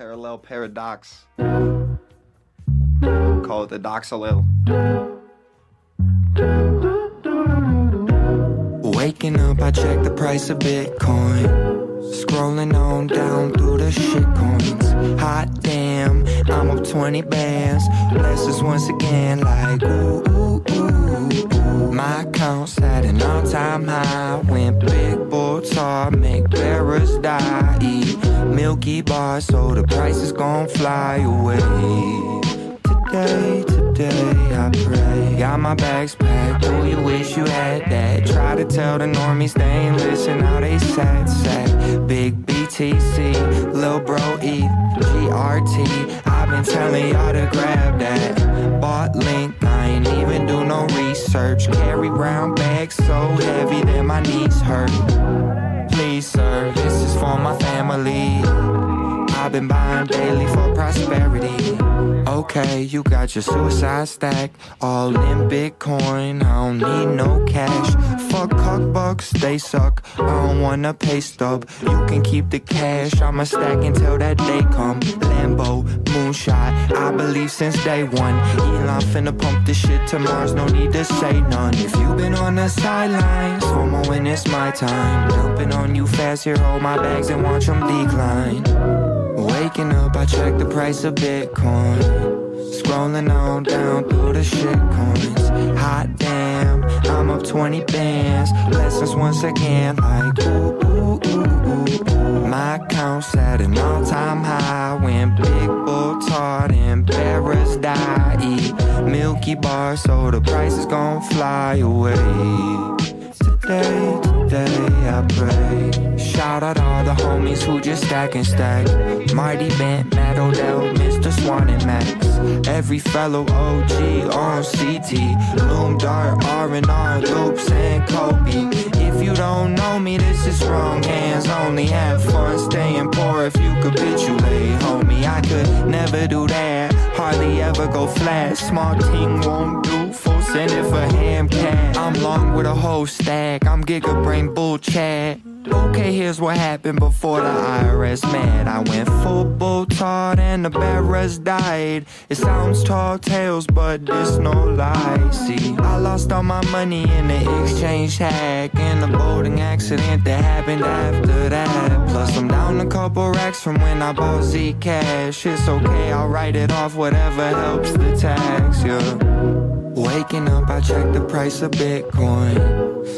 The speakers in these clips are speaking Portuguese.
parallel paradox. Call it the doxalil. Waking up, I check the price of Bitcoin. Scrolling on down through the shit coins. Hot damn, I'm up 20 bands. Blessings once again, like ooh, ooh, ooh. My account's at an all time high. When big are, make bearers die. Eat Milky Bar, so the price is gon' fly away. Today, today, I pray. Got my bags packed. Do you wish you had that? Try to tell the normies they ain't listen. How they sad, sad. Big BTC, Lil Bro E, GRT. I've been telling y'all to grab that. Bought link, I ain't even do no research. Carry round bags so heavy that my knees hurt. Please, sir, this is for my family. I've been buying daily for prosperity. Okay, you got your suicide stack, all in Bitcoin. I don't need no cash. Fuck cock bucks, they suck. I don't wanna pay stub. You can keep the cash. I'ma stack until that day come. Lambo, moonshot. I believe since day one. Elon finna pump this shit to Mars. No need to say none. If you been on the sidelines, FOMO when it's my time. Jumping on you fast, here hold my bags and watch them decline. I check the price of Bitcoin. Scrolling on down through the shit coins. Hot damn, I'm up 20 bands. Blessings once again, like ooh, ooh, ooh, ooh. My account's at an all time high. When big bull tart and bearers die. Eat Milky Bar, so the price is gon' fly away. Today, today I pray. Shout out all the homies who just stack and stack. Marty Bent, Matt Odell, Mr. Swan and Max. Every fellow OG on CT. Loom Dart, R&R, Loops and Kobe. If you don't know me, this is wrong hands only. Have fun staying poor if you capitulate, homie. I could never do that. Hardly ever go flat. Small team won't do. Send it for ham cat. I'm long with a whole stack. I'm giga brain bull chat. Okay, here's what happened before the IRS mad. I went full tart and the bearers died. It sounds tall tales, but it's no lie. See, I lost all my money in the exchange hack and the boating accident that happened after that. Plus, I'm down a couple racks from when I bought Z Cash. It's okay, I'll write it off, whatever helps the tax, yeah. Waking up, I check the price of Bitcoin.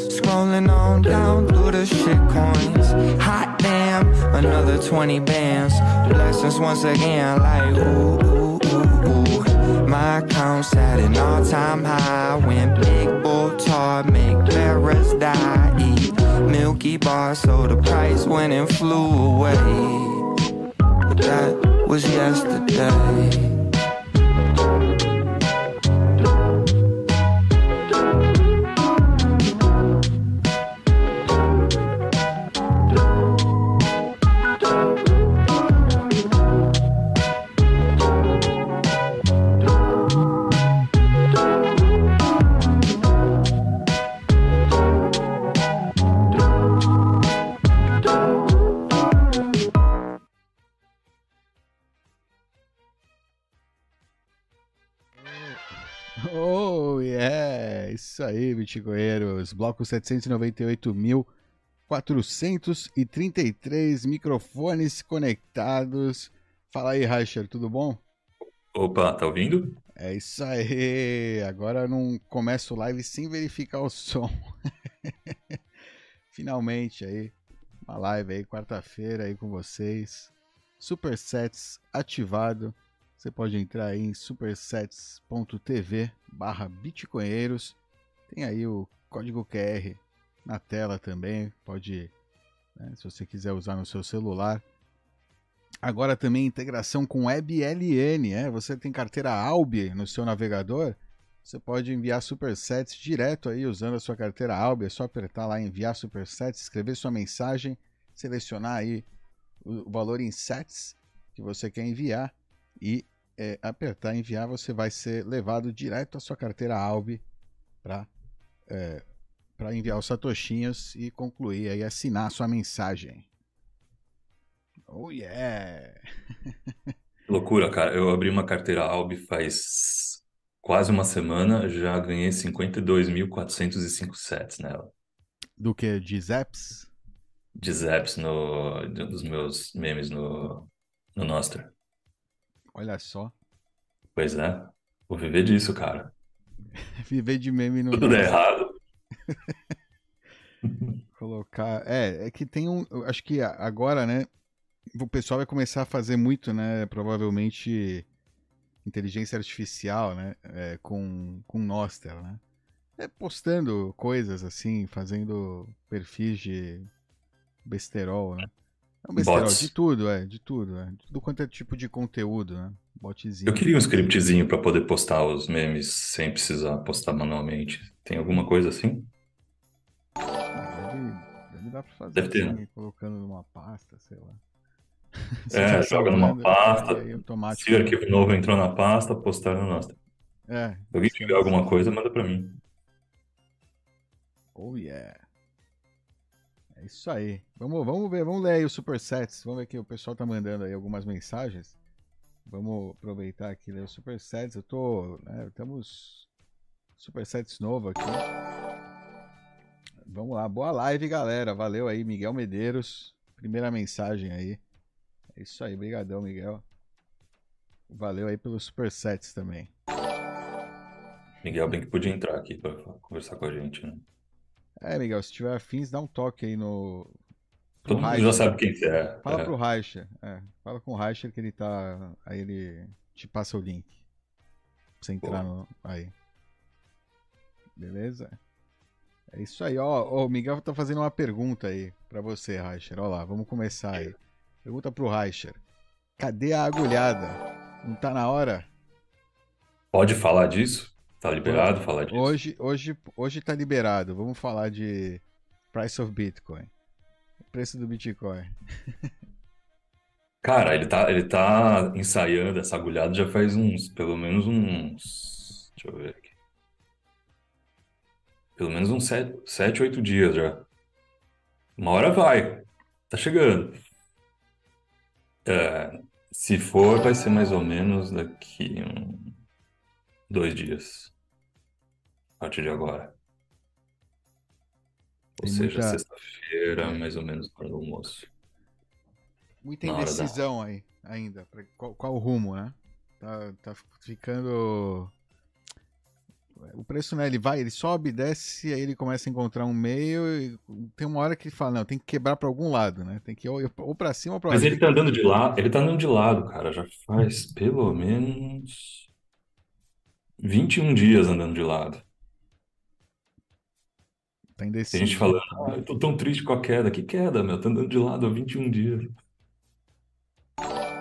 Scrolling on down through the shit coins. Hot damn, another 20 bands. Blessings once again, like ooh, ooh, ooh, ooh. My account's at an all time high. When big bull tart make bearers die. Eat Milky Bar, so the price went and flew away. But that was yesterday. Isso aí, bitcoinheiros. Bloco 798.433 microfones conectados. Fala aí, Rasher, tudo bom? Opa, tá ouvindo? É isso aí. Agora eu não começo live sem verificar o som. Finalmente aí, uma live aí quarta-feira aí com vocês. Supersets ativado. Você pode entrar aí em supersets.tv barra bitcoinheiros. Tem aí o código QR na tela também. Pode, né, se você quiser usar no seu celular. Agora também integração com WebLN, é? Você tem carteira Albi no seu navegador? Você pode enviar supersets direto aí usando a sua carteira Albi. É só apertar lá enviar supersets, escrever sua mensagem, selecionar aí o valor em sets que você quer enviar e é, apertar enviar, você vai ser levado direto à sua carteira Albi para é, para enviar os satoshinhos e concluir aí assinar a sua mensagem. Oh yeah! Loucura, cara. Eu abri uma carteira Albi faz quase uma semana, já ganhei 52.405 sets nela. Do que? De Zaps? De zaps no, dos meus memes no, no Nostr. Olha só. Pois é. Vou viver disso, cara. Viver de meme no Tudo der errado. Colocar. É, é que tem um. Acho que agora, né? O pessoal vai começar a fazer muito, né? Provavelmente inteligência artificial, né? É, com, com Nostr, né? É, postando coisas assim, fazendo perfis de besterol, né? Não besterol, Bots. de tudo, é, de tudo, é. De tudo quanto é tipo de conteúdo, né? Botzinho. Eu queria um scriptzinho pra poder postar os memes sem precisar postar manualmente. Tem alguma coisa assim? Deve, deve dar pra fazer Deve ter, assim, colocando numa pasta, sei lá. É, joga numa pasta, aí automático. Se o arquivo novo entrou na pasta, postar no Nostr. É, Se alguém tiver alguma coisa, manda pra mim. Oh yeah. Isso aí. Vamos, vamos ver, vamos ler aí os supersets. Vamos ver que o pessoal tá mandando aí algumas mensagens. Vamos aproveitar aqui e ler os supersets. Eu tô, né, temos supersets novo aqui. Vamos lá, boa live, galera. Valeu aí, Miguel Medeiros. Primeira mensagem aí. É isso aí, brigadão, Miguel. Valeu aí pelos supersets também. Miguel bem que podia entrar aqui pra conversar com a gente, né? É, Miguel, se tiver afins, dá um toque aí no. Todo mundo já sabe quem você é. Fala É. pro Reicher. É, fala com o Reicher que ele tá. Aí ele te passa o link. Pra você entrar no. Aí. Beleza? É isso aí, ó. ó, O Miguel tá fazendo uma pergunta aí pra você, Reicher. Ó lá, vamos começar aí. Pergunta pro Reicher. Cadê a agulhada? Não tá na hora? Pode falar disso? Tá liberado falar disso? Hoje, hoje, hoje tá liberado. Vamos falar de Price of Bitcoin. O preço do Bitcoin. Cara, ele tá, ele tá ensaiando essa agulhada já faz uns, pelo menos uns, deixa eu ver aqui. Pelo menos uns sete, sete, oito dias já. Uma hora vai. Tá chegando. É, se for, vai ser mais ou menos daqui um, dois dias. A partir de agora. Ou Tem seja, muita- sexta-feira, mais ou menos na hora do almoço. Muita Na hora da- indecisão aí, ainda. Qual, qual o rumo, né? Tá, tá ficando. O preço, né? Ele vai, ele sobe, desce, aí ele começa a encontrar um meio. E tem uma hora que ele fala: não, tem que quebrar pra algum lado, né? Tem que ir ou, ou pra cima ou pra Mas ele tá andando de lado, ele tá andando de lado, cara, já faz pelo menos 21 dias andando de lado. Tá Tem indeciso. gente falando, ah, eu tô tão triste com a queda. Que queda, meu? Tá andando de lado há 21 dias.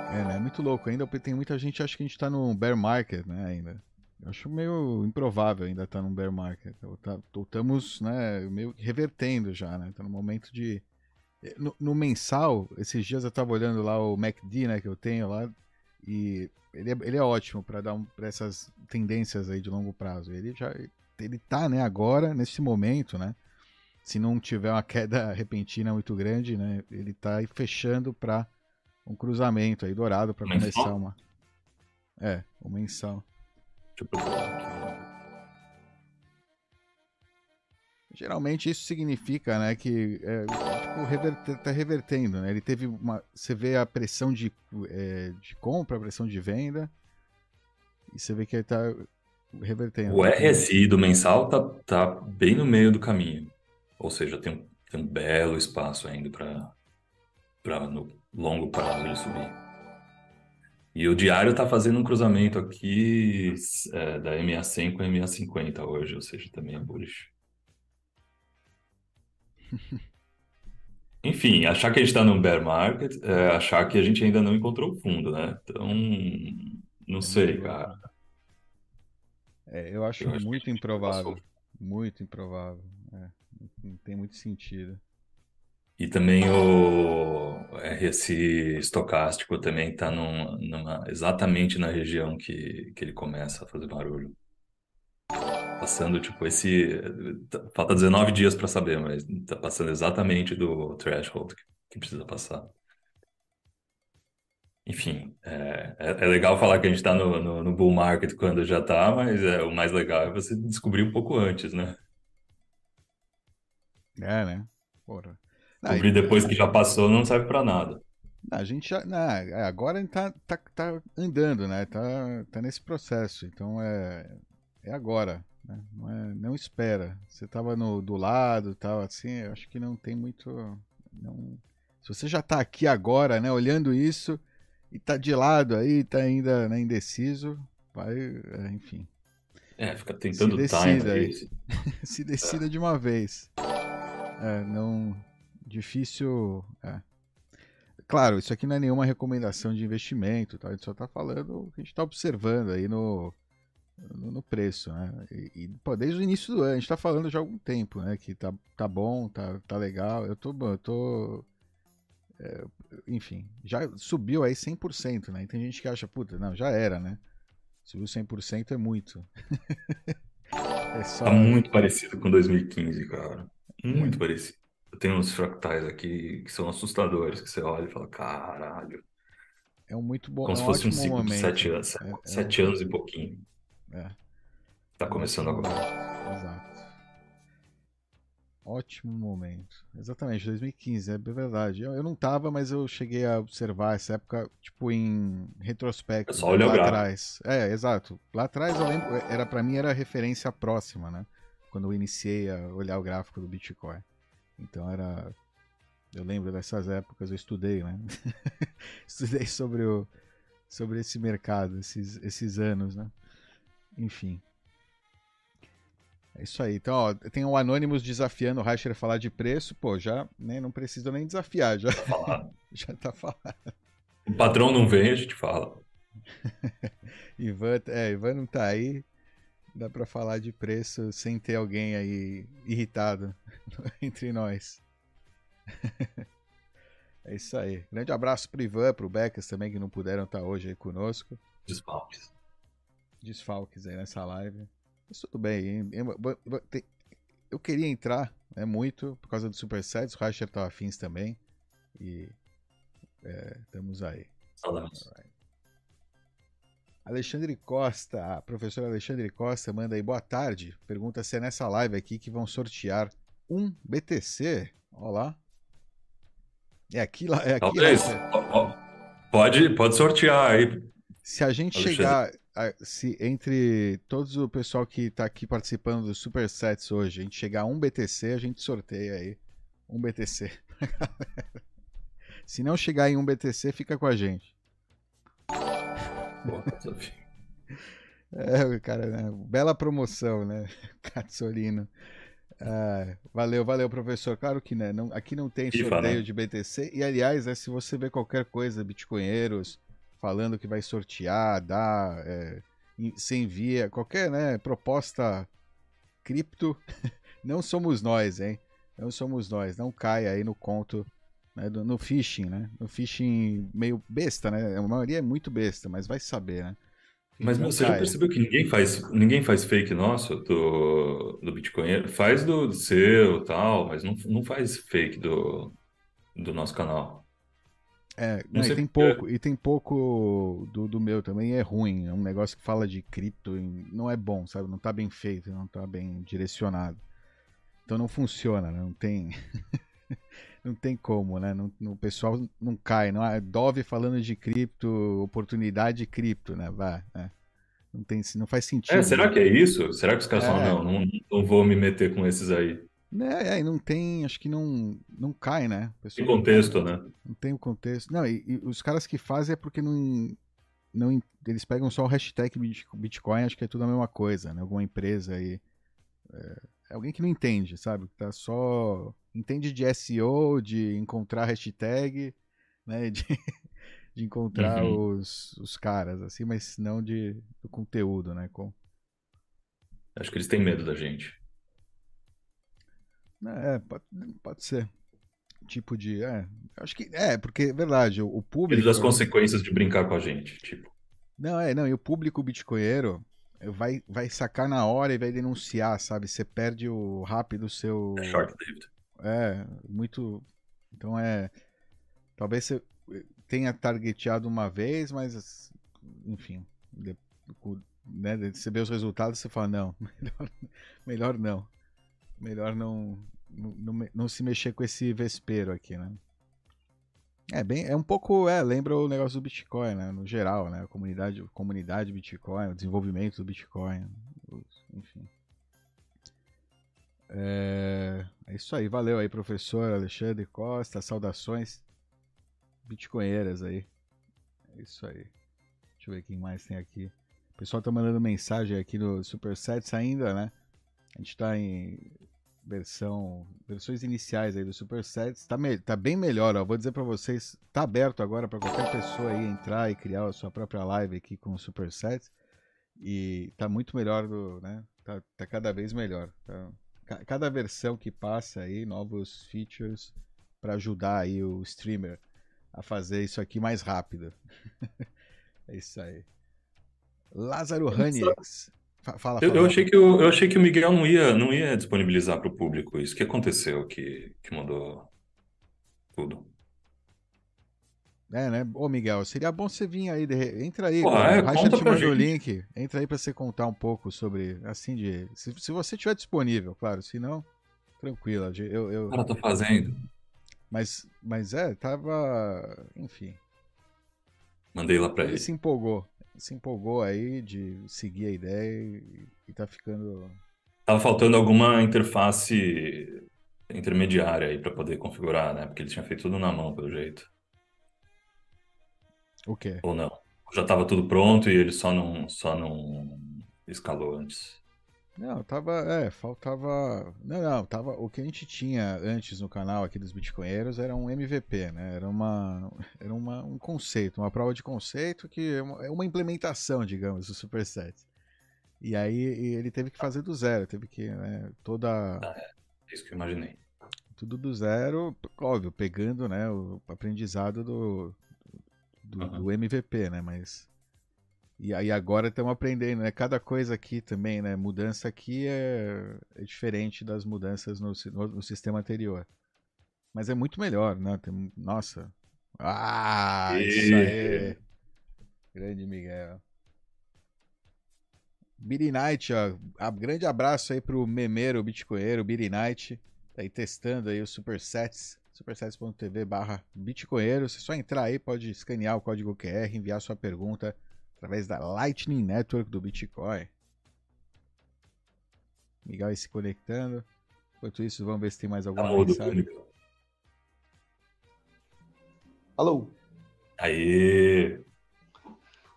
É, né? É muito louco. Ainda tem muita gente que acha que a gente tá num bear market, né? Ainda. Eu acho meio improvável ainda estar num bear market. Ou tá- estamos, né, meio revertendo já, né? Tá no momento de. No, no mensal, esses dias eu tava olhando lá o MACD, né, que eu tenho lá, e ele é, ele é ótimo para dar um, para essas tendências aí de longo prazo. Ele já ele tá, né, agora nesse momento, né? Se não tiver uma queda repentina muito grande, né, ele tá aí fechando para um cruzamento aí dourado para Mensal? começar uma É, o mensal. Eu procurar aqui. Geralmente isso significa, né, que é, tipo, reverter, tá revertendo, né? Ele teve uma, você vê a pressão de, é, de compra, a pressão de venda, e você vê que ele tá revertendo. O RSI do mensal tá, tá bem no meio do caminho. Ou seja, tem um, tem um belo espaço ainda para no longo prazo ele subir. E o diário tá fazendo um cruzamento aqui é, da MA100 com a MA50 hoje, ou seja, também é bullish. Enfim, achar que a gente está num bear market é achar que a gente ainda não encontrou o fundo, né? Então, não sei, cara. É, eu acho Eu muito improvável. Muito improvável. É, não tem muito sentido. E também o RSI estocástico também está num, numa, exatamente na região que, que ele começa a fazer barulho. Passando, tipo, esse. tá- Falta 19 dias para saber, mas tá passando exatamente do threshold que, que precisa passar. Enfim, é, é, é legal falar que a gente está no, no, no bull market quando já está, mas é, o mais legal é você descobrir um pouco antes, né? É, né? Porra. Descobrir depois que já passou não serve para nada. a gente já. não, é, agora a gente tá, tá, tá andando, né? Tá, tá nesse processo. Então é, é agora. Né? Não, é, não espera. Você tava no, do lado tal, assim, eu acho que não tem muito. Não, se você já tá aqui agora, né, olhando isso, e tá de lado aí, tá ainda né, indeciso, vai. é, enfim. É, fica tentando Se decida aí. se decida de uma vez. É, não. Difícil. é. Claro, isso aqui não é nenhuma recomendação de investimento, tá? a gente só tá falando o que a gente tá observando aí no, no, no preço, né? E, e, pô, desde o início do ano, a gente tá falando já há algum tempo, né? Que tá, tá bom, tá, tá legal. Eu tô. Eu tô é, enfim, já subiu aí 100%, né? E tem gente que acha, puta, não, já era, né? Subiu 100% é muito. é só. Tá muito parecido com 2015, cara. Muito parecido. Eu tenho uns fractais aqui que são assustadores, que você olha e fala, caralho. É um muito bom, Como é se fosse um ciclo de momento. sete anos. É- é Sete anos e pouquinho. É. Tá começando agora. Exato. Ótimo momento. Exatamente, 2015, é verdade. Eu, eu não tava, mas eu cheguei a observar essa época, tipo, em retrospecto. É só lá atrás. É, exato. Lá atrás eu lembro, era para mim era a referência próxima, né? Quando eu iniciei a olhar o gráfico do Bitcoin. Então era. Eu lembro dessas épocas, eu estudei, né? estudei sobre, o, sobre esse mercado, esses, esses anos, né? Enfim. É isso aí. Então, ó, tem o Anonymous desafiando o Reicher a falar de preço. Pô, já né, não precisa nem desafiar, já, Falar. já tá falando. O patrão não vem, a gente fala. Ivan, é, Ivan não tá aí. Dá pra falar de preço sem ter alguém aí irritado entre nós. É isso aí. Grande abraço pro Ivan, pro Becas também, que não puderam estar hoje aí conosco. Desfalques. desfalques aí nessa live. Mas tudo bem. Eu, queria entrar, né, muito, por causa do Supersets. O Reicher tava afins também. E é, estamos aí. Saudades. Alexandre Costa, a professora Alexandre Costa manda aí boa tarde. Pergunta se é nessa live aqui que vão sortear um BTC. Olha lá. É aqui, lá- é aqui Talvez. Pode, pode sortear aí. Se a gente Alexandre. chegar, se entre todos o pessoal que tá aqui participando dos Supersets hoje, a gente chegar a um BTC, a gente sorteia aí um BTC. se não chegar em um BTC, fica com a gente. Desafio. É, cara, né? bela promoção, né? Katsorino. Ah, valeu, valeu, professor. Claro que né, não, aqui não tem sorteio né? de BTC. E aliás, né, se você vê qualquer coisa, bitcoinheiros, falando que vai sortear, dar, é, se envia, qualquer né, proposta cripto, não somos nós, hein? Não somos nós. Não caia aí no conto, né, do- no phishing, né? No phishing meio besta, né? A maioria é muito besta, mas vai saber, né? Mas Não você já percebeu que ninguém faz, ninguém faz fake nosso do, do Bitcoin? Faz do, do seu e tal, mas não, não faz fake do, do nosso canal. É, Não e tem pouco, e tem pouco do, do meu também, é ruim. É um negócio que fala de cripto e não é bom, sabe? Não tá bem feito, não tá bem direcionado. Então não funciona, né? Não tem. não tem como, né? Não, o pessoal não cai. Não, é Dove falando de cripto, oportunidade cripto, né? Vai, né? Não, tem, não faz sentido. É, será que é isso? Será que os caras É. falam, não, não, não vou me meter com esses aí? É, é, não tem, acho que não, não cai, né? O Tem contexto, né? Não tem o contexto. Não, e, e os caras que fazem é porque não, não. Eles pegam só o hashtag Bit- Bitcoin, acho que é tudo a mesma coisa, né? Alguma empresa aí. É, é alguém que não entende, sabe? Que tá só. Entende de SEO, de encontrar hashtag, né? De, de encontrar Uhum. os, os caras, assim, mas não de, do conteúdo, né? Com, Acho que eles têm medo da gente. É, pode, pode ser. Tipo de. É, acho que. É, porque é verdade, o, o público. Medo das consequências de brincar com a gente, tipo. Não, é, não, e o público bitcoinheiro vai, vai sacar na hora e vai denunciar, sabe? Você perde o rápido seu. É short-lived. É, muito. Então é. Talvez você tenha targeteado uma vez, mas enfim, de, né, você vê os resultados você fala, não, melhor, melhor não. Melhor não, não, não, se mexer com esse vespeiro aqui, né? É bem, é um pouco, é, lembra o negócio do Bitcoin, né? No geral, né? A comunidade, comunidade Bitcoin, o desenvolvimento do Bitcoin, enfim. É, é isso aí, valeu aí, professor Alexandre Costa, saudações bitcoinheiras aí. É isso aí. Deixa eu ver quem mais tem aqui. O pessoal tá mandando mensagem aqui no Supersets ainda, né? A gente tá em versão versões iniciais aí do Supersets. Tá, me, tá bem melhor, ó. Vou dizer para vocês, tá aberto agora para qualquer pessoa aí entrar e criar a sua própria live aqui com o Supersets. E tá muito melhor do, né? Tá, tá cada vez melhor. Tá, cada versão que passa aí, novos features para ajudar aí o streamer a fazer isso aqui mais rápido. é isso aí. Lázaro Hanix. Fala, fala. Eu, eu, achei que o, eu achei que o Miguel não ia, não ia disponibilizar para o público isso. O que aconteceu que, que mudou tudo? É, né? Ô, Miguel, seria bom você vir aí. De... Entra aí. Pô, é, Racha te manda o link. Entra aí para você contar um pouco sobre. Assim, de. Se, se você tiver disponível, claro. Se não, tranquilo. Eu, eu... O cara tá fazendo. Mas, mas é, tava. Enfim. Mandei lá pra ele. Ele se empolgou. Se empolgou aí de seguir a ideia e, e tá ficando. Tava faltando alguma interface intermediária aí para poder configurar, né? Porque ele tinha feito tudo na mão, pelo jeito. O quê? Ou não? Já tava tudo pronto e ele só não, só não escalou antes. Não, tava. É, faltava. Não, não, tava. O que a gente tinha antes no canal aqui dos Bitcoinheiros era um MVP, né? Era uma. Era uma, um conceito, uma prova de conceito que é uma, é uma implementação, digamos, do Superset. E aí ele teve que fazer do zero, teve que, né, toda. Ah, é, isso que eu imaginei. Tudo do zero, óbvio, pegando, né, o aprendizado do, do, uhum. do MVP, né? Mas e aí agora estamos aprendendo, né? Cada coisa aqui também, né? Mudança aqui é, é diferente das mudanças no, no, no, sistema anterior. Mas é muito melhor, né? Tem, nossa. Ah, e... isso aí. Grande Miguel. Billy Knight, ó. grande abraço aí pro memeiro bitcoinheiro, Billy Knight. Tá aí testando aí o Supersets, supersets.tv barra bitcoinheiro. Você só entrar aí, pode escanear o código QR, enviar sua pergunta através da Lightning Network do Bitcoin. Miguel aí se conectando. Enquanto isso, vamos ver se tem mais alguma Alô, mensagem. Alô. Aê!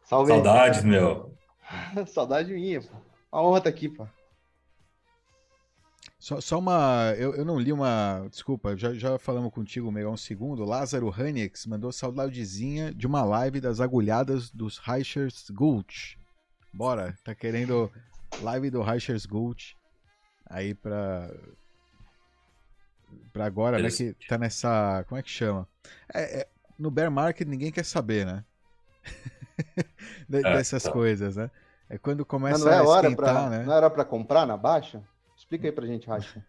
Salve. Saudades, meu. Saudade minha, pô. A honra tá aqui, pô. Só, só uma. Eu, eu não li uma. Desculpa, já, já falamos contigo, meio um segundo. Lázaro Hanix mandou saudadezinha de uma live das agulhadas dos Reichers Gulch. Bora, tá querendo live do Reichers Gulch aí pra. Pra agora, né? Que tá nessa. Como é que chama? É, é, no bear market ninguém quer saber, né? É, dessas é, tá. coisas, né? É quando começa não é a esquentar, pra, né? Não era pra comprar na baixa? Explica aí pra gente, Racha.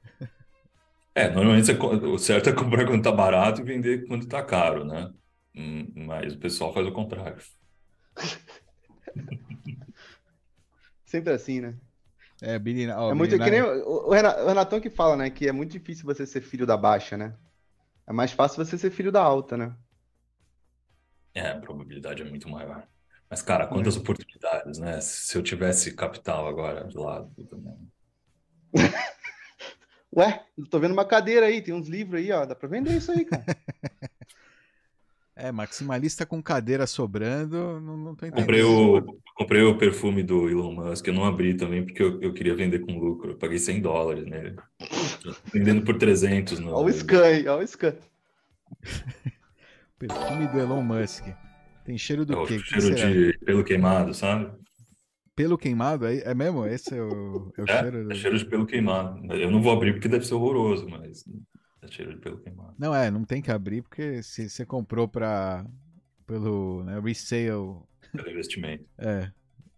É, normalmente o certo é comprar quando tá barato e vender quando tá caro, né? Hum, mas o pessoal faz o contrário. Sempre assim, né? É, Billy, oh, é muito que nem o, Renatão que fala, né? Que é muito difícil você ser filho da baixa, né? É mais fácil você ser filho da alta, né? É, a probabilidade é muito maior. Mas, cara, quantas é. oportunidades, né? Se eu tivesse capital agora do lado também. Ué, tô vendo uma cadeira aí, tem uns livros aí, ó. Dá pra vender isso aí, cara. É, maximalista com cadeira sobrando, não, não tô entendendo. Comprei o, comprei o perfume do Elon Musk, eu não abri também porque eu, eu queria vender com lucro. Eu paguei 100 dólares nele. Vendendo por 300. No... Olha o scan olha o scan. perfume do Elon Musk. Tem cheiro do é quê? Cheiro que de pelo queimado, sabe? Pelo queimado? É, é mesmo? Esse é o, é o é, cheiro? É cheiro de pelo queimado. Eu não vou abrir porque deve ser horroroso, mas é cheiro de pelo queimado. Não, é, não tem que abrir porque se você comprou para pelo né, resale. Pelo investimento. É.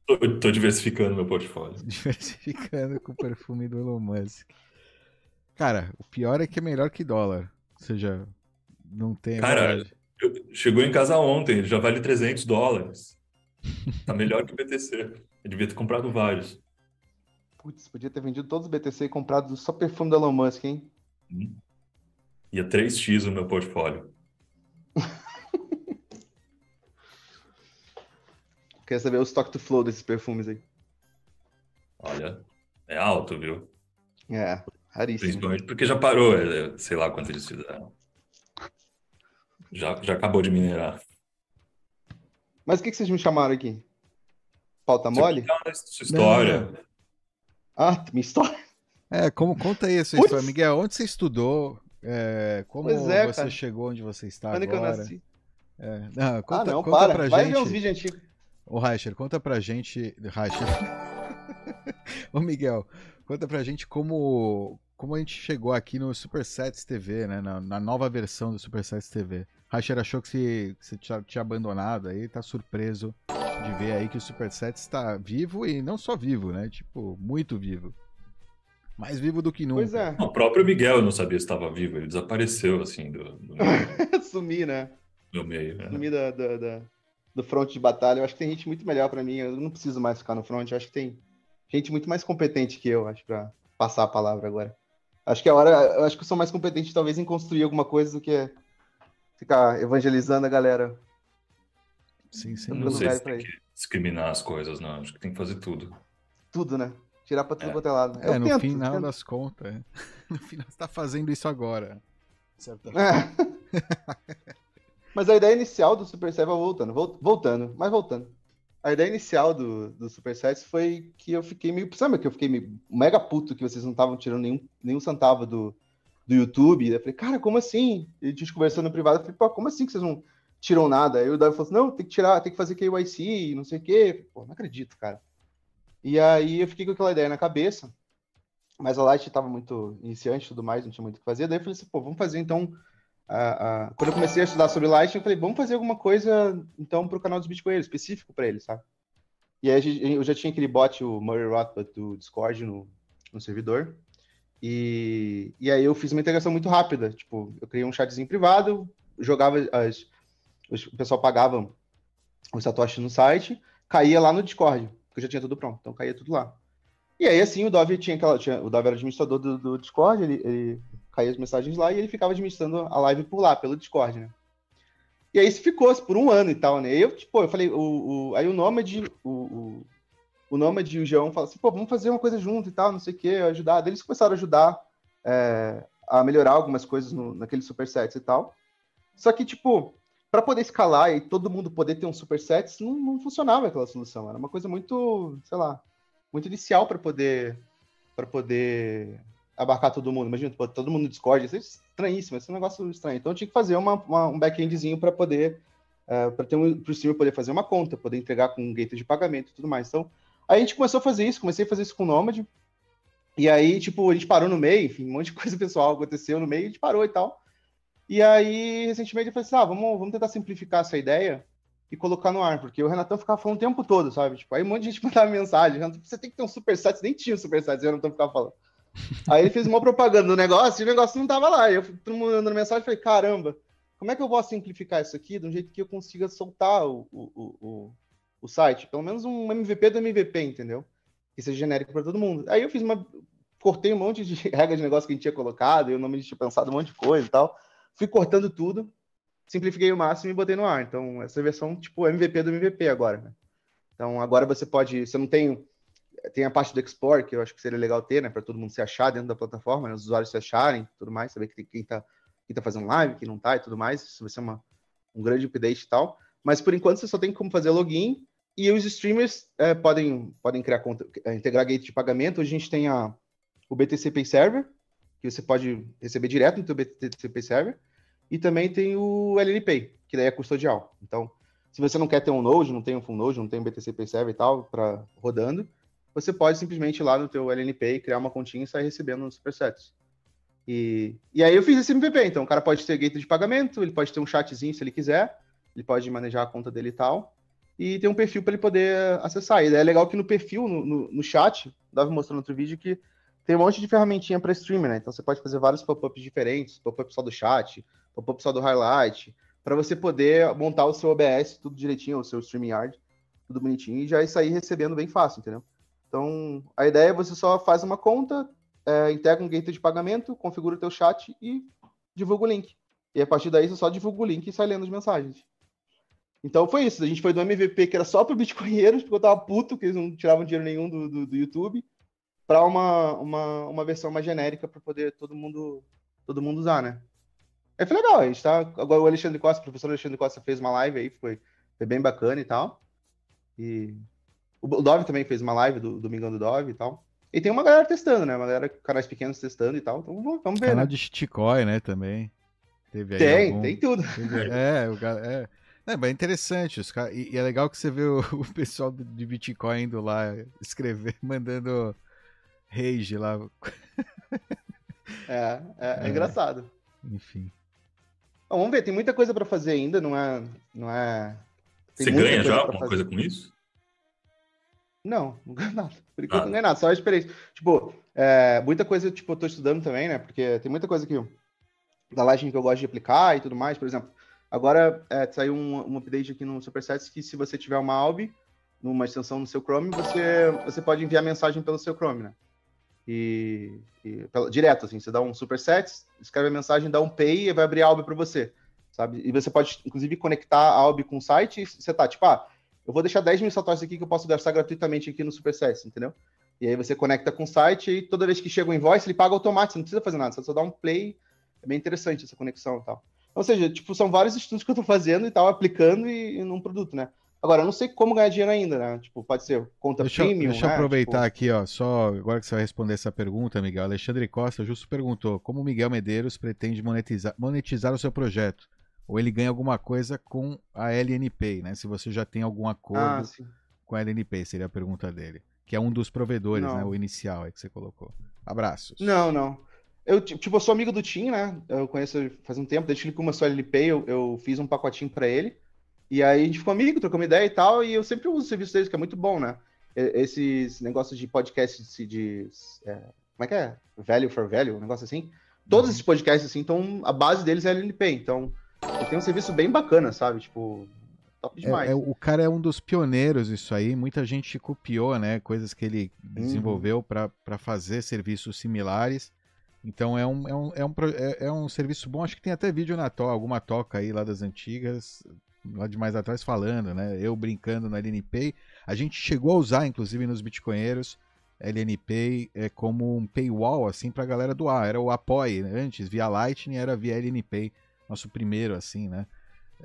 Tô, tô, diversificando meu portfólio. Diversificando com o perfume do Elon Musk. Cara, o pior é que é melhor que dólar. Ou seja, não tem. Cara, Eu- Chegou em casa ontem, já vale 300 dólares. Tá melhor que o BTC. Eu devia ter comprado vários. Putz, podia ter vendido todos os BTC e comprado só perfume do Elon Musk, hein? Hum. Ia 3x o meu portfólio. Quer saber o stock to flow desses perfumes aí? Olha, é alto, viu? É, raríssimo. Principalmente porque já parou, é, sei lá quanto eles fizeram. Já, já acabou de minerar. Mas o que que vocês me chamaram aqui? Pauta mole? sua história. Ah, minha história. É, como conta aí a sua Putz! história, Miguel. Onde você estudou? É, como é, você cara. chegou onde você está Quando é que eu agora? nasci? É, não, conta, Ah, não, conta para. pra Vai gente. ver uns vídeos antigos. Ô, Reicher, conta pra gente. Reicher. Ô, Miguel, conta pra gente como, como a gente chegou aqui no Super Sets TV, né? Na, na nova versão do Super Sets TV. Reicher achou que você, tinha abandonado aí, tá surpreso de ver aí que o Super Sets está vivo e não só vivo, né? Tipo, muito vivo. Mais vivo do que nunca. Pois é. O próprio Miguel não sabia se estava vivo, ele desapareceu assim do, do Sumi, né? do meio. né? Sumi da, da- da- do front de batalha. Eu acho que tem gente muito melhor pra mim. Eu não preciso mais ficar no front. Eu acho que tem gente muito mais competente que eu, acho, pra passar a palavra agora. Acho que a hora. Eu acho que eu sou mais competente, talvez, em construir alguma coisa do que ficar evangelizando a galera. Sim, sim. Eu não sei se tem que discriminar as coisas, não. Acho que tem que fazer tudo. Tudo, né? Tirar pra tudo É. quanto é lado. É, Eu no tento, final tento. das contas. é. No final você tá fazendo isso agora. Certo? É. Mas a ideia inicial do Super Set, voltando, vol- voltando, mas voltando. A ideia inicial do, do Super Sets foi que eu fiquei meio. Sabe que eu fiquei meio mega puto que vocês não estavam tirando nenhum, nenhum centavo do, do YouTube? Eu falei, cara, como assim? E a gente conversando no privado, eu falei, pô, como assim que vocês não tiram nada? Aí o Davi falou assim: não, tem que tirar, tem que fazer KYC, não sei o quê. Pô, não acredito, cara. E aí eu fiquei com aquela ideia na cabeça, mas a Light estava muito iniciante e tudo mais, não tinha muito o que fazer. Daí eu falei assim, pô, vamos fazer então. Quando eu comecei a estudar sobre Light, eu falei, vamos fazer alguma coisa então para o canal dos Bitcoinheiros, específico para ele, sabe? E aí eu já tinha aquele bot, o Murray Rothbard do Discord no, no servidor. E, e aí eu fiz uma integração muito rápida. Tipo, eu criei um chatzinho privado, jogava as. O pessoal pagava os satoshi no site, caía lá no Discord, porque já tinha tudo pronto, então caía tudo lá. E aí, assim, o Dove tinha aquela. Tinha, o Dove era administrador do, do Discord, ele, ele caía as mensagens lá e ele ficava administrando a live por lá, pelo Discord, né? E aí isso ficou por um ano e tal, né? Eu, tipo, eu falei, o, o, aí o Nomad, o, o, o Nomad e o João falaram assim, pô, vamos fazer uma coisa junto e tal, não sei o quê, ajudar. Daí eles começaram a ajudar é, a melhorar algumas coisas no, naqueles supersets e tal. Só que, tipo, para poder escalar e todo mundo poder ter um supersets, não, não funcionava aquela solução. Era uma coisa muito, sei lá, muito inicial para poder para poder abarcar todo mundo. Imagina, todo mundo no Discord, isso é estranhíssimo, esse é um negócio estranho. Então eu tinha que fazer uma, uma- um back-endzinho para poder para ter um, pro streamer poder fazer uma conta, poder entregar com um gateway de pagamento e tudo mais. Então, aí a gente começou a fazer isso, comecei a fazer isso com o Nomad. E aí, tipo, a gente parou no meio, enfim, um monte de coisa pessoal aconteceu no meio, a gente parou e tal. E aí, recentemente, eu falei assim: ah, vamos, vamos tentar simplificar essa ideia e colocar no ar, porque o Renatão ficava falando o tempo todo, sabe? Tipo, aí um monte de gente mandava mensagem: você tem que ter um superset, nem tinha um superset, o Renatão ficava falando. Aí ele fez uma propaganda do negócio e o negócio não tava lá. E eu, todo mundo mandando mensagem, falei: caramba, como é que eu posso simplificar isso aqui de um jeito que eu consiga soltar o, o, o, o, o site? Pelo menos um MVP do MVP, entendeu? Que seja genérico para todo mundo. Aí eu fiz uma. Cortei um monte de regra de negócio que a gente tinha colocado, eu não me tinha pensado um monte de coisa e tal. Fui cortando tudo, simplifiquei o máximo e botei no ar. Então, essa versão, tipo, MVP do MVP agora, né? Então, agora você pode. Você não tem. Tem a parte do export, que eu acho que seria legal ter, né? Para todo mundo se achar dentro da plataforma, né, os usuários se acharem tudo mais, saber que tem quem tá, quem tá fazendo live, quem não tá e tudo mais. Isso vai ser uma, um grande update e tal. Mas por enquanto você só tem como fazer login e os streamers é, podem, podem criar conta, é, integrar gate de pagamento. A gente tem a, o BTC Pay Server, que você pode receber direto no teu BTC Pay Server. E também tem o LNPay, que daí é custodial. Então, se você não quer ter um Node, não tem um full Node, não tem um BTC Pay Server e tal, para rodando, você pode simplesmente ir lá no teu LNPay, criar uma continha e sair recebendo os supersets. E, e aí eu fiz esse MVP, então o cara pode ter gateway de pagamento, ele pode ter um chatzinho se ele quiser, ele pode manejar a conta dele e tal, e tem um perfil para ele poder acessar. E é legal que no perfil, no, no, no chat, dava mostrando outro vídeo que tem um monte de ferramentinha para streamer, né? Então você pode fazer vários pop-ups diferentes, pop-up só do chat, pop-up só do highlight, para você poder montar o seu OBS tudo direitinho, o seu StreamYard, tudo bonitinho, e já sair recebendo bem fácil, entendeu? Então, a ideia é você só faz uma conta, é, integra um gateway de pagamento, configura o teu chat e divulga o link. E a partir daí você só divulga o link e sai lendo as mensagens. Então foi isso. A gente foi do MVP que era só para bitcoinheiros, porque eu tava puto que eles não tiravam dinheiro nenhum do, do, do YouTube, para uma, uma, uma versão mais genérica para poder todo mundo todo mundo usar, né? Aí foi legal, a gente tá. Agora o Alexandre Costa, o professor Alexandre Costa fez uma live aí, foi, foi bem bacana e tal. E o Dove também fez uma live do Domingão do Dove e tal. E tem uma galera testando, né? Uma galera, canais pequenos testando e tal. Então vamos ver. Canal né? de Shitcoin, né? Também. Teve aí tem, algum... tem tudo. Teve... é, o... é. É, mas é interessante. Os cara... e, é legal que você vê o, o pessoal de Bitcoin indo lá escrever, mandando rage lá. É, é, é, engraçado. Enfim. Bom, vamos ver, tem muita coisa para fazer ainda, não é. Não é... Você ganha já alguma coisa com isso? Não, não ganho nada. Por enquanto ah. não ganho nada, só a experiência. Tipo, é, muita coisa, tipo, eu tô estudando também, né? Porque tem muita coisa aqui da Lightning que eu gosto de aplicar e tudo mais. Por exemplo, agora é, saiu um, um update aqui no Supersets que se você tiver uma ALB, numa extensão no seu Chrome, você, você pode enviar mensagem pelo seu Chrome, né? E, e direto, assim, você dá um superset, escreve a mensagem, dá um pay e vai abrir a ALB para você, sabe? E você pode, inclusive, conectar a ALB com o site e você tá, tipo, ah, eu vou deixar 10 mil satoshis aqui que eu posso gastar gratuitamente aqui no Superset, entendeu? E aí você conecta com o site e toda vez que chega o invoice, ele paga automático, você não precisa fazer nada, você só dá um play. É bem interessante essa conexão e tal. Ou seja, tipo, são vários estudos que eu estou fazendo e tal, aplicando e, e num produto, né? Agora, eu não sei como ganhar dinheiro ainda, né? Tipo, pode ser conta deixa, premium, Deixa eu né? aproveitar tipo... aqui, ó, só agora que você vai responder essa pergunta, Miguel. Alexandre Costa justo perguntou como o Miguel Medeiros pretende monetizar, monetizar o seu projeto ou ele ganha alguma coisa com a LNP, né? Se você já tem algum acordo ah, com a LNP, seria a pergunta dele. Que é um dos provedores, não. né? O inicial é que você colocou. Abraços. Não, não. Eu, tipo, eu sou amigo do Tim, né? Eu conheço faz um tempo, desde que ele começou a LNP, eu, eu fiz um pacotinho para ele. E aí a gente ficou amigo, trocou uma ideia e tal, e eu sempre uso o serviço deles, que é muito bom, né? Esses negócios de podcast de. de é, como é que é? Value for value, um negócio assim. Todos uhum. esses podcasts, assim, então a base deles é LNP. Então, tem um serviço bem bacana, sabe? Tipo, top demais. É, é, o cara é um dos pioneiros isso aí. Muita gente copiou, né? Coisas que ele desenvolveu uhum. para fazer serviços similares. Então é um, é, um, é, um, é, é, um serviço bom. Acho que tem até vídeo na toca, alguma toca aí lá das antigas, lá de mais atrás falando, né? Eu brincando na LNPay. A gente chegou a usar, inclusive, nos Bitcoinheiros, LNPay é como um paywall, assim, pra galera doar. Era o Apoie, né? antes, via Lightning, era via LNPay nosso primeiro, assim, né?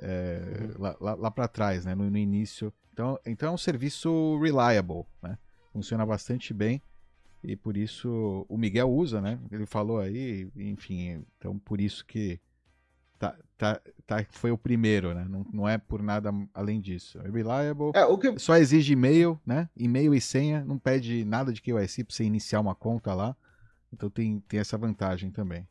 É, uhum. Lá, lá, lá para trás, né? No, no, início. Então, então é um serviço reliable, né? Funciona bastante bem e por isso o Miguel usa, né? Ele falou aí, enfim, então por isso que tá, tá, tá, foi o primeiro, né? Não, não é por nada além disso. É reliable, é, o que... só exige e-mail, né? E-mail e senha, não pede nada de KYC para você iniciar uma conta lá. Então tem, tem essa vantagem também.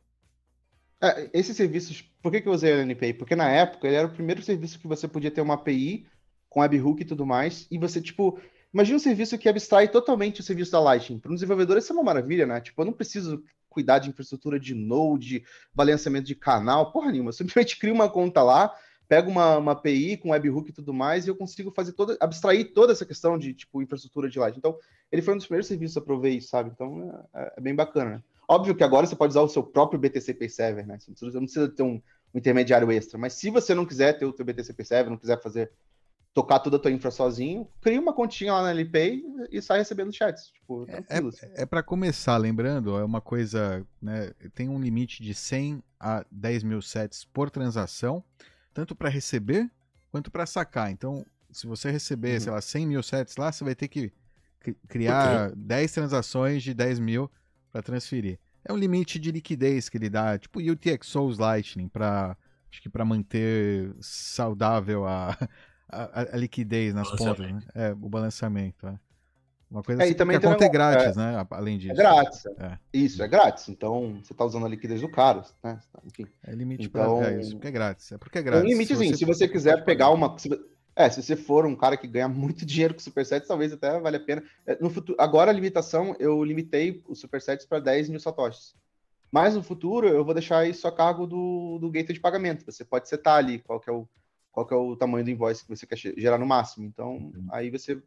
É, esses serviços, por que, que eu usei o LNPay? Porque na época ele era o primeiro serviço que você podia ter uma API com webhook e tudo mais, e você, tipo, imagina um serviço que abstrai totalmente o serviço da Lightning. Para um desenvolvedor isso é uma maravilha, né? Tipo, eu não preciso cuidar de infraestrutura de Node, balanceamento de canal, porra nenhuma. Eu simplesmente crio uma conta lá, pego uma, uma API com webhook e tudo mais, e eu consigo fazer toda, abstrair toda essa questão de, tipo, infraestrutura de Lightning. Então, ele foi um dos primeiros serviços a prover isso, sabe? Então, é, é bem bacana, né? Óbvio que agora você pode usar o seu próprio BTC Pay Server, né? Você não precisa, ter um, um, intermediário extra. Mas se você não quiser ter o seu BTC Pay Server, não quiser fazer tocar toda a tua infra sozinho, cria uma continha lá na LPay e sai recebendo chats. Tipo, é, é, assim. é para começar, lembrando, é uma coisa, né? Tem um limite de 100 a 10 mil sets por transação, tanto para receber quanto para sacar. Então, se você receber, uhum. sei lá, 100 mil sets lá, você vai ter que criar okay. 10 transações de 10 mil para transferir. É um limite de liquidez que ele dá, tipo UTXOs Lightning, para acho que para manter saudável a, a, a liquidez nas pontas, né? É, o balanceamento. É. Uma coisa é, assim, também que a conta é grátis, é, né? Além disso. É grátis. É. Isso, é grátis. Então, você está usando a liquidez do cara, né? Enfim. É limite então, para é isso, porque é grátis. É porque é grátis. É um limitezinho. Se você, se você quiser pegar uma. É, se você for um cara que ganha muito dinheiro com Supersets, talvez até vale a pena. É, no futuro, agora a limitação, eu limitei os Supersets para 10 mil satoshis. Mas no futuro eu vou deixar isso a cargo do, do gateway de pagamento. Você pode setar ali qual que é o, qual que é o tamanho do invoice que você quer gerar no máximo. Então, uhum. aí você,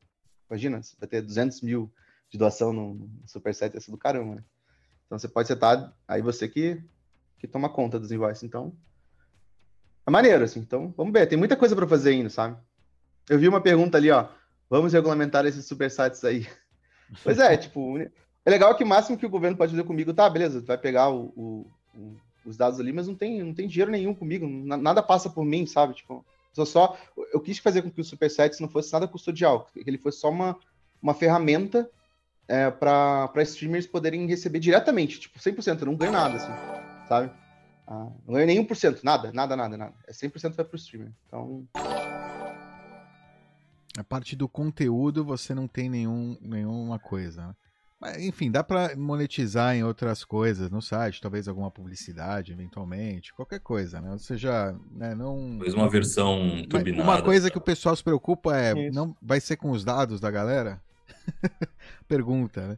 imagina, você vai ter 200 mil de doação no, no Superset, é do caramba, né? Então você pode setar, aí você que, que toma conta dos invoices. Então, é maneiro, assim. Então, vamos ver. Tem muita coisa para fazer ainda, sabe? Eu vi uma pergunta ali, ó. Vamos regulamentar esses supersites aí. Pois é, tipo, é legal que o máximo que o governo pode fazer comigo, tá, beleza, vai pegar o, o, o, os dados ali, mas não tem, não tem dinheiro nenhum comigo, nada passa por mim, sabe? Tipo, só, só eu quis fazer com que o Supersites não fosse nada custodial, que ele fosse só uma, uma ferramenta é, para streamers poderem receber diretamente, tipo, 100%, eu não ganho nada, assim, sabe? Ah, não ganho nem 1%, nada, nada, nada, nada. É 100% vai pro streamer. Então, a parte do conteúdo você não tem nenhum, nenhuma coisa. Né? Enfim, dá para monetizar em outras coisas no site, talvez alguma publicidade, eventualmente, qualquer coisa, né? Ou seja, né, não. Talvez uma versão turbinada. Uma coisa que o pessoal se preocupa é, Isso. não vai ser com os dados da galera? Pergunta, né?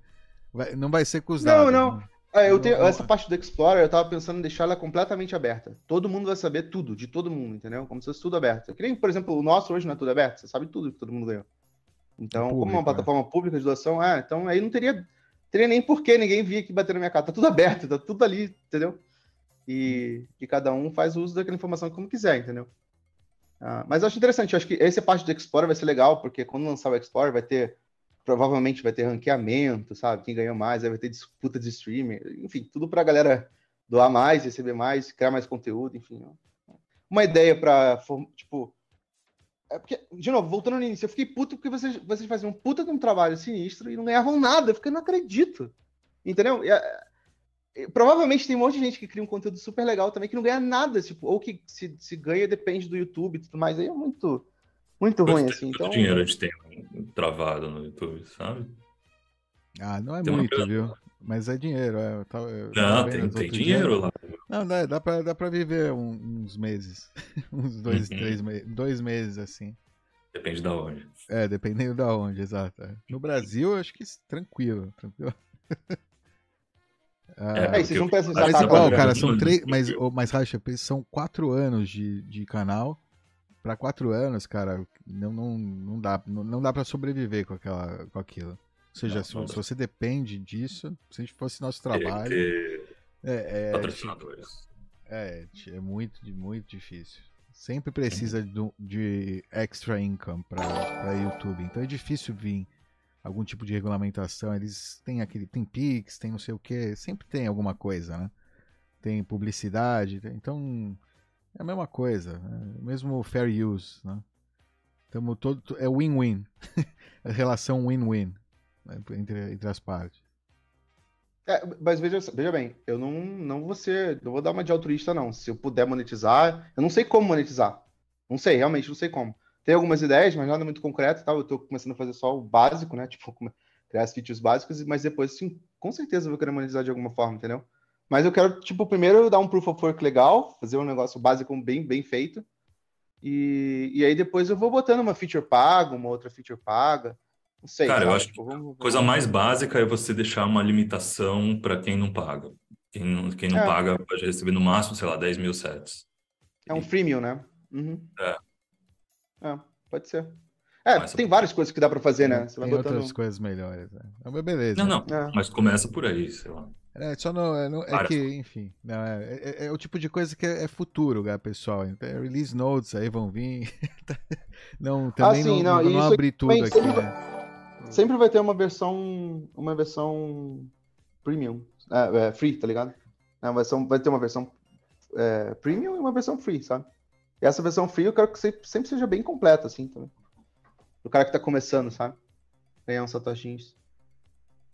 Vai, não vai ser com os dados. Não, não. Né? É, eu tenho, essa parte do Explorer, eu tava pensando em deixar ela completamente aberta. Todo mundo vai saber tudo, de todo mundo, entendeu? Como se fosse tudo aberto. Que nem, por exemplo, o nosso hoje não é tudo aberto, você sabe tudo que todo mundo ganhou. Então, público, como é uma plataforma é. pública de doação, é, então aí não teria, teria nem porquê ninguém vir aqui bater na minha cara. Tá tudo aberto, tá tudo ali, entendeu? E, e cada um faz uso daquela informação como quiser, entendeu? Ah, mas eu acho interessante, eu acho que essa parte do Explorer vai ser legal, porque quando lançar o Explorer vai ter provavelmente vai ter ranqueamento, sabe? Quem ganhou mais, vai ter disputa de streaming, enfim, tudo para a galera doar mais, receber mais, criar mais conteúdo, enfim. Uma ideia para, tipo, é porque, de novo, voltando no início, eu fiquei puto porque vocês, vocês faziam um puta de um trabalho sinistro e não ganhavam nada, eu fiquei, não acredito, entendeu? E, e, provavelmente tem um monte de gente que cria um conteúdo super legal também que não ganha nada, tipo, ou que se, se ganha depende do YouTube e tudo mais, aí é muito muito ruim, assim. Então... dinheiro a gente tem travado no YouTube, sabe? Ah, não é tem muito, viu? Mas é dinheiro. É, eu tava, eu não, tem, tem dinheiro lá. Não, dá, dá, pra, dá pra viver uns meses. uns dois, uhum. três meses. Dois meses, assim. Depende da onde. É, dependendo da onde, exato. É. No Brasil, acho que tranquilo. tranquilo. ah, é, vocês não pensam mas, igual, cara, são três. Mas, mas Racha, são quatro anos de, de canal para quatro anos, cara, não, não, não dá, não, não dá para sobreviver com, aquela, com aquilo. Ou seja, não, se, não se, você depende disso, se a gente fosse nosso trabalho. É, é, patrocinadores. É, é muito, muito difícil. Sempre precisa de, de extra income para YouTube. Então é difícil vir algum tipo de regulamentação. Eles têm aquele. Tem Pix, tem não sei o que. Sempre tem alguma coisa, né? Tem publicidade. Então é a mesma coisa, né? mesmo fair use, né? Tamo todo, é win-win, relação win-win? Entre, entre as partes. É, mas veja, veja bem, eu não, não vou ser, não vou dar uma de altruísta, não. Se eu puder monetizar, eu não sei como monetizar. Não sei, realmente não sei como. Tem algumas ideias, mas nada muito concreto, tá? Eu tô começando a fazer só o básico, né? Tipo, criar as features básicas, mas depois, sim, com certeza eu vou querer monetizar de alguma forma, entendeu? Mas eu quero, tipo, primeiro dar um proof of work legal, fazer um negócio básico bem, bem feito. E, e aí depois eu vou botando uma feature paga, uma outra feature paga. Não sei. Cara, sabe? eu acho que a coisa mais básica é você deixar uma limitação para quem não paga. Quem não, quem não é. paga pode receber no máximo, sei lá, 10 mil sets. É um freemium, né? Uhum. É. é. Pode ser. É, Começa tem por... várias coisas que dá para fazer, né? Você tem botando... outras coisas melhores. Né? É beleza. Não, não. É. Mas começa por aí, sei lá. É, só não, é, não, é que, enfim, não, é, é, é, o tipo de coisa que é, é futuro, né, pessoal. Então, release notes aí vão vir. não, também ah, sim, não, não, não abrir tudo aqui, né? Sempre vai ter uma versão, uma versão premium, é, free, tá ligado? Uma versão, vai ter uma versão premium e uma versão free, sabe? E essa versão free eu quero que sempre, seja bem completa, assim, também. O cara que tá começando, sabe? Ganhar uns satoshinhos.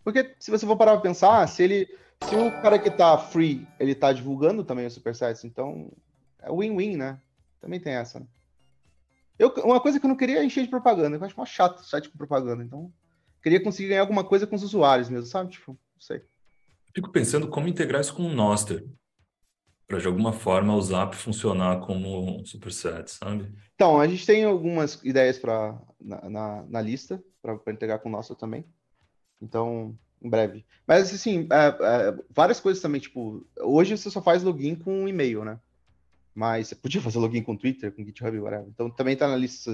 Porque se você for parar pra pensar, se ele se o cara que tá free, ele tá divulgando também os supersets, então é win-win, né? Também tem essa, né? Eu, uma coisa que eu não queria é encher de propaganda, eu acho mais chato site com propaganda, então queria conseguir ganhar alguma coisa com os usuários mesmo, sabe? Tipo, não sei. Fico pensando como integrar isso com o Noster, para de alguma forma o Zap funcionar como um superset, sabe? Então, a gente tem algumas ideias para na, na, na, lista para integrar com o Noster também. Então, Em breve. Mas, assim, é, é, várias coisas também, tipo, hoje você só faz login com e-mail, né? Mas você podia fazer login com Twitter, com GitHub, whatever. Então também tá na lista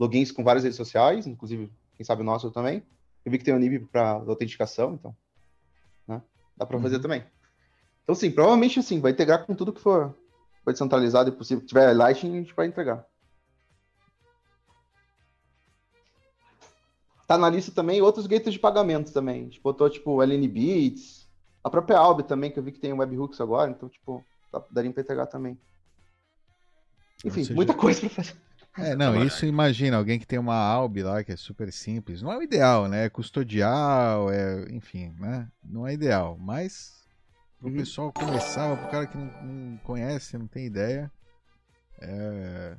logins com várias redes sociais, inclusive, quem sabe o nosso também. Eu vi que tem o NIB para autenticação, então. Né? Dá para fazer uhum. também. Então, sim, provavelmente assim, vai integrar com tudo que for, for descentralizado e possível. Se tiver Lightning, a gente vai entregar. Tá na lista também outros gateways de pagamento também. A gente botou, tipo, LN Beats, a própria Albi também, que eu vi que tem webhooks agora, então, tipo, daria pra entregar também. Enfim, seja... muita coisa pra fazer. É, não, isso imagina, alguém que tem uma Albi lá que é super simples. Não é o ideal, né? É custodial, é, enfim, né? Não é ideal, mas o uhum. pessoal começar, o cara que não, não, conhece, não tem ideia, é...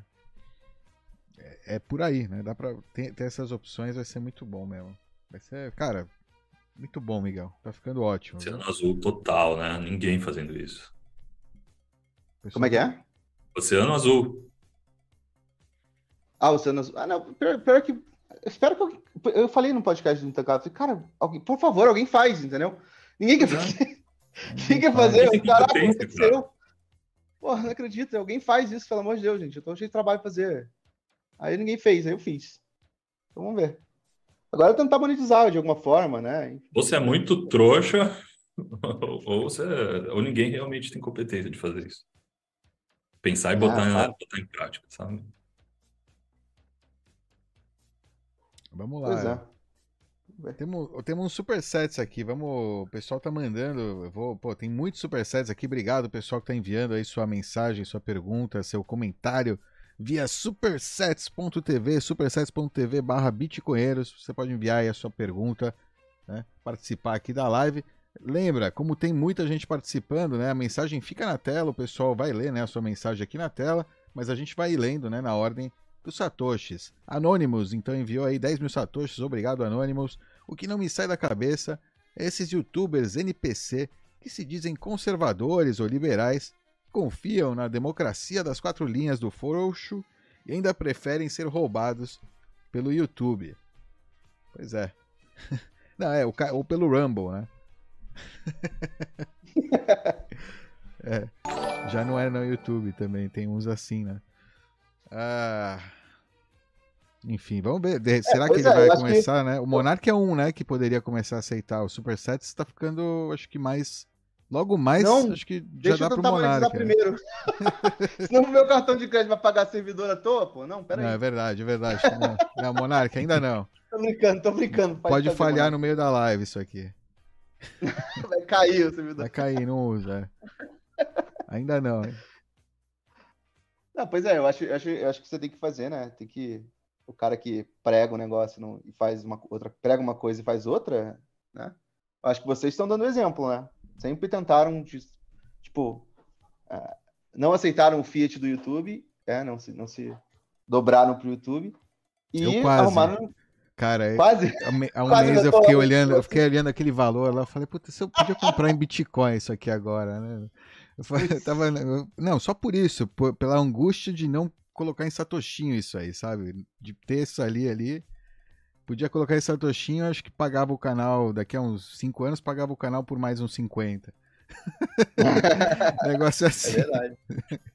é, é por aí, né? Dá pra ter, ter, essas opções, vai ser muito bom mesmo. Vai ser, cara, muito bom, Miguel. Tá ficando ótimo. Oceano azul total, né? Ninguém fazendo isso. Pessoal... Como é que é? Oceano Azul. Ah, Oceano Azul. Ah, não, pior, pior que. Espero que alguém. Eu falei no podcast do Intacado, cara, alguém, por favor, alguém faz, entendeu? Ninguém quer fazer. Ninguém quer fazer. Caraca, aconteceu. Porra, não acredito. Alguém faz isso, pelo amor de Deus, gente. Eu tô cheio de trabalho pra fazer. Aí ninguém fez, aí eu fiz. Então vamos ver. Agora tentar monetizar de alguma forma, né? Você é muito trouxa, ou, você, ou ninguém realmente tem competência de fazer isso. Pensar e botar, ah, tá. botar em prática, sabe? Vamos lá. Pois é. Temos, temos uns supersets aqui. Vamos, o pessoal tá mandando. Vou, pô, tem muitos supersets aqui. Obrigado, pessoal que tá enviando aí sua mensagem, sua pergunta, seu comentário via supersets.tv, supersets.tv barra bitcoinheiros. Você pode enviar aí a sua pergunta, né? participar aqui da live. Lembra, como tem muita gente participando, né? A mensagem fica na tela, o pessoal vai ler, né, a sua mensagem aqui na tela, mas a gente vai lendo, né, na ordem dos satoshis. Anonymous, então enviou aí 10 mil satoshis, obrigado Anonymous. O que não me sai da cabeça é esses youtubers NPC que se dizem conservadores ou liberais, confiam na democracia das quatro linhas do Forocho e ainda preferem ser roubados pelo YouTube. Pois é. Não, é, ou pelo Rumble, né? é, já não é no YouTube também, tem uns assim, né? Ah, enfim, vamos ver. Será é, que ele é, vai começar, que... né? O Monark é um, né, que poderia começar a aceitar. O Super Sets está ficando, acho que mais. Logo mais, não, acho que já dá pro Monark. Né? primeiro. Senão o meu cartão de crédito vai pagar servidor à toa, pô. Não, peraí. Não, é verdade, é verdade. Não, não Monark, ainda não. tô brincando, tô brincando. Pode, Pode falhar no meio da live isso aqui. Vai cair o servidor. Vai cair, não usa. Ainda não. Hein? Não, pois é, eu acho, eu acho, eu acho que você tem que fazer, né? Tem que. O cara que prega um negócio não, e faz uma outra, prega uma coisa e faz outra, né? Eu acho que vocês estão dando exemplo, né? Sempre tentaram, tipo, uh, não aceitaram o Fiat do YouTube, é, não se, não se dobraram pro YouTube e arrumaram Cara, é, quase, há um quase mês eu fiquei olhando, eu fiquei olhando aquele valor lá, eu falei, puta, se eu podia comprar em Bitcoin isso aqui agora, né? Eu, falei, eu tava, não, só por isso, por, pela angústia de não colocar em satoshinho isso aí, sabe? De ter isso ali ali. Podia colocar em satoshinho, acho que pagava o canal, daqui a uns 5 anos pagava o canal por mais uns 50. Negócio assim. É verdade.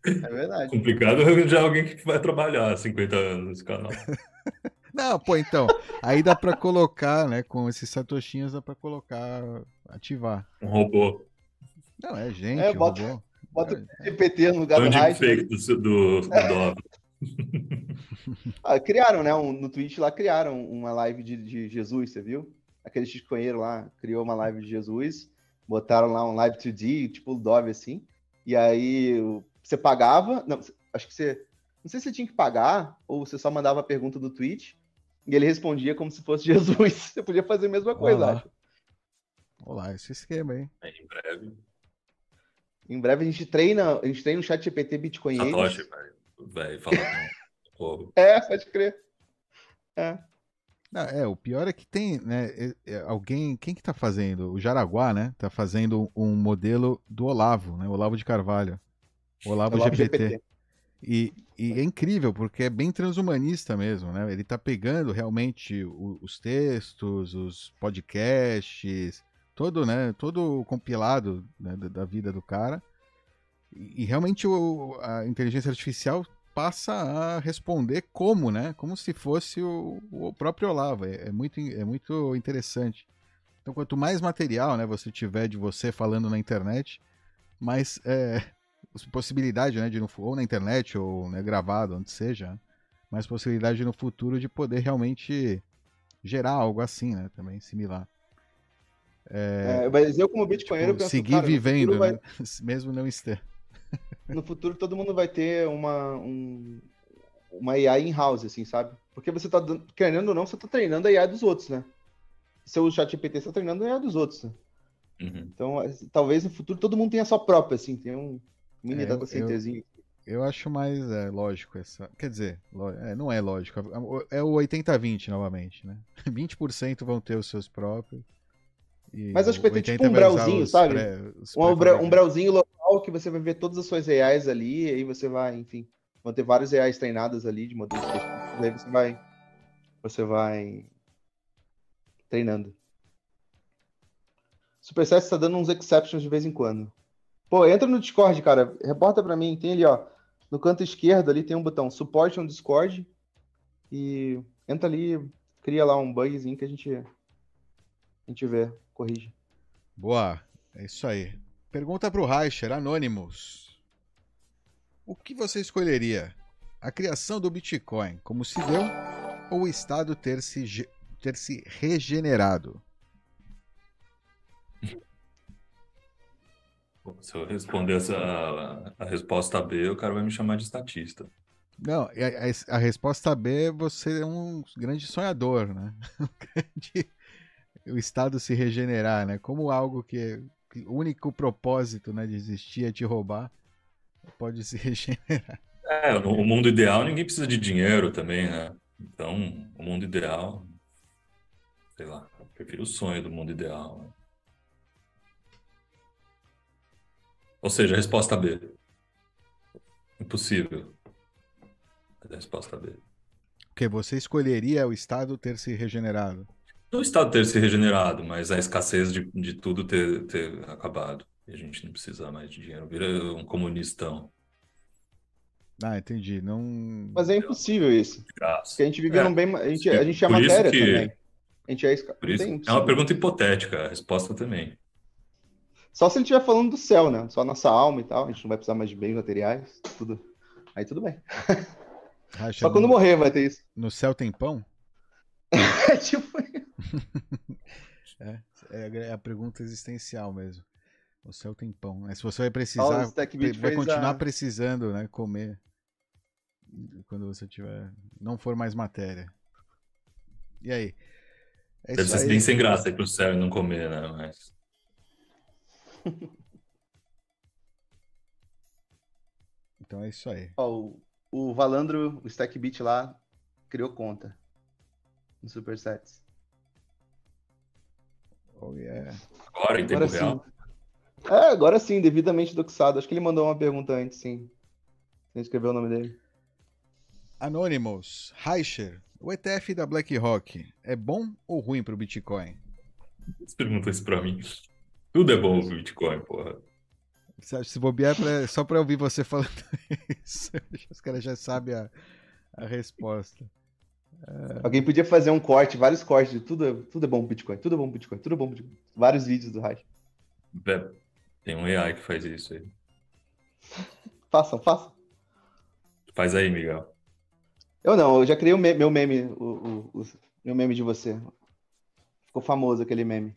É verdade. Complicado arranjar alguém que vai trabalhar 50 anos nesse canal. Não, pô, então. Aí dá pra colocar, né? Com esses satoshinhos dá pra colocar, ativar. Um robô. Não, é gente, é, bota, robô. Bota o GPT no lugar do Raid. fake do, do, do é. ah, criaram, né? Um, no Twitch lá criaram uma live de, de Jesus, você viu? Aquele chicoeiro lá criou uma live de Jesus, botaram lá um live 2D, tipo o Dove assim. E aí você pagava. Não, acho que você. Não sei se você tinha que pagar ou você só mandava a pergunta do Twitch e ele respondia como se fosse Jesus. Você podia fazer a mesma coisa, Olá. acho. Olá, esse esquema, hein? É, em breve. Em breve a gente treina, a gente treina um chat GPT Bitcoin. Satoshi, vai falar É, pode crer. É. Não, é, o pior é que tem, né, alguém, quem que tá fazendo? O Jaraguá, né, tá fazendo um modelo do Olavo, né, Olavo de Carvalho. Olavo, Olavo GPT. GPT. E, e é incrível, porque é bem transhumanista mesmo, né? Ele tá pegando realmente o- os textos, os podcasts, todo, né? Todo compilado né, da, da vida do cara. E, e realmente o- a inteligência artificial passa a responder como, né? Como se fosse o, o próprio Olavo. É, é muito, é muito interessante. Então, quanto mais material né, você tiver de você falando na internet, mais é, possibilidade, né, de no, ou na internet ou né, gravado, onde seja, mais possibilidade no futuro de poder realmente gerar algo assim, né, também similar. É, mas eu, como bitcoinheiro, Tipo, penso, seguir cara, vivendo, futuro vai- né, mesmo não esteja. no futuro todo mundo vai ter uma, um- uma AI in-house, assim, sabe? Porque você tá, querendo ou não, você tá treinando a AI dos outros, né? Seu chat GPT está treinando a AI dos outros, né? Uhum. Então, é, talvez no futuro todo mundo tenha a sua própria, assim, tem um mini É, data eu- centerzinho. Eu acho mais é, lógico essa. Quer dizer, lo- é, não é lógico. É o 80-20 novamente, né? 20% vão ter os seus próprios. E Mas acho que vai ter tipo 80 um browzinho, sabe? pré- Um, bra- um browzinho local que você vai ver todas as suas AIs ali, e aí você vai, enfim, vão ter várias AIs treinadas ali de modelos específicos, aí você vai, você vai treinando. Superset está dando uns exceptions de vez em quando. Pô, entra no Discord, cara, reporta pra mim, tem ali, ó, no canto esquerdo ali tem um botão suporte no Discord e entra ali, cria lá um bugzinho que a gente a gente vê, corrige. Boa, é isso aí. Pergunta pro Reicher, Anonymous. O que você escolheria? A criação do Bitcoin, como se deu, ou o Estado ter se, ter se regenerado? Bom, Se eu responder essa, a, a resposta B, o cara vai me chamar de estatista. Não, a, a- a resposta B, você é um grande sonhador, né? Um grande- o Estado se regenerar, né? Como algo que, que o único propósito né, de existir é te roubar, pode se regenerar. É, no o mundo ideal ninguém precisa de dinheiro também, né? Então, o mundo ideal, sei lá, eu prefiro o sonho do mundo ideal. né? Ou seja, a resposta B. Impossível. A resposta B. Porque você escolheria o Estado ter se regenerado. Não o Estado ter se regenerado, mas a escassez de, de tudo ter, ter acabado. E a gente não precisa mais de dinheiro. Vira um comunistão. Ah, entendi. Não. Mas é impossível isso. De graça. Porque a gente vive É. num bem. A gente, a gente é matéria que- também. A gente é esca... Isso, é uma pergunta hipotética, a resposta também. Só se ele estiver falando do céu, né? Só a nossa alma e tal. A gente não vai precisar mais de bens materiais. Tudo. Aí tudo bem. Racha, Só quando no, morrer vai ter isso. no céu tem pão? É tipo. É, é a pergunta existencial mesmo. O céu tem pão. Né? Se você vai precisar, vai continuar a- precisando, né? Comer quando você tiver. Não for mais matéria. E aí? É Deve ser aí. bem sem graça ir pro céu e não comer, né? Mas Então é isso aí. Ó, o, o Valandro, o Stack Beat lá, criou conta. No Supersets. Oh, yeah. agora, em tempo Agora real. sim. É, agora sim, devidamente doxado. Acho que ele mandou uma pergunta antes, sim. Sem escrever o nome dele. Anonymous, Reicher, o ETF da BlackRock é bom ou ruim para o Bitcoin? Você pergunta isso pra mim. Tudo é bom o Bitcoin, porra. Se bobear, é pra- só para ouvir você falando isso, os caras já sabem a, a resposta. Alguém podia fazer um corte, vários cortes de tudo, é- tudo é bom Bitcoin, tudo é bom Bitcoin, tudo é bom Bitcoin. Vários vídeos do Raj. É, Tem um AI que faz isso aí. Façam, façam. Faz aí, Miguel. Eu não, eu já criei o me- meu meme, o, o- o- meu meme de você. Ficou famoso aquele meme.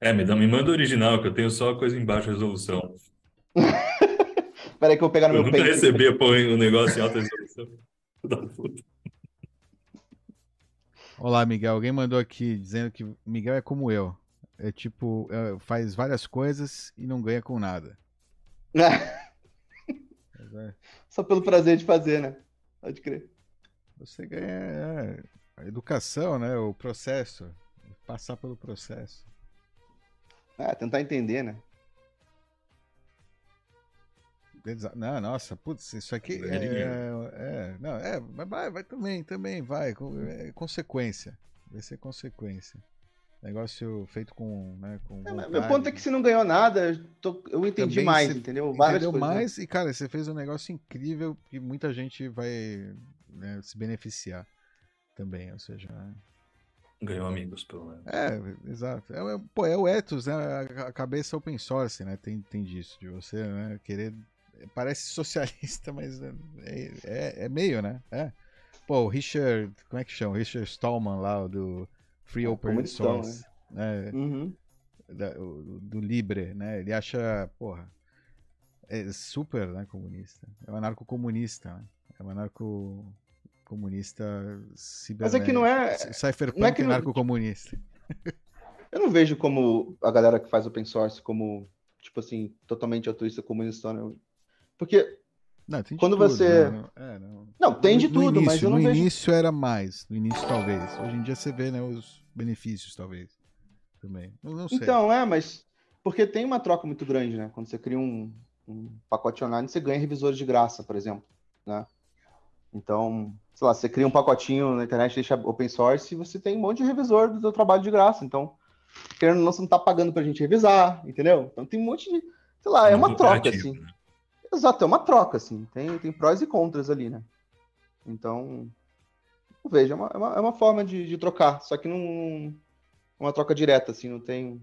É, me, dá, me manda o original, que eu tenho só a coisa em baixa resolução. Pera aí que eu vou pegar no Eu meu nunca peito. recebi põe o negócio em alta resolução. Da puta. Olá, Miguel. Alguém mandou aqui dizendo que Miguel é como eu. É tipo, é, faz várias coisas e não ganha com nada. É, Só pelo prazer de fazer, né? Pode crer. você ganha é, a educação, né? O processo. Passar pelo processo. Ah, tentar entender, né? Exa- Não, nossa, putz, isso aqui é, dinheiro. é, não, é, mas vai, vai também, também vai, é consequência, vai ser consequência. Negócio feito com, né, com É. Meu ponto é que se não ganhou nada, eu, tô- eu entendi Também mais, entendeu? Várias Entendeu coisas, né? mais e, cara, você fez um negócio incrível que muita gente vai né, se beneficiar também, ou seja, Ganhou amigos, pelo menos. é, exato. É, é- pô, é o ethos, né, a, a cabeça open source, né, tem, tem disso, de você, né, querer, parece socialista, mas é, é, é meio, né, é. Pô, o Richard, como é que chama? O Richard Stallman lá, do Free É, Open Source, né, Uhum. da- do Libre, né? Ele acha, porra, é super, né, comunista. É um anarco-comunista, né? É um anarco-comunista Mas é que não é. Cypherpunk não é que anarco-comunista. Eu não vejo como a galera que faz open source como, tipo assim, totalmente altruísta comunista, né? Porque, Não, Quando tudo, você- né? Não- é, não. não, tem de No- no tudo, mas início, eu não No vejo. início era mais, no início talvez. Hoje em dia você vê, né, os benefícios, talvez, também. Não, não sei. Então, é, mas. Porque tem uma troca muito grande, né? Quando você cria um, um pacote online, você ganha revisores de graça, por exemplo, né? Então, sei lá, você cria um pacotinho na internet, deixa open source, e você tem um monte de revisor do seu trabalho de graça. Então, querendo ou não, você não tá pagando pra gente revisar, entendeu? Então tem um monte de. Sei lá, é uma troca, assim. né? Exato, é uma troca, assim. Tem, tem prós e contras ali, né? Então, eu vejo, é uma, é uma, é uma forma de, de trocar, só que não uma troca direta, assim, não tem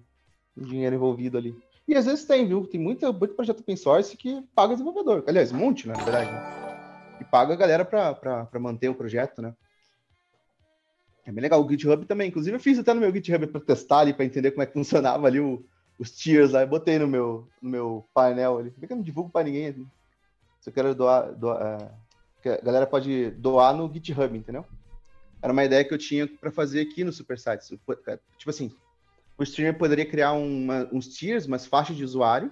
dinheiro envolvido ali. E às vezes tem, viu? Tem muito, muito projeto open source que paga desenvolvedor. Aliás, um monte, né, na verdade. Né? E paga a galera pra manter o projeto, né? É bem legal. O GitHub também. Inclusive, eu fiz até no meu GitHub pra testar ali, pra entender como é que funcionava ali o, os tiers lá. Eu botei no meu, no meu painel ali. Vê que eu não divulgo pra ninguém. Assim. Se eu quero doar. doar é, a galera pode doar no GitHub, entendeu? Era uma ideia que eu tinha pra fazer aqui no Supersites. Tipo assim, o streamer poderia criar uma- uns tiers, umas faixas de usuário,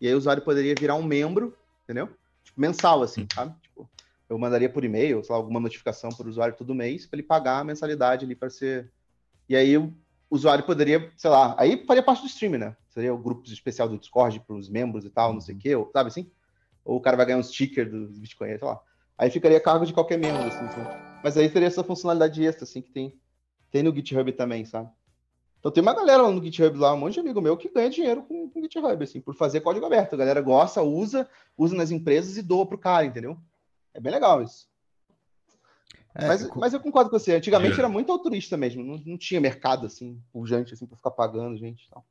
e aí o usuário poderia virar um membro, entendeu? Tipo, mensal, assim, sabe? Tipo, eu mandaria por e-mail, sei lá, alguma notificação para o usuário todo mês, para ele pagar a mensalidade ali para ser. E aí o usuário poderia, sei lá, aí faria parte do streamer, né? Seria o grupo especial do Discord para os membros e tal, não sei o quê, ou, sabe assim? Ou o cara vai ganhar um sticker do Bitcoin, sei lá. Aí ficaria a cargo de qualquer membro, assim, sabe? Mas aí teria essa funcionalidade extra, assim, que tem, tem no GitHub também, sabe? Então tem uma galera lá no GitHub lá, um monte de amigo meu que ganha dinheiro com, com GitHub, assim, por fazer código aberto. A galera gosta, usa, usa nas empresas e doa pro cara, entendeu? É bem legal isso. É, mas, mas eu concordo com você. Antigamente É. era muito autorista mesmo. Não, não tinha mercado, assim, pujante, assim, pra ficar pagando gente e tal.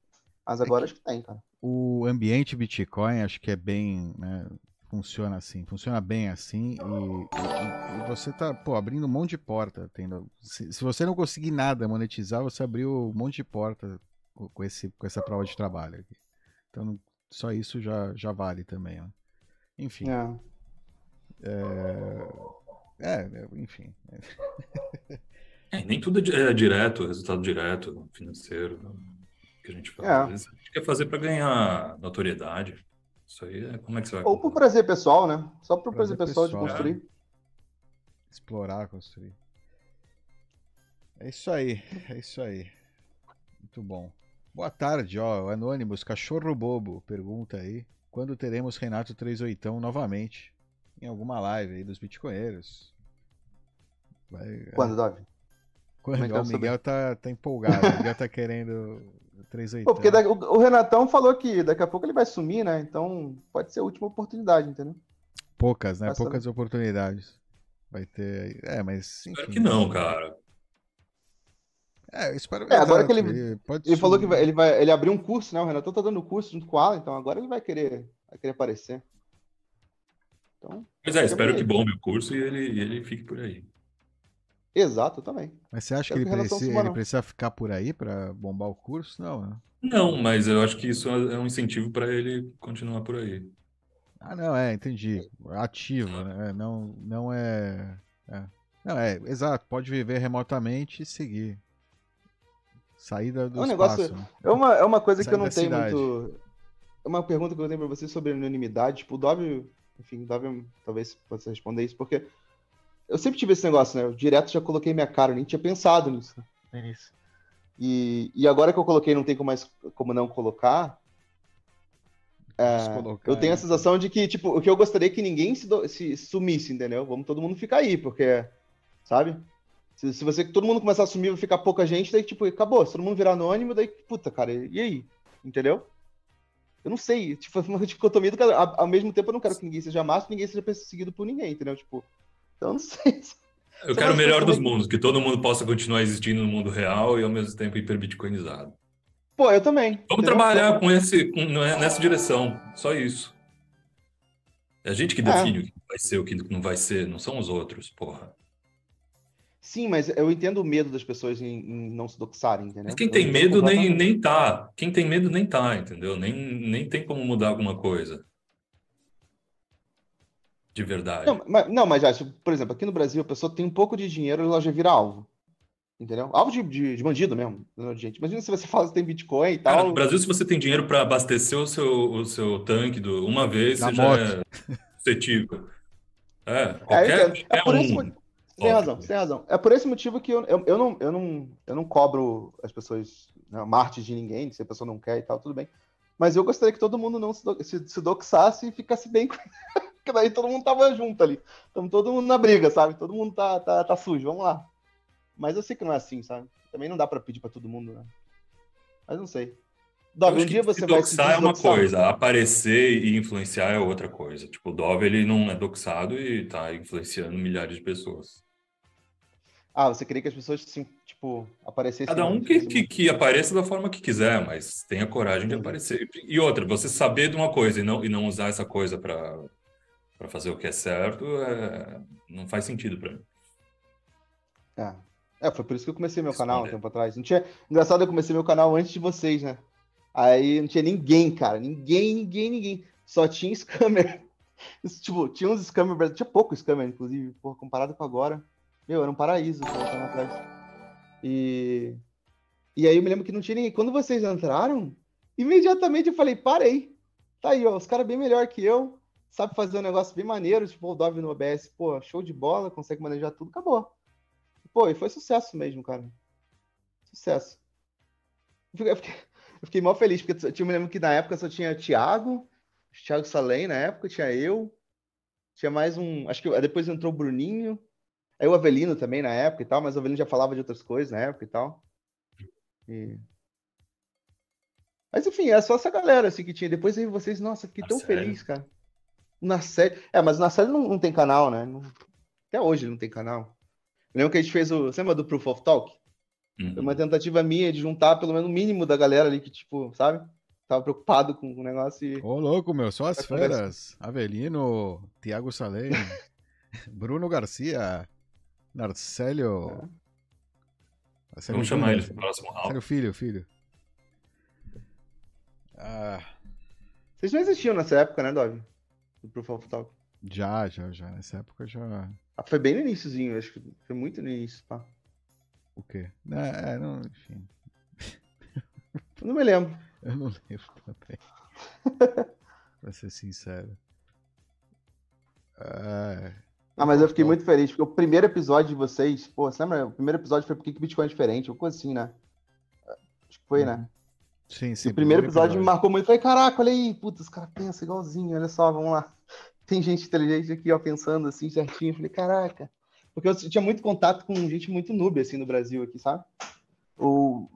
Mas agora acho que tem, cara. o ambiente Bitcoin acho que é bem, né, funciona assim, funciona bem assim e, e- e você tá, pô, abrindo um monte de porta, tendo, se, se você não conseguir nada monetizar, você abriu um monte de porta com, com esse, com essa prova de trabalho aqui. Então, só isso já, já vale também, né? Enfim, É. é, é, enfim. É, nem tudo é é direto, resultado direto, financeiro, né, que a gente fala. É. A gente quer fazer para ganhar notoriedade. Isso aí é como é que você vai. Ou por prazer pessoal, né? Só por prazer, Prazer pessoal, pessoal. de construir. Explorar, construir. É isso aí, é isso aí. Muito bom. Boa tarde, ó. o Anônimos, cachorro bobo, pergunta aí. Quando teremos Renato 38 novamente? Em alguma live aí dos Bitcoinheiros. Vai, é, Quando, Davi? quando como é que ó, eu o Miguel tá, tá empolgado. O Miguel tá querendo 38. Pô, porque da- o, o Renatão falou que daqui a pouco ele vai sumir, né? Então pode ser a última oportunidade, entendeu? Poucas, né? Saber. Poucas oportunidades. Vai ter. É, mas. Espero enfim. que não, cara. É, eu espero. É, agora que ele- pode Ele falou que vai, ele vai, ele abriu um curso, né? O Renatão tá dando curso junto com o Alan, então agora ele vai querer, vai querer aparecer. Então, Mas é, espero aí. que bombe o curso e ele, ele fique por aí. exato, eu também. Mas você acha que ele que Renação precisa, ele precisa ficar por aí pra bombar o curso? Não, né? Não, mas eu acho que isso é um incentivo para ele continuar por aí. Ah, não, é, entendi. Ativo, né? Não, não é, é. Não, é, exato. Pode viver remotamente e seguir. Saída do É um negócio- espaço. né? É uma, é uma coisa que Sai eu não tenho cidade. muito. É uma pergunta que eu tenho pra você sobre anonimidade. Tipo, o Dove, enfim, Dove talvez possa responder isso, porque eu sempre tive esse negócio, né? Eu direto já coloquei minha cara, eu nem tinha pensado nisso né, no início. E, e agora que eu coloquei, não tem como mais como não colocar. É, colocar eu tenho a aí. sensação de que, tipo, o que eu gostaria é que ninguém se, do- se sumisse, entendeu? Vamos todo mundo ficar aí, porque, sabe? Se, se você todo mundo começar a sumir e ficar pouca gente, daí, tipo, acabou. Se todo mundo virar anônimo, daí, puta, cara, e aí? Entendeu? Eu não sei. Tipo, é uma dicotomia do cara. Ao, ao mesmo tempo, eu não quero que ninguém seja massa, ninguém seja perseguido por ninguém, entendeu? Tipo, então eu não sei. Eu quero o melhor dos mundos, que todo mundo possa continuar existindo no mundo real e ao mesmo tempo hiperbitcoinizado. Pô, eu também. Vamos entendeu? trabalhar com esse, com- né, nessa direção, só isso. É a gente que define o que vai ser, o que não vai ser, não são os outros, porra. Sim, mas eu entendo o medo das pessoas em, em não se doxarem, entendeu? Mas quem tem medo nem, completamente. nem tá. Quem tem medo nem tá, entendeu? Nem, nem tem como mudar alguma coisa. De verdade. Não, mas, não, mas já, por exemplo, aqui no Brasil, a pessoa tem um pouco de dinheiro, ela já vira alvo. Entendeu? Alvo de, de, de bandido mesmo, não de gente. Imagina se você fala que tem Bitcoin e Cara, tal. no Brasil, se você tem dinheiro para abastecer o seu, o seu tanque do, uma vez, Na você já é suscetível. É, É, qualquer, entendo. É qualquer por um. esse tem razão, tem razão. É por esse motivo que eu, eu, eu, não, eu, não, eu não cobro as pessoas, né, Marte de ninguém, se a pessoa não quer e tal, tudo bem. Mas eu gostaria que todo mundo não se, do- se, se doxasse e ficasse bem com Porque daí todo mundo tava junto ali. Estamos todo mundo na briga, sabe? Todo mundo tá, tá, tá sujo, vamos lá. Mas eu sei que não é assim, sabe? Também não dá pra pedir pra todo mundo, né? Mas não sei. Dove, um dia você vai se doxar é uma coisa, aparecer e influenciar é outra coisa. Tipo, o Dove, ele não é doxado e tá influenciando milhares de pessoas. Ah, você queria que as pessoas, assim, tipo, aparecessem... Cada um que, que, que apareça da forma que quiser, mas tenha coragem de Entendi. aparecer. E outra, você saber de uma coisa e não, e não usar essa coisa para fazer o que é certo, é, não faz sentido para mim. É. É, foi por isso que eu comecei meu Esconder. canal um tempo atrás. Não tinha... Engraçado, eu comecei meu canal antes de vocês, né? Aí não tinha ninguém, cara. Ninguém, ninguém, ninguém. Só tinha scammer. Tipo, tinha uns scammer, tinha pouco scammer, inclusive, porra, comparado com agora. Meu, era um paraíso. E... E aí eu me lembro que não tinha ninguém. Quando vocês entraram, imediatamente eu falei, parei. Tá aí, ó, os caras bem melhor que eu, sabe fazer um negócio bem maneiro, tipo o Dove no OBS, pô, show de bola, consegue manejar tudo, acabou. Pô, e foi sucesso mesmo, cara. Sucesso. Eu fiquei, eu fiquei, eu fiquei mal feliz, porque eu me lembro que na época só tinha Thiago, Thiago Salem na época, tinha eu, tinha mais um. Acho que depois entrou o Bruninho, aí o Avelino também na época e tal, mas o Avelino já falava de outras coisas na época e tal. E... Mas enfim, é só essa galera assim que tinha. Depois aí vocês, nossa, fiquei tão Marcelo. feliz, cara. Na série. É, mas na série não, não tem canal, né? Não- Até hoje ele não tem canal. Eu lembro que a gente fez o. Você lembra do Proof of Talk? Uhum. Foi uma tentativa minha de juntar pelo menos o mínimo da galera ali que, tipo, sabe? Tava preocupado com o negócio e. Ô, louco, meu, só as feras. Avelino, Thiago Salem, Bruno Garcia, Narcélio. Narcélio Vamos chamar ele pro próximo round. Narcélio Filho, filho. Ah, Vocês não existiam nessa época, né, Dove? Do Proof of Talk. já, já, já. Nessa época já. Ah, foi bem no iníciozinho, acho que foi muito no início, pá. O quê? É, é, não, enfim. Eu não me lembro. Eu não lembro também. pra ser sincero. Ah, Ah, mas eu fiquei muito feliz, porque o primeiro episódio de vocês, pô, você lembra? O primeiro episódio foi por que Bitcoin é diferente, uma coisa assim, né? Acho que foi, né? sim, E sim. o primeiro episódio me marcou muito. Falei, caraca, olha aí, puta, os caras pensam igualzinho, olha só, vamos lá. Tem gente inteligente aqui, ó, pensando assim certinho. Falei, caraca. Porque eu tinha muito contato com gente muito noob, assim, no Brasil aqui, sabe? O,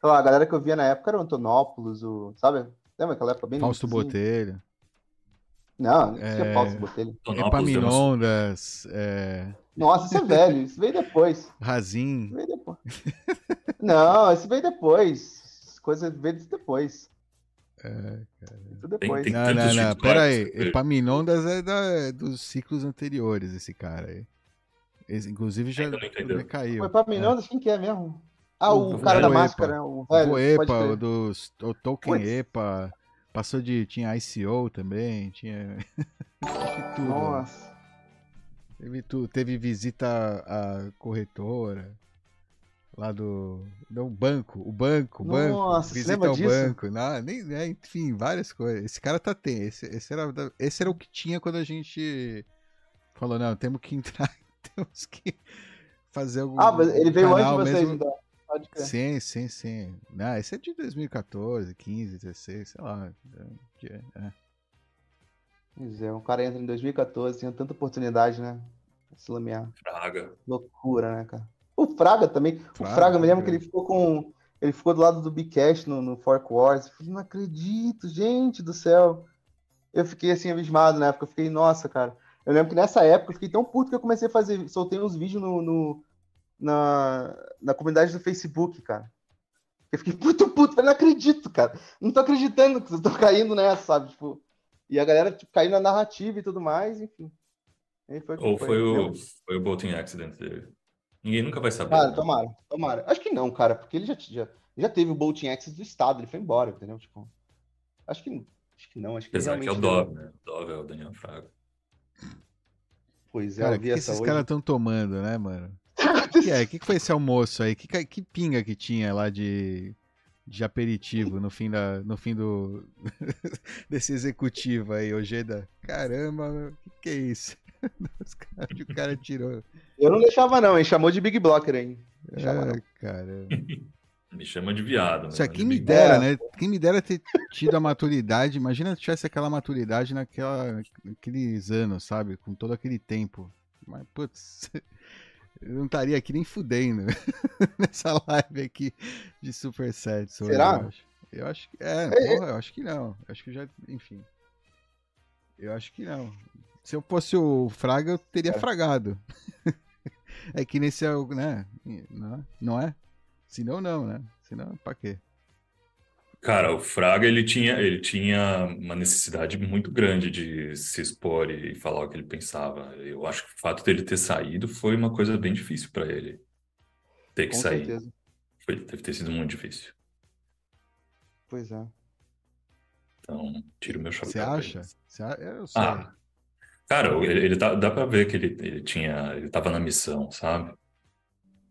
sei lá, a galera que eu via na época era o Antonopoulos, o, sabe? Lembra aquela época bem Fausto? Botelho. Não, não tinha É. Fausto Botelho. Epaminondas, é, Nossa, isso é velho, isso veio depois. Isso Razin. veio depois. Não, isso veio depois. Coisa veio depois. É, Isso depois. tem- Não, não, não, pera aí. Epaminondas é, da, é dos ciclos anteriores, esse cara aí. Esse, inclusive já, já caiu. O Epaminondas, quem que é mesmo? Ah, O o, cara da máscara, né? o O velho. Pode crer. o dos o Putz. EPA, passou de. Tinha ICO também, tinha. teve tudo. Nossa. Teve tudo. Teve visita à corretora. Lá do. Não, banco. O banco, o banco. Nossa, Visita ao disso? banco. Não, nem, é, enfim, várias coisas. Esse cara tá tem. Esse, esse, era, esse era o que tinha quando a gente falou, não, temos que entrar, temos que fazer algum. Ah, mas ele veio antes de vocês, mesmo. então. Pode crer. Sim, sim, sim. Não, esse é de 2014, 15, 16, sei lá. É, é. Pois é, um cara entra em 2014, tinha tanta oportunidade, né? Se lamear. Fraga. Loucura, né, cara? O Fraga também. Fraga, o Fraga, eu me lembro que ele ficou com. Ele ficou do lado do Big Cash no, no Fork Wars. Eu falei, não acredito, gente do céu. Eu fiquei assim, abismado na época. Eu fiquei, nossa, cara. Eu lembro que nessa época eu fiquei tão puto que eu comecei a fazer. Soltei uns vídeos no, no- na, na comunidade do Facebook, cara. Eu fiquei muito puto. Falei, não acredito, cara. Não tô acreditando que eu tô caindo nessa, sabe? Tipo, e a galera tipo, caindo na narrativa e tudo mais, enfim. Foi, Ou foi meu. o, foi o boating accident dele. Ninguém nunca vai saber. Cara, né? tomara, tomara. Acho que não, cara, porque ele já, já, já teve o Bolting Access do estado, ele foi embora, entendeu? Tipo, acho que, acho que não, acho que Apesar que é o realmente- Dove, né? O Dove é o Daniel Fraga. Pois é, Cara, eu vi que, que essa esses caras estão tomando, né, mano? O que, que é? Que, que foi esse almoço aí? Que, que pinga que tinha lá de, de aperitivo no fim, da, no fim do desse executivo aí, Ojeda? Caramba, o que, que é isso? Os cara, o cara tirou. Eu não deixava não, hein? Chamou de Big Blocker aí. Deixava caramba. Me chama de viado. Isso né? aqui me De- dera, É. né? Quem me dera ter tido a maturidade. Imagina se tivesse aquela maturidade naquela, naqueles anos, sabe? Com todo aquele tempo. Mas, putz, eu não estaria aqui nem fudendo nessa live aqui de Super Sets. Será? Eu acho, eu acho que. É, É, porra, eu acho que não. Eu acho que já. Enfim. Eu acho que não. Se eu fosse o Fraga, eu teria É. fragado. é que nesse. é o- Né? Não, não é? Se não, não, né? Se não, pra quê? Cara, o Fraga ele tinha, ele tinha uma necessidade muito grande de se expor e falar o que ele pensava. Eu acho que o fato dele ter saído foi uma coisa bem difícil para ele. Ter que Com sair. certeza. Foi, deve ter sido muito difícil. Pois é. Então, tiro meu chapéu Você acha? ele. Você a- Eu sei. Ah, cara, ele, ele tá- dá pra ver que ele, ele tinha, ele tava na missão, sabe?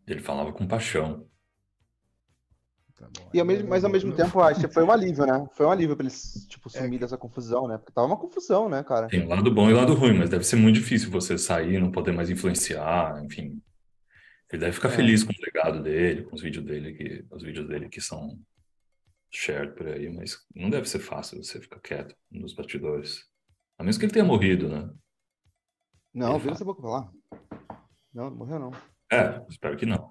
Ele falava com paixão. Tá bom. E ao mesmo, mas ao mesmo tempo, eu acho que foi um alívio, né? Foi um alívio pra eles, tipo, É sumir dessa confusão, né? Porque tava uma confusão, né, cara? Tem o lado bom e o lado ruim, mas deve ser muito difícil você sair, não poder mais influenciar, enfim. Ele deve ficar É. feliz com o legado dele, com os vídeos dele que, os vídeos dele que são shared por aí, mas não deve ser fácil você ficar quieto nos bastidores. A menos que ele tenha morrido, né? Não, vira essa boca pra lá. Não, não morreu não. É, espero que não.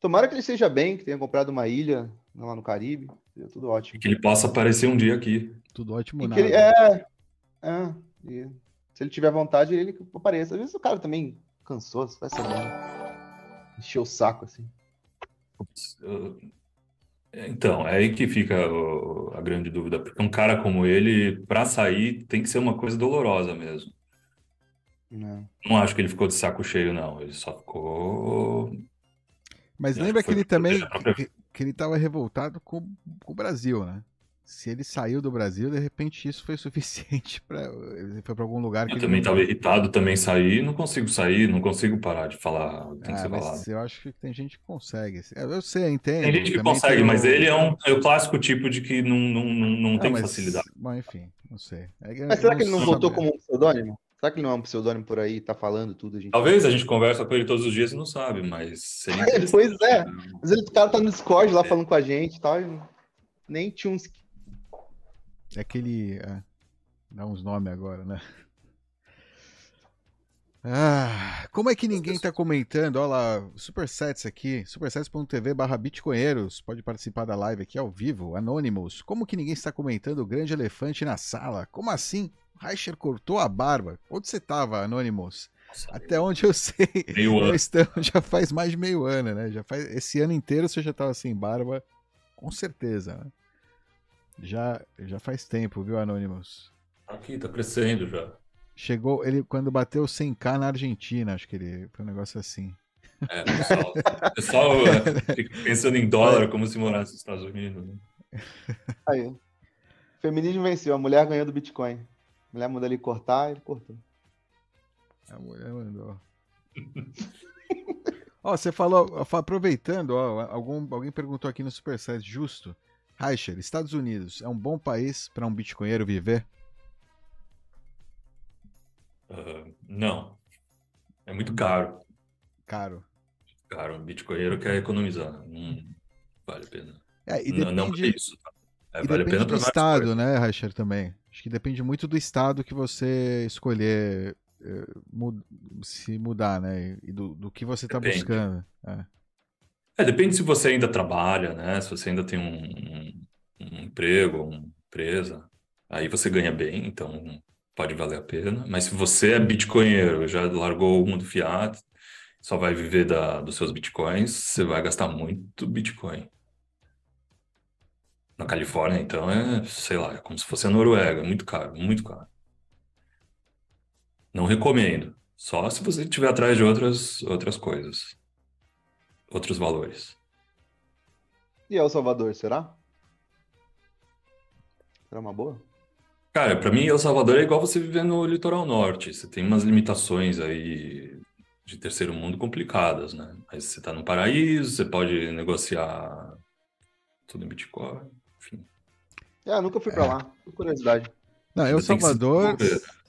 Tomara que ele esteja bem, que tenha comprado uma ilha lá no Caribe. Seria tudo E ótimo. que ele possa aparecer um dia aqui. Tudo ótimo, E nada. ele, é, é, e se ele tiver vontade, ele apareça. Às vezes o cara também cansou, vai saber. né? Encheu o saco, assim. Então, é aí que fica o- a grande dúvida, porque um cara como ele, para sair, tem que ser uma coisa dolorosa mesmo. né? Não acho que ele ficou de saco cheio, não. Ele só ficou. Mas lembra que que ele também própria- que, que ele tava revoltado com, com o Brasil, né? Se ele saiu do Brasil, de repente isso foi suficiente para ele foi para algum lugar que Eu ele também não- estava irritado, também saí, não consigo sair, não consigo parar de falar o que tem que Ah, ser mas falado. eu acho que tem gente que consegue. Eu sei, entendo. Tem gente que consegue, tem mas ele é, um, é o clássico tipo de que não, não, não, não Ah, tem mas- facilidade. Bom, enfim, não sei. É que Mas será que ele não voltou como um pseudônimo? Será que ele não é um pseudônimo por aí, tá falando tudo, gente? Talvez a gente conversa com ele todos os dias e não sabe, mas Pois é. Às vezes o cara tá no Discord lá falando com a gente e tal, e nem Tunes. É aquele. é, dá uns nomes agora, né? Ah, como é que ninguém tá comentando? Olha lá, Supersets aqui, supersets.tv barra bitcoinheiros, pode participar da live aqui ao vivo, Anonymous. Como que ninguém está comentando o grande elefante na sala? Como assim? Reicher cortou a barba. Onde você tava, Anonymous? Nossa, Até onde eu sei, meio nós ano. estamos, já faz mais de meio ano, né? Já faz, esse ano inteiro você já tava sem barba, com certeza, né? Já, já faz tempo, viu, Anonymous? Aqui, tá crescendo já. Chegou, ele quando bateu 100k na Argentina, acho que ele foi um negócio assim. É, o pessoal, pessoal é, fica pensando em dólar como se morasse nos Estados Unidos. né? Aí. Feminismo venceu, a mulher ganhou do Bitcoin. A mulher mandou ele cortar, ele cortou. A mulher mandou. Ó, você falou, aproveitando, ó, algum, alguém perguntou aqui no Superset, justo. Reicher, Estados Unidos é um bom país para um bitcoinheiro viver? Ah, não. É muito caro. Caro. Cara, o bitcoinheiro quer economizar. Não vale a pena. É, e Não, não depende, por isso. tá? É, e vale a depende pena do para várias estado, coisas. né, Rasher, também. Acho que depende muito do estado que você escolher eh, mu- se mudar, né? E do, do que você tá Depende. buscando. É. É, depende se você ainda trabalha, né? Se você ainda tem um, um- um emprego, uma empresa, aí você ganha bem, então pode valer a pena. Mas se você é bitcoinheiro, já largou o mundo fiat, só vai viver da, dos seus bitcoins, você vai gastar muito bitcoin. Na Califórnia, então, é, sei lá, é como se fosse a Noruega, é muito caro, muito caro. Não recomendo, só se você estiver atrás de outras, outras coisas, outros valores. E El Salvador, será? Será uma boa? Cara, pra mim, El Salvador é igual você viver no litoral norte. Você tem umas limitações aí de terceiro mundo complicadas, né? Mas você tá no paraíso, você pode negociar tudo em Bitcoin, enfim. É, eu nunca fui pra lá. Por curiosidade. Não, El Salvador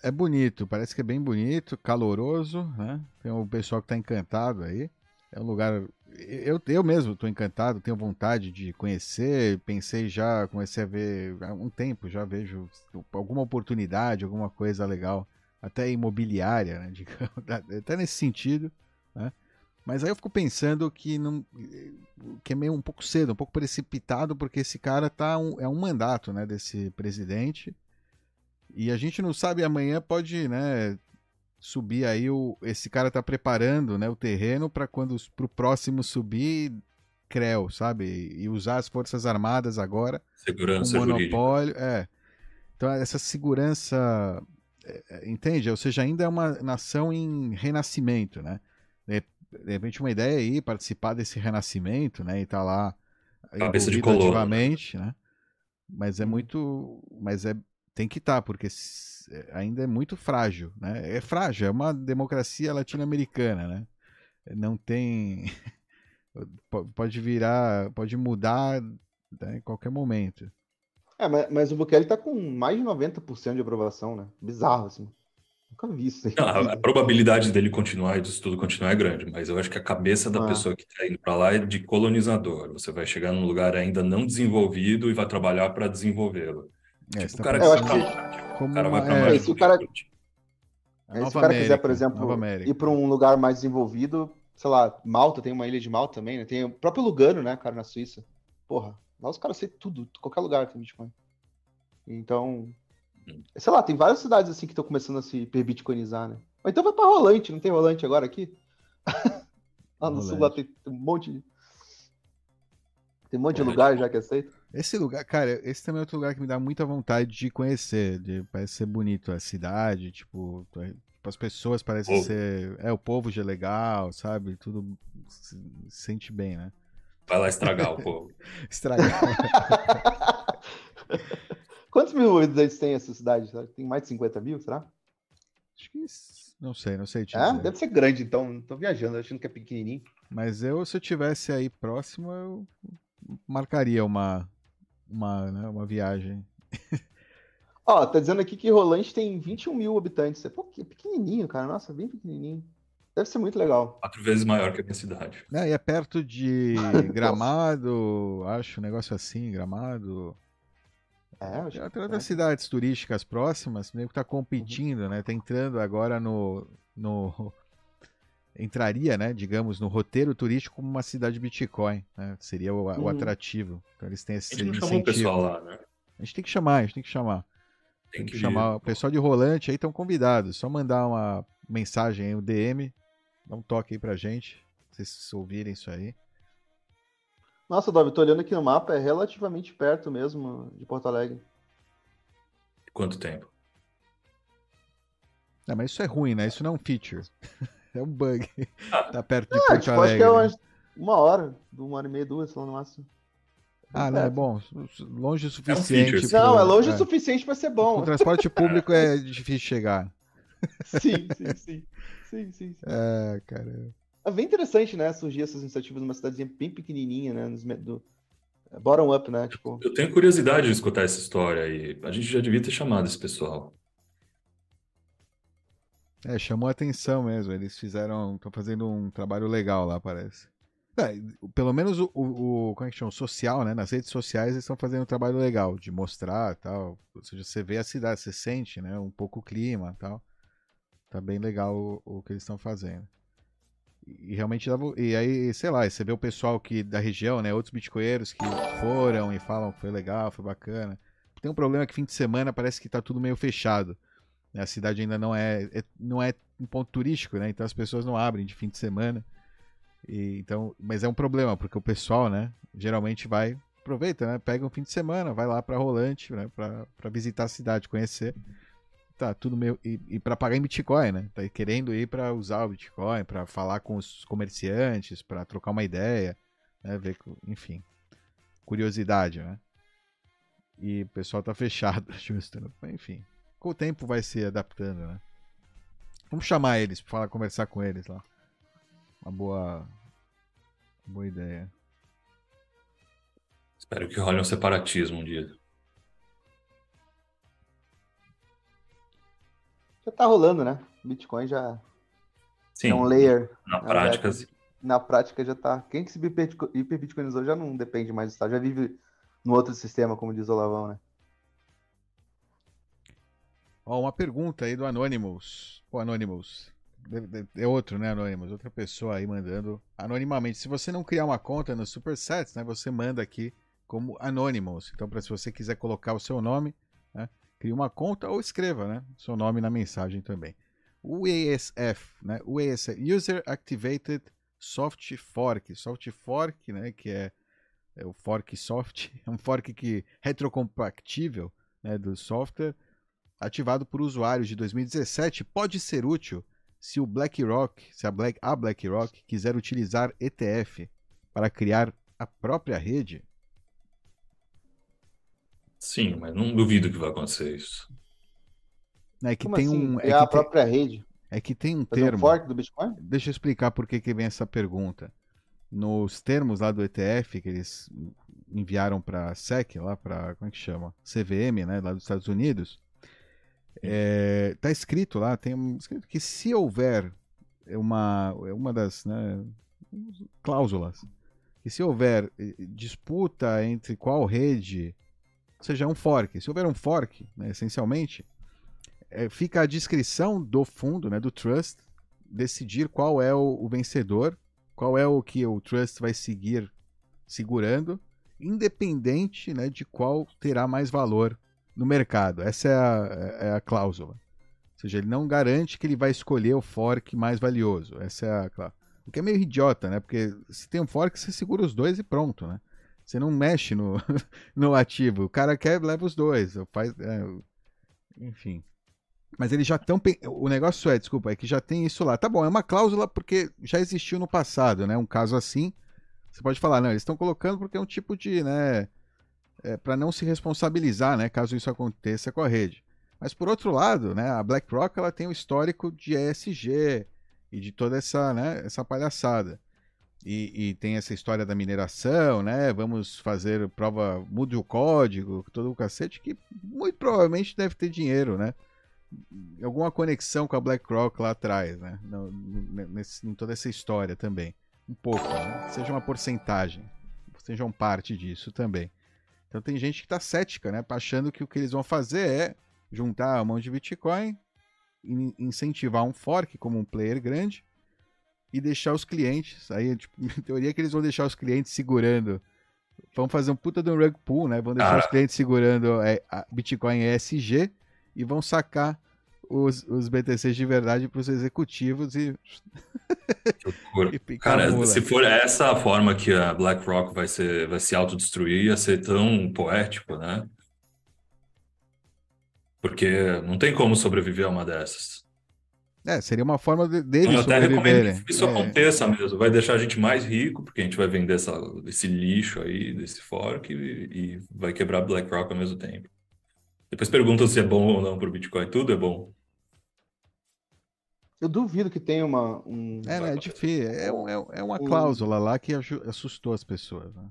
é bonito, parece que é bem bonito, caloroso, né? Tem o pessoal que tá encantado aí. É um lugar. Eu, eu mesmo tô encantado, tenho vontade de conhecer. Pensei já, comecei a ver há um tempo, já vejo alguma oportunidade, alguma coisa legal, até imobiliária, né? digamos, até nesse sentido, né? Mas aí eu fico pensando que não, que é meio um pouco cedo, um pouco precipitado, porque esse cara tá um, é um mandato, né, desse presidente. E a gente não sabe amanhã pode, né, subir aí o esse cara tá preparando, né, o terreno para quando pro próximo subir creu, sabe? E usar as forças armadas agora Segurança jurídica. monopólio, é. Então essa segurança, é, é, entende? Ou seja, ainda é uma nação em renascimento, né? De, repente uma ideia aí participar desse renascimento, né? E tá lá Cabeça de colono. ativamente, né? Mas é muito, mas é tem que estar porque s- é, ainda é muito frágil, né? É frágil, é uma democracia latino-americana, né? Não tem po- pode virar, pode mudar né, em qualquer momento. É, mas, mas o Bukele tá com mais de 90% de aprovação, né? Bizarro, assim. Nunca vi isso. Não, a, a probabilidade dele continuar e disso tudo continuar é grande, mas eu acho que a cabeça da Ah. pessoa que está indo para lá é de colonizador. Você vai chegar num lugar ainda não desenvolvido e vai trabalhar para desenvolvê-lo. É, Tipo, o tá cara que tipo, como o cara vai pra é, Machu se o cara- Picchu. A Aí, se o cara quiser, por exemplo, ir para um lugar mais desenvolvido, sei lá, Malta, tem uma ilha de Malta também, né? Tem o próprio Lugano, né, cara, na Suíça. Porra, lá os caras sei tudo, qualquer lugar tem Bitcoin. Então. Sei lá, tem várias cidades assim que estão começando a se hiperbitcoinizar, né? Ou então vai pra Rolante, não tem Rolante agora aqui? lá no sul lá tem, tem um monte de... Tem um monte de lugar é já que aceita. Esse lugar, cara, esse também é outro lugar que me dá muita vontade de conhecer. De, parece ser bonito a cidade, tipo, tipo, as pessoas parecem Povo. ser. É, o povo já é legal, sabe? Tudo se se sente bem, né? Vai lá estragar o povo. Estragar. Quantos mil habitantes tem essa cidade? Tem mais de 50 mil, será? Acho que. Não sei, não sei te É, deve ser grande, então. Tô viajando, achando que é pequenininho. Mas eu, se eu tivesse aí próximo, eu marcaria uma, uma, né, uma viagem. Ó, tá dizendo aqui que Rolante tem 21 mil habitantes. É pouquinho, pequenininho, cara. Nossa, bem pequenininho. Deve ser muito legal. Quatro vezes maior que a minha cidade. É, e é perto de Gramado, acho, um negócio assim, Gramado. É, acho que outras é. cidades turísticas próximas, meio que tá competindo, né? Tá entrando agora no, no entraria, né, digamos, no roteiro turístico como uma cidade Bitcoin, né? Seria o, o Uhum. atrativo. Então eles têm A esse gente não chamou o incentivo. pessoal lá, né? A gente tem que chamar, a gente tem que chamar. Tem Tem que que chamar o pessoal de Rolante aí estão convidados. Só mandar uma mensagem aí, um DM, dá um toque aí pra gente, se vocês ouvirem isso aí. Nossa, Dove, tô olhando aqui no mapa, é relativamente perto mesmo de Porto Alegre. Quanto tempo? Não, mas isso é ruim, né? Isso não é um feature. é um bug. Ah. tá perto de É, Porto tipo, acho Alegre. que é né? uma hora, uma hora e meia, duas, sei lá no máximo. Ah, não, é bom. Longe o suficiente. feature, sim. Não, é pro- longe é. o suficiente pra ser Com bom. transporte público é difícil chegar. sim, sim, sim. Sim, sim, sim. É, cara. É bem interessante, né? Surgir essas iniciativas numa cidadezinha bem pequenininha, né? Nos, do, é, bottom up, né? Tipo, Eu tenho curiosidade de escutar essa história aí. A gente já devia ter chamado esse pessoal. É, chamou a atenção mesmo. Eles fizeram. Estão fazendo um trabalho legal lá, parece. É, pelo menos o, o, o, como é que chama? O social, né? Nas redes sociais eles estão fazendo um trabalho legal de mostrar tal. Ou seja, você vê a cidade, você sente, né? Um pouco o clima tal. Tá bem legal o, o que eles estão fazendo. E, realmente dava. E aí, sei lá, você vê o pessoal que da região, né? Outros bitcoinheiros que foram e falam que foi legal, foi bacana. Tem um problema que fim de semana parece que tá tudo meio fechado. Né? A cidade ainda não é, é, não é um ponto turístico, né? Então as pessoas não abrem de fim de semana. E, então, mas é um problema, porque o pessoal, né, geralmente vai, aproveita, né, pega um fim de semana, vai lá para Rolante, né, para visitar a cidade, conhecer. Tá, tudo meio. E, e para pagar em Bitcoin, né? Tá querendo ir para usar o Bitcoin, para falar com os comerciantes, para trocar uma ideia, né? Ver, enfim. Curiosidade, né? E o pessoal tá fechado, justo. Né? Enfim. Com o tempo vai se adaptando, né? Vamos chamar eles falar, conversar com eles lá. Uma boa. Boa ideia. Espero que role um separatismo um dia. Já tá rolando, né? Bitcoin já Sim, é um layer. Na prática, sim. Na prática já tá. Quem que se hiperbitcoinizou já não depende mais do Estado, já vive no outro sistema, como diz o Lavão, né? Ó, uma pergunta aí do Anonymous. O Anonymous. É outro, né, Anonymous? Outra pessoa aí mandando anonimamente. Se você não criar uma conta no Supersets, né, você manda aqui como Anonymous. Então, para se você quiser colocar o seu nome, crie uma conta ou escreva, né, seu nome na mensagem também. O ESF, né, o ESF, User Activated Soft Fork, Soft Fork, né, que é, é o fork soft, é um fork que retrocompactível, né, do software ativado por usuários de 2017 pode ser útil se o BlackRock, se a, Black, a BlackRock quiser utilizar ETF para criar a própria rede? Sim, mas não duvido que vai acontecer isso. É que Como tem assim? um. É que a própria rede. Tem, é que tem um Fazer termo. um fork do Bitcoin? Deixa eu explicar por que, que vem essa pergunta. Nos termos lá do ETF que eles enviaram para a SEC, lá para como é que chama? CVM, né, lá dos Estados Unidos, é, tá escrito lá, tem um, escrito que se houver uma, uma das né, cláusulas, que se houver eh, disputa entre qual rede, ou seja, um fork, se houver um fork, né, essencialmente, é, fica à descrição do fundo, né, do trust, decidir qual é o, o vencedor, qual é o que o trust vai seguir segurando, independente né, de qual terá mais valor no mercado. Essa é a, é a cláusula. Ou seja, ele não garante que ele vai escolher o fork mais valioso. Essa é a cláusula. O que é meio idiota, né? Porque se tem um fork, você segura os dois e pronto, né? Você não mexe no, no ativo. O cara quer, leva os dois. Faz, é, enfim. Mas eles já estão. O negócio é, desculpa, é que já tem isso lá. Tá bom, é uma cláusula porque já existiu no passado, né? Um caso assim. Você pode falar, não, eles estão colocando porque é um tipo de, né? é, para não se responsabilizar, né, caso isso aconteça com a rede. Mas por outro lado, né, a BlackRock ela tem um histórico de ESG e de toda essa, né, essa palhaçada. E, e, tem essa história da mineração, né? Vamos fazer prova, mude o código, todo o cacete, que muito provavelmente deve ter dinheiro, né? Alguma conexão com a BlackRock lá atrás, né? No, nesse, em toda essa história também. Um pouco, né? Seja uma porcentagem, sejam parte disso também. Então tem gente que está cética, né? Achando que o que eles vão fazer é juntar a mão de Bitcoin, incentivar um fork como um player grande e deixar os clientes. Aí, tipo, em teoria, que eles vão deixar os clientes segurando. Vão fazer um puta de um rug pull, né? Vão deixar ah. os clientes segurando é, Bitcoin ESG e vão sacar os, os BTCs de verdade para os executivos e. e Cara, se for essa a forma que a BlackRock vai, ser, vai se autodestruir, ia ser tão poético, né? Porque não tem como sobreviver a uma dessas. É, seria uma forma de, deles Eu até recomendo que isso é. aconteça mesmo. Vai deixar a gente mais rico, porque a gente vai vender essa, esse lixo aí, desse fork, e, e vai quebrar BlackRock ao mesmo tempo. Depois perguntam se é bom ou não para o Bitcoin. Tudo é bom. Eu duvido que tenha uma. Um... É, né, é difícil. É, é, é uma cláusula lá que assustou as pessoas. Né?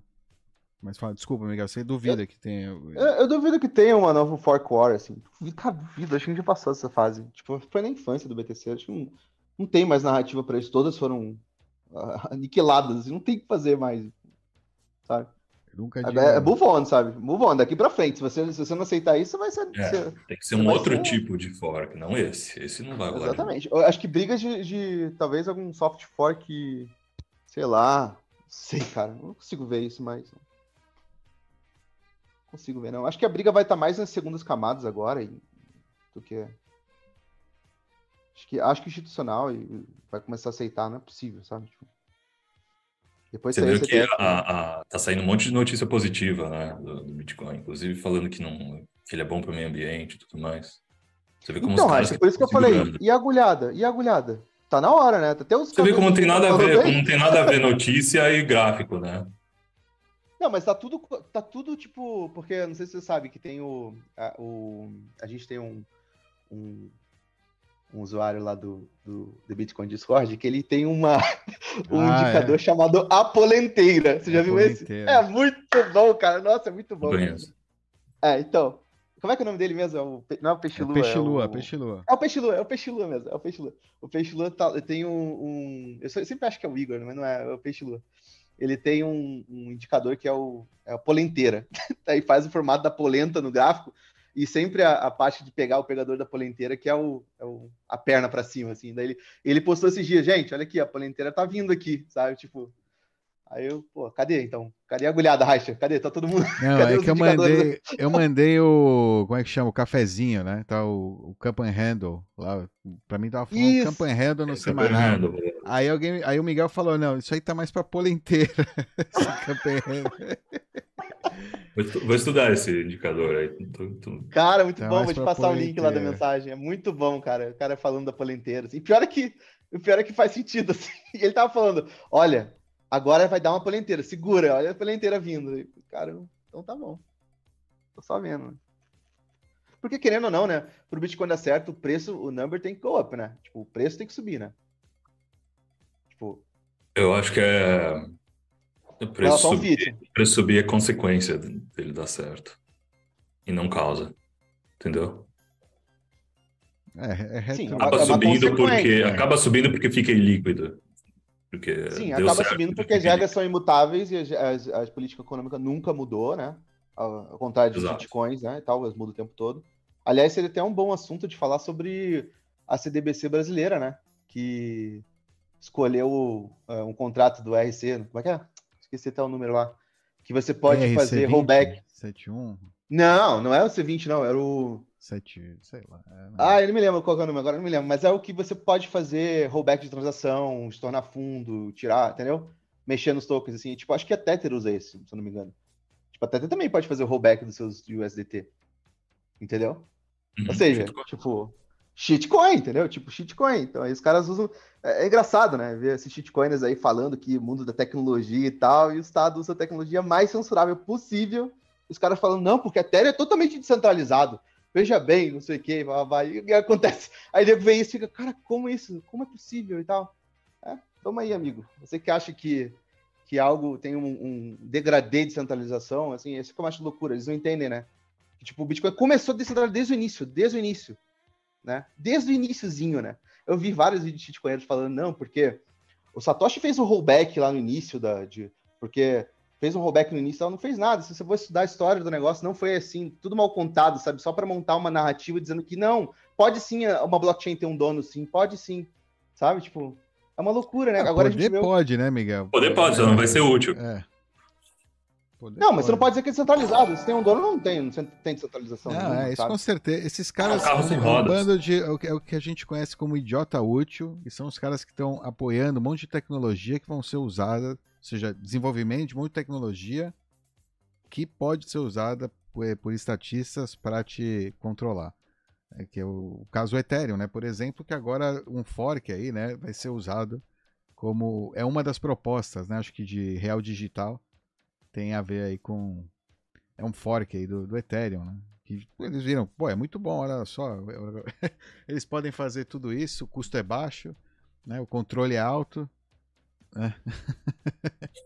Mas fala, desculpa, Miguel, você duvida que tenha. Eu, eu duvido que tenha uma nova Fork War, assim. Cara, duvido, acho que a gente já passou essa fase. Tipo, foi na infância do BTC, acho que não, não tem mais narrativa pra isso. Todas foram ah, aniquiladas, assim, não tem o que fazer mais, sabe? Nunca É, é move on, sabe? Move on, daqui pra frente. Se você, se você não aceitar isso, vai ser. É, ser- tem que ser um outro ser- tipo de fork, não esse. Esse não vai rolar. Exatamente. Eu acho que brigas de, de talvez algum soft fork, sei lá. Não sei, cara. Não consigo ver isso, mas. Não consigo ver, não. Acho que a briga vai estar mais nas segundas camadas agora e- do que. Acho que, acho que institucional e vai começar a aceitar, não é possível, sabe? Tipo, depois Você viu que ETF, a, a- tá saindo um monte de notícia positiva, né, do, do Bitcoin, inclusive falando que não, que ele é bom para o meio ambiente e tudo mais. Você vê como Então, os caras Raíssa, por isso que eu falei, segurando. e a agulhada? E a agulhada? Tá na hora, né? Até os Você vê como não tem nada a ver, não tem nada a ver notícia e gráfico, né? Não, mas tá tudo, tá tudo tipo, porque não sei se você sabe que tem o, a, o, a gente tem um, um, um usuário lá do, do, do Bitcoin Discord que ele tem uma, um Ah, indicador é. chamado Apolenteira. Você já viu esse? Apolenteira. É muito bom, cara. Nossa, é muito bom. É, então, como é que é o nome dele mesmo? É o, não é o É Peixilua, peixe é lua, o... peixe lua. É o Peixe Lua, é o Peixe Lua mesmo, é o Peixe Lua. O Peixe Lua tá, tem um, um- Eu se- sempre acho que é o Igor, mas não é, é o Peixe Lua. Ele tem um, um indicador que é o é a polenteira. Aí faz o formato da polenta no gráfico e sempre a, a parte de pegar o pegador da polenteira, que é, o, é o- a perna pra cima, assim. Daí ele, ele postou esses dias, gente, olha aqui, a polenteira tá vindo aqui, sabe? Tipo. Aí eu, pô, cadê então? Cadê a agulhada, Raixa? Cadê? Tá todo mundo. Não, Cadê é que eu mandei, eu mandei o, como é que chama? O cafezinho, né? Tá o, o Camp and Handle lá. Pra mim tava falando Isso. Camp and Handle no é semanal. Fernando, Aí alguém, aí o Miguel falou, não, isso aí tá mais pra polenteira. Esse Camp and Handle. Vou, estu- vou estudar esse indicador aí. Tô- tô- Cara, muito Tá bom. Vou te passar o link lá da mensagem. É muito bom, cara. O cara falando da polenteira. Assim. Pior é que, o pior é que faz sentido. Assim. E Ele tava falando: olha, agora vai dar uma polenteira. Segura, olha a polenteira vindo. Cara, então tá bom. Tô só vendo. Porque querendo ou não, né? Pro Bitcoin dar certo, o preço, o number tem que go up, né? Tipo, o preço tem que subir, né? Tipo, Eu acho que é. O preço subir, o preço subir é consequência dele dar certo. E não causa. Entendeu? É, é Sim, Acaba É subindo porque. Acaba subindo porque fica ilíquido. Porque Sim, acaba certo, subindo porque as regras são imutáveis e as, as, as políticas econômicas nunca mudou, né? Ao, ao contrário dos bitcoins, né? E tal, elas mudam o tempo todo. Aliás, seria até um bom assunto de falar sobre a CDBC brasileira, né? Que escolheu é, um contrato do RC. Como é que é? Esqueci até o número lá. Que você pode RC20, fazer rollback. 71, Não, não é o C20, não. Era o. 7, sei lá. é. Ah, eu não me lembro qual que é o número agora, não me lembro. Mas é o que você pode fazer rollback de transação, estornar fundo, tirar, entendeu? Mexer nos tokens, assim. Tipo, acho que a Tether usa esse, se eu não me engano. Tipo, a Tether também pode fazer o rollback dos seus USDT. Entendeu? Uhum, Ou seja, Bitcoin. tipo, shitcoin, entendeu? Tipo, shitcoin. Então, aí os caras usam. É, é engraçado, né? Ver esses shitcoiners aí falando que o mundo da tecnologia e tal, e o Estado usa a tecnologia mais censurável possível. Os caras falando, não, porque a Ethereum é totalmente descentralizado. Veja bem, não sei o que. E, acontece. Aí depois vem isso fica, cara, como isso? Como é possível e tal? É, toma aí, amigo. Você que acha que, que algo tem um, um degradê de centralização, assim, esse que eu acho loucura, eles não entendem, né? Que, tipo, o Bitcoin começou a descentralizar desde o início, desde o início, né? Desde o iníciozinho, né? Eu vi vários vídeos de shitcoiners falando, não, porque o Satoshi fez um rollback lá no início da... De, porque fez um rollback no início, ela não fez nada. Se você for estudar a história do negócio, não foi assim, tudo mal contado, sabe? Só para montar uma narrativa dizendo que não, pode sim uma blockchain ter um dono, sim, pode sim, sabe? Tipo, é uma loucura, né? Ah, Agora a poder gente vê... pode, né, Miguel? Poder pode, só não vai ser útil. É. Poder Não, mas você não pode dizer que é descentralizado. Se tem um dono, não tem, não tem descentralização. Não, nenhuma, é, isso sabe? com certeza. Esses caras carro são sem um rodas. bando de. É o, que, é o que a gente conhece como idiota útil, e são os caras que estão apoiando um monte de tecnologia que vão ser usada, ou seja, desenvolvimento de um monte de tecnologia que pode ser usada por, por estatistas para te controlar. É que é o, o caso do Ethereum, né? Por exemplo, que agora um fork aí, né, vai ser usado como é uma das propostas, né? Acho que de real digital tem a ver aí com é um fork aí do, do Ethereum, né? Que eles viram, pô, é muito bom, olha só, eles podem fazer tudo isso, o custo é baixo, né? O controle é alto. né?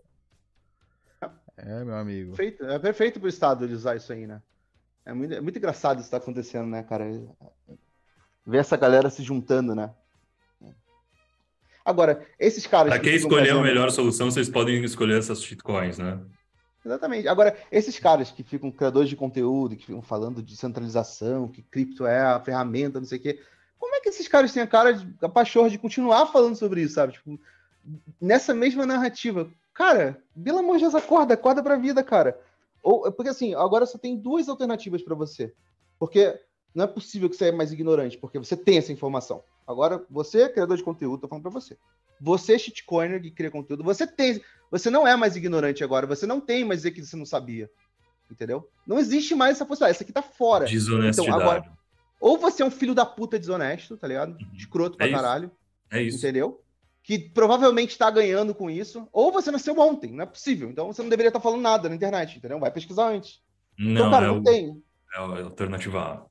É, meu amigo. Perfeito, é perfeito pro Estado ele usar isso aí, né? É muito, é muito engraçado isso que tá acontecendo, né, cara? Ver essa galera se juntando, né? Agora, esses caras. Pra que quem escolher a melhor solução, vocês podem escolher essas shitcoins, né? Exatamente. Agora, esses caras que ficam criadores de conteúdo, que ficam falando de centralização, que cripto é a ferramenta, não sei o quê. Como é que esses caras têm a cara de a pachorra de continuar falando sobre isso, sabe? Tipo, nessa mesma narrativa. Cara, pelo amor de Deus, acorda, acorda pra vida, cara. Ou, porque assim, agora só tem duas alternativas pra você. Porque não é possível que você é mais ignorante, porque você tem essa informação. Agora, você, criador de conteúdo, tô falando pra você. Você, shitcoiner que cria conteúdo, você tem. Você não é mais ignorante agora, você não tem mais dizer que você não sabia. Entendeu? Não existe mais essa possibilidade. Essa aqui tá fora. Desonestidade. Então, agora- Ou você é um filho da puta desonesto, tá ligado? Escroto pra É isso. caralho, É isso. entendeu? Que provavelmente tá ganhando com isso. Ou você nasceu ontem, não é possível. Então você não deveria estar falando nada na internet, entendeu? Vai pesquisar antes. Não, então, cara, é, não o, tem. é a alternativa A.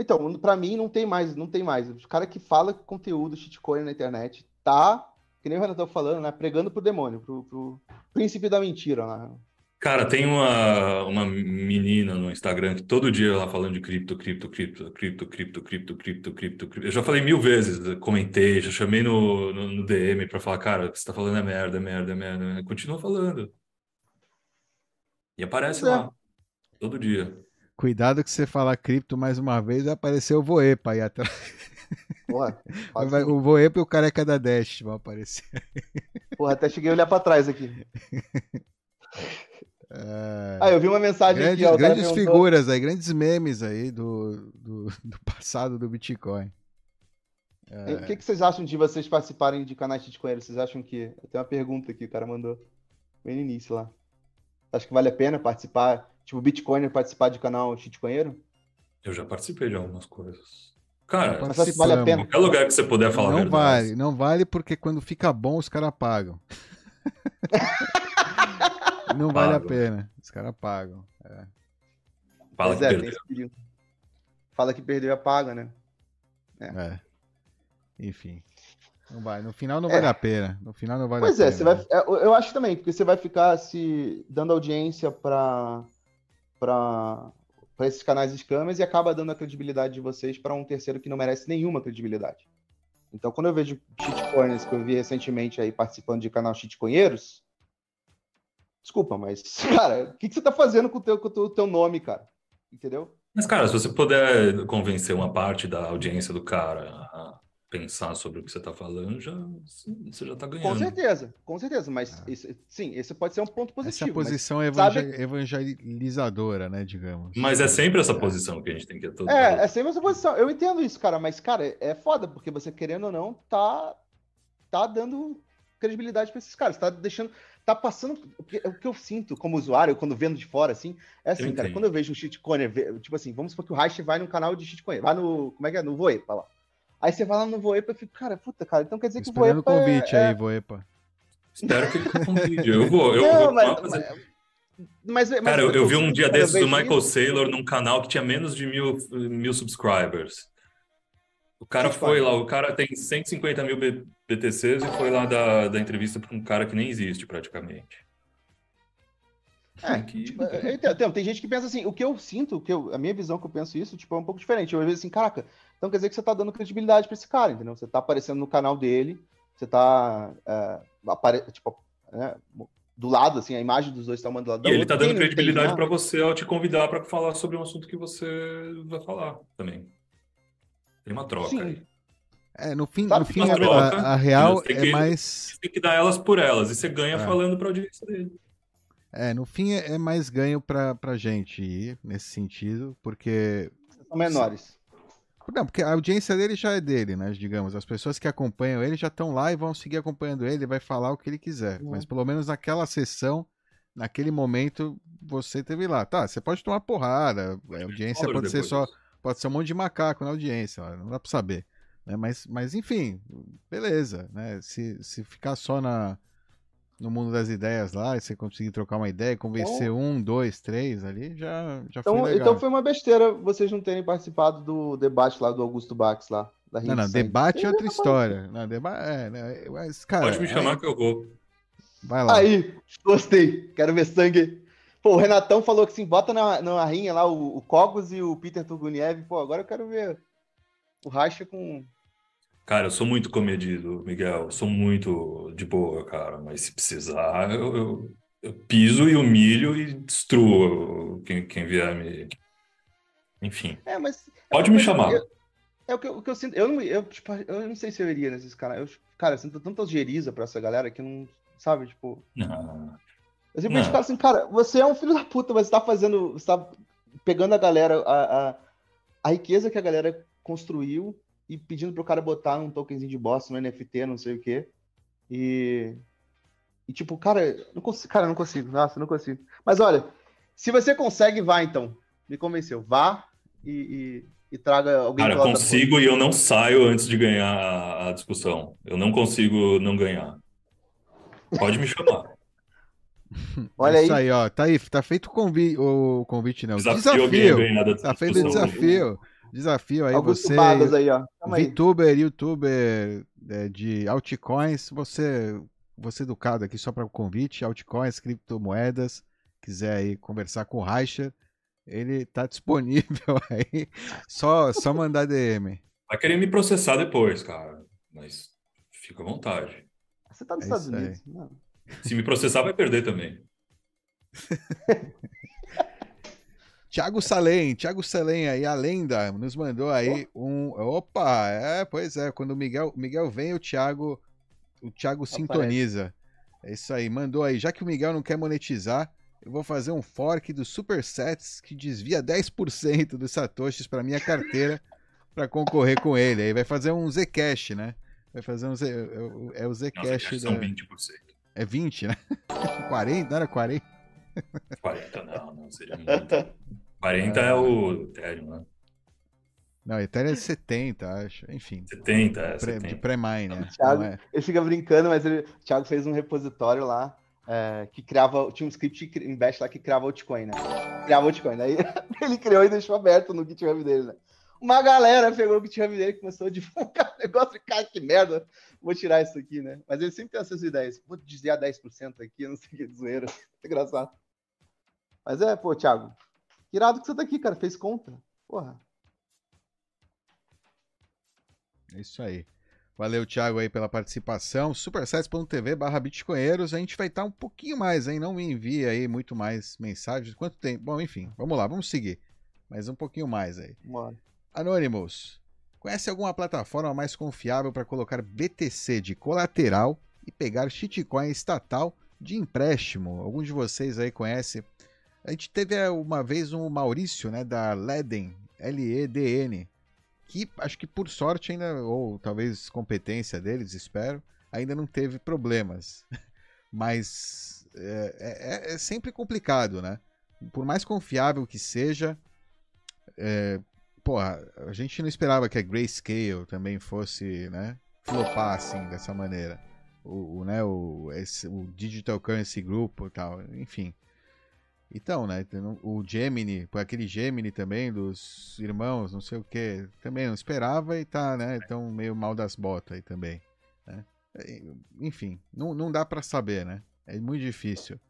Então, pra mim não tem mais, não tem mais. O cara que fala conteúdo shitcoin na internet tá, que nem o Renato tá falando, né? Pregando pro demônio, pro, pro príncipe da mentira lá. Cara, tem uma, uma menina no Instagram que todo dia ela falando de cripto, cripto, cripto, cripto, cripto, cripto, cripto, cripto, cripto. Eu já falei mil vezes, comentei, já chamei no, no, no DM pra falar, cara, o que você tá falando é merda, é merda, é merda. é merda. Continua falando. E aparece é. lá, todo dia. Cuidado que você falar cripto mais uma vez, vai aparecer o Voepa aí atrás. Porra, Vai- O Voepa e o careca da Dash vão aparecer. porra, até cheguei a olhar pra trás aqui. É, Ah, eu vi uma mensagem grandes aqui, ó. grandes perguntou- figuras aí, grandes memes aí do, do, do passado do Bitcoin. É. O que, que vocês acham de vocês participarem de canais shitcoinheiros? Vocês acham que. Tem uma pergunta aqui, o cara mandou bem no início lá. Acho que vale a pena participar, tipo, Bitcoiner participar de canal shitcoinheiro? Eu já participei de algumas coisas. Cara, Mas vale a pena. qualquer lugar que você puder falar a Não verdade. vale, não vale porque quando fica bom os caras pagam. não vale a pena, os caras pagam. Fala Pois que é, perdeu. Fala que perdeu e apaga, né? É. Enfim. Não vai. No final não É. vale a pena. No final não vale Pois a é, pena. você vai, é, eu eu acho também, porque você vai ficar se dando audiência para para para esses canais scammers e acaba dando a credibilidade de vocês para um terceiro que não merece nenhuma credibilidade. Então, quando eu vejo shitcoiners que eu vi recentemente aí participando de canal shitcoinheiros, desculpa, mas cara, o que, que você tá fazendo com o teu, com o teu nome, cara? Entendeu? Mas, cara, se você puder convencer uma parte da audiência do cara a pensar sobre o que você tá falando, já, você já tá Com ganhando. certeza, com certeza, mas Ah. esse- sim, esse pode ser um ponto Essa é a positivo. mas- posição sabe- evangel- evangelizadora, né, digamos. Mas é sempre essa posição que a gente tem que todo- É, é sempre essa posição. Eu entendo isso, cara, mas, cara, é foda, porque você, querendo ou não, tá, tá dando credibilidade pra esses caras. Tá deixando. Tá passando. O que eu sinto como usuário, quando vendo de fora, assim, é assim, Eu cara, entendo. quando eu vejo um shitcoiner, tipo assim, vamos supor que o Reich vai num canal de shitcoiner, vai no. Como é que é? No Voepa lá. Aí você vai lá no Voepa e fica, cara, puta, cara, então quer dizer que o Voepa. convite é, aí, Voepa. Espero que ele convide. Eu vou, eu Não, vou mas- fazer- Mas, mas Cara, eu, eu vi um sinto dia desses do Michael isso- Saylor num canal que tinha menos de mil, mil subscribers. O cara Muito foi foda. lá, o cara tem 150 mil BTCs e foi lá da, da entrevista para um cara que nem existe praticamente. É, Tem que- tipo, tem, tem gente que pensa assim, o que eu sinto, o que eu, a minha visão que eu penso isso, tipo, é um pouco diferente. Eu vejo assim, caraca, então quer dizer que você tá dando credibilidade pra esse cara, entendeu? Você tá aparecendo no canal dele, você tá, é, apare... tipo, né, do lado, assim, a imagem dos dois tá uma do lado da E ele outra. tá dando Quem não credibilidade para você ao te convidar para falar sobre um assunto que você vai falar também. Tem uma troca Sim. aí. É, no fim, Sabe no fim a, troca, a- a real é que- mais. Tem que dar elas por elas e você ganha É. falando para audiência dele. É, no fim é, é mais ganho pra, pra gente ir nesse sentido, porque. né? São menores. Não, porque a audiência dele já é dele, né? Digamos, as pessoas que acompanham ele já estão lá e vão seguir acompanhando ele, vai falar o que ele quiser. Uhum. Mas pelo menos naquela sessão, naquele momento, você teve lá. Tá, você pode tomar porrada, a audiência pode ser depois só. Pode ser um monte de macaco na audiência, não dá pra saber. né? Mas, mas enfim, beleza, né? Se, se ficar só na, no mundo das ideias lá, e você conseguir trocar uma ideia, convencer um, dois, três ali, já, já foi Então, legal. então foi uma besteira vocês não terem participado do debate lá do Augusto Bax lá, da Não, não, debate é outra uma- história. Não, deba é, né, mas, cara, Pode me é- chamar que eu vou. Vai lá. Aí, gostei. Quero ver sangue. Pô, o Renatão falou que sim, bota na, na rinha lá o, o Cogos e o Peter Turguniev. Pô, agora eu quero ver o Racha com. Cara, eu sou muito comedido, Miguel. Eu sou muito de boa, cara. Mas se precisar, eu, eu, eu piso e humilho e destruo quem, quem vier me. Enfim. É, mas. Pode me chamar. Eu, é o que, eu, o que eu sinto. Eu não, eu, tipo, eu não sei se eu iria nesses caras. Cara, eu sinto tanta geriza pra essa galera que não. Sabe, tipo. Não. Eu simplesmente falo assim, cara, você é um filho da puta, mas você tá fazendo. Você tá pegando a galera, a, a, a riqueza que a galera construiu e pedindo pro cara botar um tokenzinho de bosta no NFT, não sei o quê. E. E tipo, cara, não consigo, cara, não consigo. Nossa, não consigo. Mas olha, se você consegue, vá então. Me convenceu. Vá e, e, e traga alguém. Cara, eu consigo e eu não saio antes de ganhar a discussão. Eu não consigo não ganhar. Pode me chamar. Olha Isso aí. aí, ó. Tá aí, tá feito o convite, o convite não. Desafio. desafio. Tá feito o desafio. Desafio aí Alguns você. Aí, ó. VTuber, YouTuber é, de altcoins, você você educado aqui só para o convite, altcoins, criptomoedas, quiser aí conversar com o Reicher, ele tá disponível aí. Só só mandar DM. Vai querer me processar depois, cara, mas fica à vontade. Você tá nos é Estados Unidos, não. Se me processar, vai perder também. Tiago Salem, Tiago Salem aí, a lenda, nos mandou aí um. Opa, é, pois é, quando o Miguel, Miguel vem, o Tiago o Thiago sintoniza. É isso aí, mandou aí. Já que o Miguel não quer monetizar, eu vou fazer um fork do Supersets que desvia 10% dos satoshis para minha carteira para concorrer com ele. Aí vai fazer um Zcash, né? Vai fazer um Z... É o Zcash. Da... são 20%. É 20, né? 40? Não era 40? 40 não, não seria muito. 40 é o Ethereum, né? Não, Ethereum é 70, acho. Enfim. 70, é. Pré, de pré-mine, né? Thiago, é. Ele fica brincando, mas ele, o Thiago fez um repositório lá é, que criava. Tinha um script em Bash lá que criava altcoin, né? Criava altcoin. Aí ele criou e deixou aberto no GitHub dele, né? Uma galera pegou o GitHub dele e começou a divulgar o negócio de cara, que merda, vou tirar isso aqui, né? Mas ele sempre tem essas ideias. Vou desviar 10% aqui, não sei o que, de zoeira. engraçado. Mas é, pô, Thiago, irado que você tá aqui, cara. Fez conta. Porra. É isso aí. Valeu, Thiago, aí pela participação. supersites.tv barra bitcoinheiros. A gente vai estar um pouquinho mais, hein? Não me envie aí muito mais mensagens. Quanto tempo? Bom, enfim, vamos lá, vamos seguir. Mas um pouquinho mais aí. Bora. Anonymous, conhece alguma plataforma mais confiável para colocar BTC de colateral e pegar shitcoin estatal de empréstimo? Algum de vocês aí conhece? A gente teve eh, uma vez um Maurício, né, da Leden, L-E-D-N, que acho que por sorte ainda, ou talvez competência deles, espero, ainda não teve problemas. Mas é, é, é sempre complicado, né? Por mais confiável que seja, é, porra, a gente não esperava que a Grayscale também fosse, né, flopar assim, dessa maneira. O, o né, o, esse, o Digital Currency Group e tal, enfim. Então, né? O Gemini, aquele Gemini também, dos irmãos, não sei o que, também não esperava e tá, né? Então meio mal das botas aí também. Né? Enfim, não, não dá para saber, né? É muito difícil.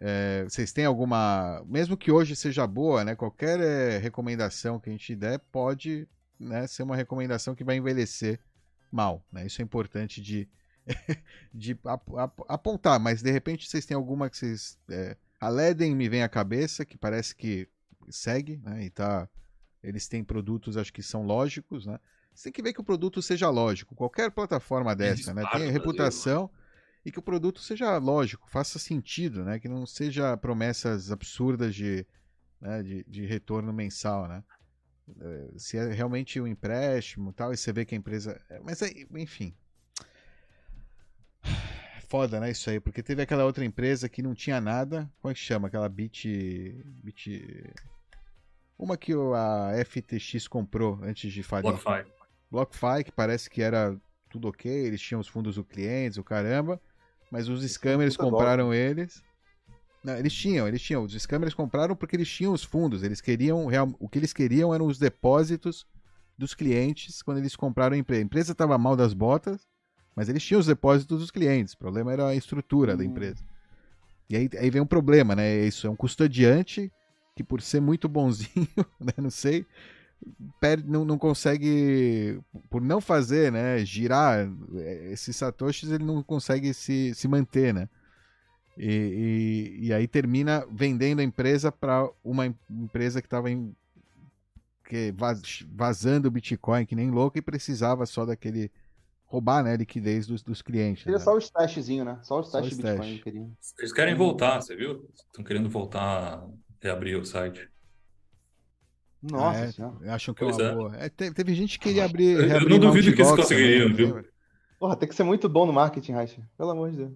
É, vocês têm alguma. Mesmo que hoje seja boa, né? Qualquer é, recomendação que a gente der pode né, ser uma recomendação que vai envelhecer mal. Né? Isso é importante de, de ap ap apontar, mas de repente vocês têm alguma que vocês. É, a Leden me vem à cabeça, que parece que segue, né? E tá. Eles têm produtos, acho que são lógicos, né? Você tem que ver que o produto seja lógico. Qualquer plataforma dessa, né? Tem reputação e que o produto seja lógico, faça sentido, né? Que não seja promessas absurdas de, né? de, de retorno mensal, né? Eh, se é realmente um empréstimo tal, e você vê que a empresa. É, mas, enfim, foda, né, isso aí, porque teve aquela outra empresa que não tinha nada, como é que chama? Aquela Bit... Bit... Uma que a FTX comprou antes de falir. BlockFi. BlockFi, que parece que era tudo ok, eles tinham os fundos do clientes, o caramba, mas os scammers compraram bom. eles. Não, eles tinham, eles tinham. Os scammers compraram porque eles tinham os fundos. Eles queriam. O que eles queriam eram os depósitos dos clientes quando eles compraram a empresa. A empresa estava mal das botas, Mas eles tinham os depósitos dos clientes, o problema era a estrutura da Hum. empresa. E aí, aí vem um problema, né? Isso é um custodiante que, por ser muito bonzinho, né? Não sei, perde, não, não consegue, por não fazer, né? Girar eh, esses satoshis, ele não consegue se, se manter, né? E, e, e aí termina vendendo a empresa para uma em- empresa que estava que vaz- vazando o Bitcoin que nem louco e precisava só daquele roubar né, a liquidez dos, dos clientes. Queria né? só o stashzinho, né? Só o Só o stash Bitcoin. queria. Eles querem voltar, você viu? Estão querendo voltar a reabrir o site. Nossa é? Acham que é Pois uma é. boa. É, te- teve gente que queria abrir. Eu- eu não duvido que eles conseguiriam, também, viu? lembra? Porra, tem que ser muito bom no marketing, Racha. Pelo amor de Deus.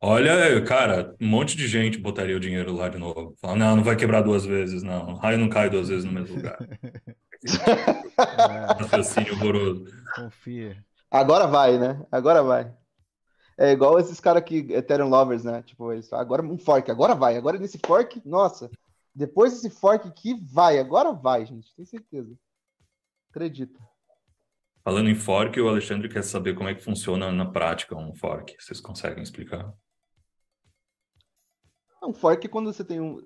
Olha, cara, um monte de gente botaria o dinheiro lá de novo. Fala, não, não vai quebrar duas vezes, não. O raio não cai duas vezes no mesmo lugar. É, Raciocínio horroroso. confia. Agora vai, né? Agora vai. É igual esses caras que Ethereum lovers, né? Tipo, eles falam, agora um fork, agora vai. Agora nesse fork, nossa. Depois desse fork aqui, vai. Agora vai, gente. Tenho certeza. Acredita. Falando em fork, o Alexandre quer saber como é que funciona na prática um fork. Vocês conseguem explicar? Um fork é quando você tem um.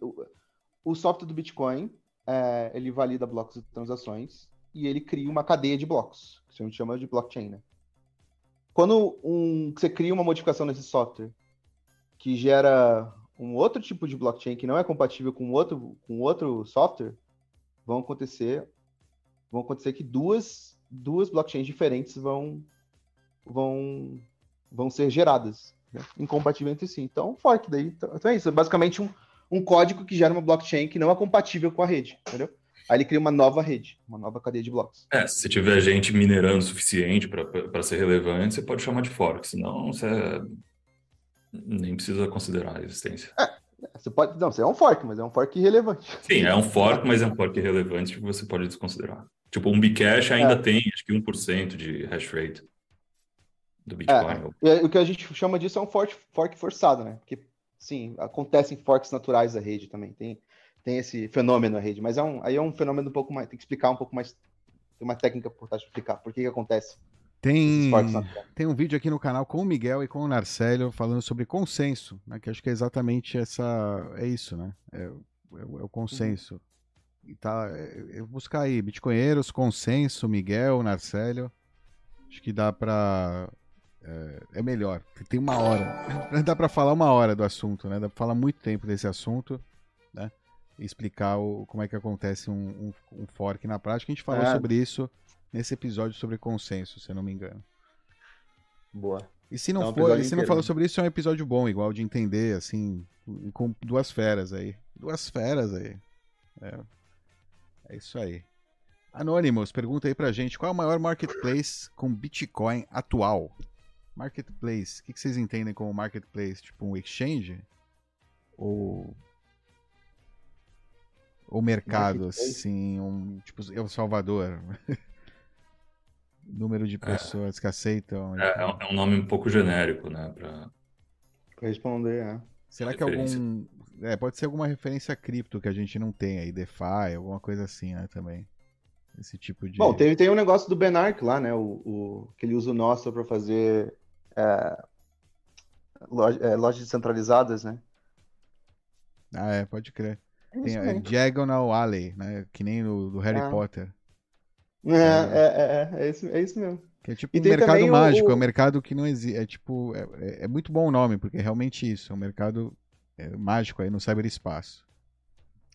O software do Bitcoin, é, ele valida blocos de transações e ele cria uma cadeia de blocos, que a gente chama de blockchain, né? Quando um, você cria uma modificação nesse software que gera um outro tipo de blockchain que não é compatível com outro, com outro software, vão acontecer, vão acontecer que duas, duas blockchains diferentes vão, vão, vão ser geradas né? incompatível entre si. Então, fork daí. Então é isso. É basicamente um, um código que gera uma blockchain que não é compatível com a rede, entendeu? Aí ele cria uma nova rede, uma nova cadeia de blocos. É, se tiver gente minerando o suficiente para ser relevante, você pode chamar de fork. Senão, você nem precisa considerar a existência. Você pode, não, você é um fork, mas é um fork irrelevante. Sim, é um fork, mas é um fork relevante que você pode desconsiderar. Tipo, um Bcash ainda É. tem, acho que 1% de hash rate do Bitcoin. É, o que a gente chama disso é um fork, fork forçado, né? Porque, sim, acontecem forks naturais da rede também. Tem, tem esse fenômeno na rede, mas é um, aí é um fenômeno um pouco mais. Tem que explicar um pouco mais. Tem uma técnica por trás de explicar por que, que acontece Tem, tem um vídeo aqui no canal com o Miguel e com o Narcélio falando sobre consenso, né? Que acho que é exatamente essa. É isso, né? É, o- é é o consenso. E tá, é- eu buscar aí, Bitcoinheiros, consenso, Miguel, Narcélio. Acho que dá pra. É, é melhor. Tem uma hora. Dá pra falar uma hora do assunto, né? Dá pra falar muito tempo desse assunto, né? E explicar o, como é que acontece um, um, um fork na prática. A gente falou É. sobre isso nesse episódio sobre consenso, se eu não me engano. Boa. E se não É um for, e se não falou né? sobre isso, é um episódio bom, igual de entender, assim, com duas feras aí. Duas feras aí. É, é isso aí. Anonymous, pergunta aí pra gente, qual é o maior marketplace com Bitcoin atual? Marketplace, o que, que vocês entendem como marketplace? Tipo um exchange? Ou... Ou mercado, assim, um, tipo El Salvador? Número de pessoas que aceitam. É, é um- é um nome um pouco genérico, né? Pra... Pra responder, é. Será que referência. algum. É, pode ser alguma referência cripto que a gente não tem aí, DeFi, alguma coisa assim, né, também. Esse tipo de. Bom, tem, tem um negócio do Benark lá, né? O, o, que ele usa o Nostro para fazer é, loja- é, lojas descentralizadas, né? Ah, é, pode crer. É Tem a mesmo. Diagonal Alley, né? Que nem no do Harry Ah. Potter. É, é, é, é, é isso, é isso mesmo. Que é tipo E um mercado também o- mágico, é o- um mercado que não existe. É tipo. É, é- é muito bom o nome, porque é realmente isso. É um mercado é, mágico aí no cyberespaço.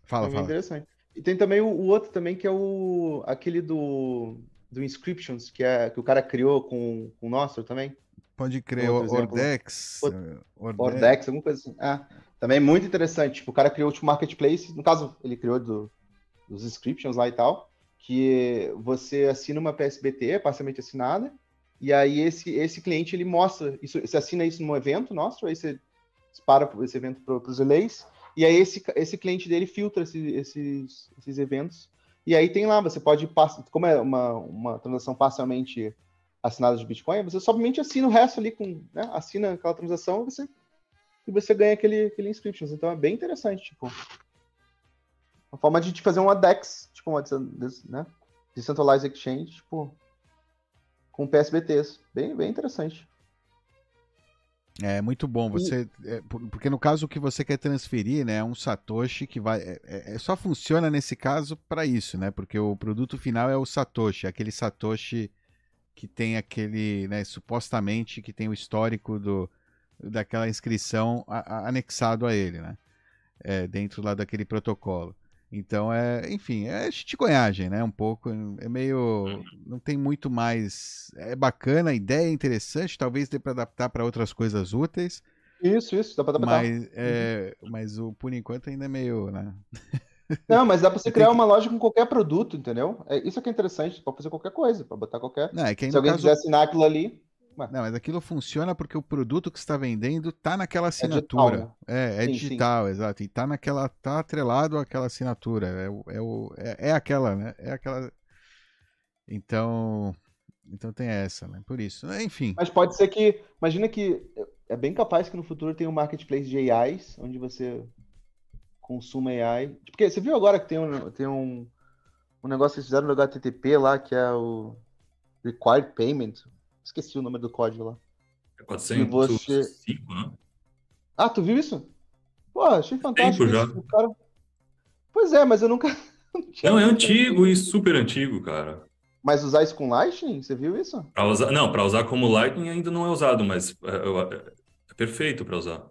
Fala, É fala. interessante. E tem também o, o outro também, que é o aquele do, do Inscriptions, que, é, que o cara criou com, com o Nostro também. Pode crer, Outro exemplo. Ordex. Eh, Ordex. Ordex, alguma coisa assim. Ah, também muito interessante. Tipo, o cara criou o marketplace, no caso, ele criou do- dos inscriptions lá e tal, que você assina uma PSBT, parcialmente assinada, e aí esse, esse cliente ele mostra, isso, você assina isso num evento nosso, aí você dispara esse evento para os relays, e aí esse, esse cliente dele filtra esse- esses, esses eventos, e aí tem lá, você pode, como é uma, uma transação parcialmente assinada de Bitcoin, você somente assina o resto ali, com, né, assina aquela transação e você e você ganha aquele, aquele inscriptions. Então é bem interessante, tipo. Uma forma de fazer uma DEX, tipo uma né? Decentralized Exchange, tipo, com PSBTs. Bem, bem interessante. É muito bom você, é, porque no caso o que você quer transferir, né, é um satoshi que vai, é, é, só funciona nesse caso para isso, né? Porque o produto final é o satoshi, aquele satoshi que tem aquele, né, supostamente que tem o histórico do daquela inscrição a, a, anexado a ele, né? É, dentro lá daquele protocolo. Então é, enfim, é chiconhagem, né? Um pouco, é meio, não tem muito mais. É bacana, a ideia é interessante, talvez dê para adaptar para outras coisas úteis. Isso, isso, dá para adaptar. Mas, é, mas o por enquanto ainda é meio, né? Não, mas dá para você criar que... uma loja com qualquer produto, entendeu? É, isso que é interessante, pode fazer qualquer coisa, para botar qualquer. Não, é que Se alguém caso... quiser assinar aquilo ali. Não, mas aquilo funciona porque o produto que está vendendo tá naquela assinatura. É, digital, né? é, é sim, digital sim. exato. E tá naquela, tá atrelado àquela assinatura. É, é, o, é, é aquela, né? É aquela. Então, então tem essa, né? Por isso, enfim. Mas pode ser que, imagina que é bem capaz que no futuro tenha um marketplace de AIs, onde você consuma AI. Porque você viu agora que tem um, tem um, um negócio que eles fizeram no HTTP lá, que é o Required Payment. Esqueci o nome do código lá. É 405, você... né? Ah, tu viu isso? Pô, achei fantástico. Tempo já. Isso, cara... Pois é, mas eu nunca. Não, é antigo e super antigo, cara. Mas usar isso com Lightning? Você viu isso? Pra usar... Não, para usar como Lightning ainda não é usado, mas é, é, é perfeito para usar.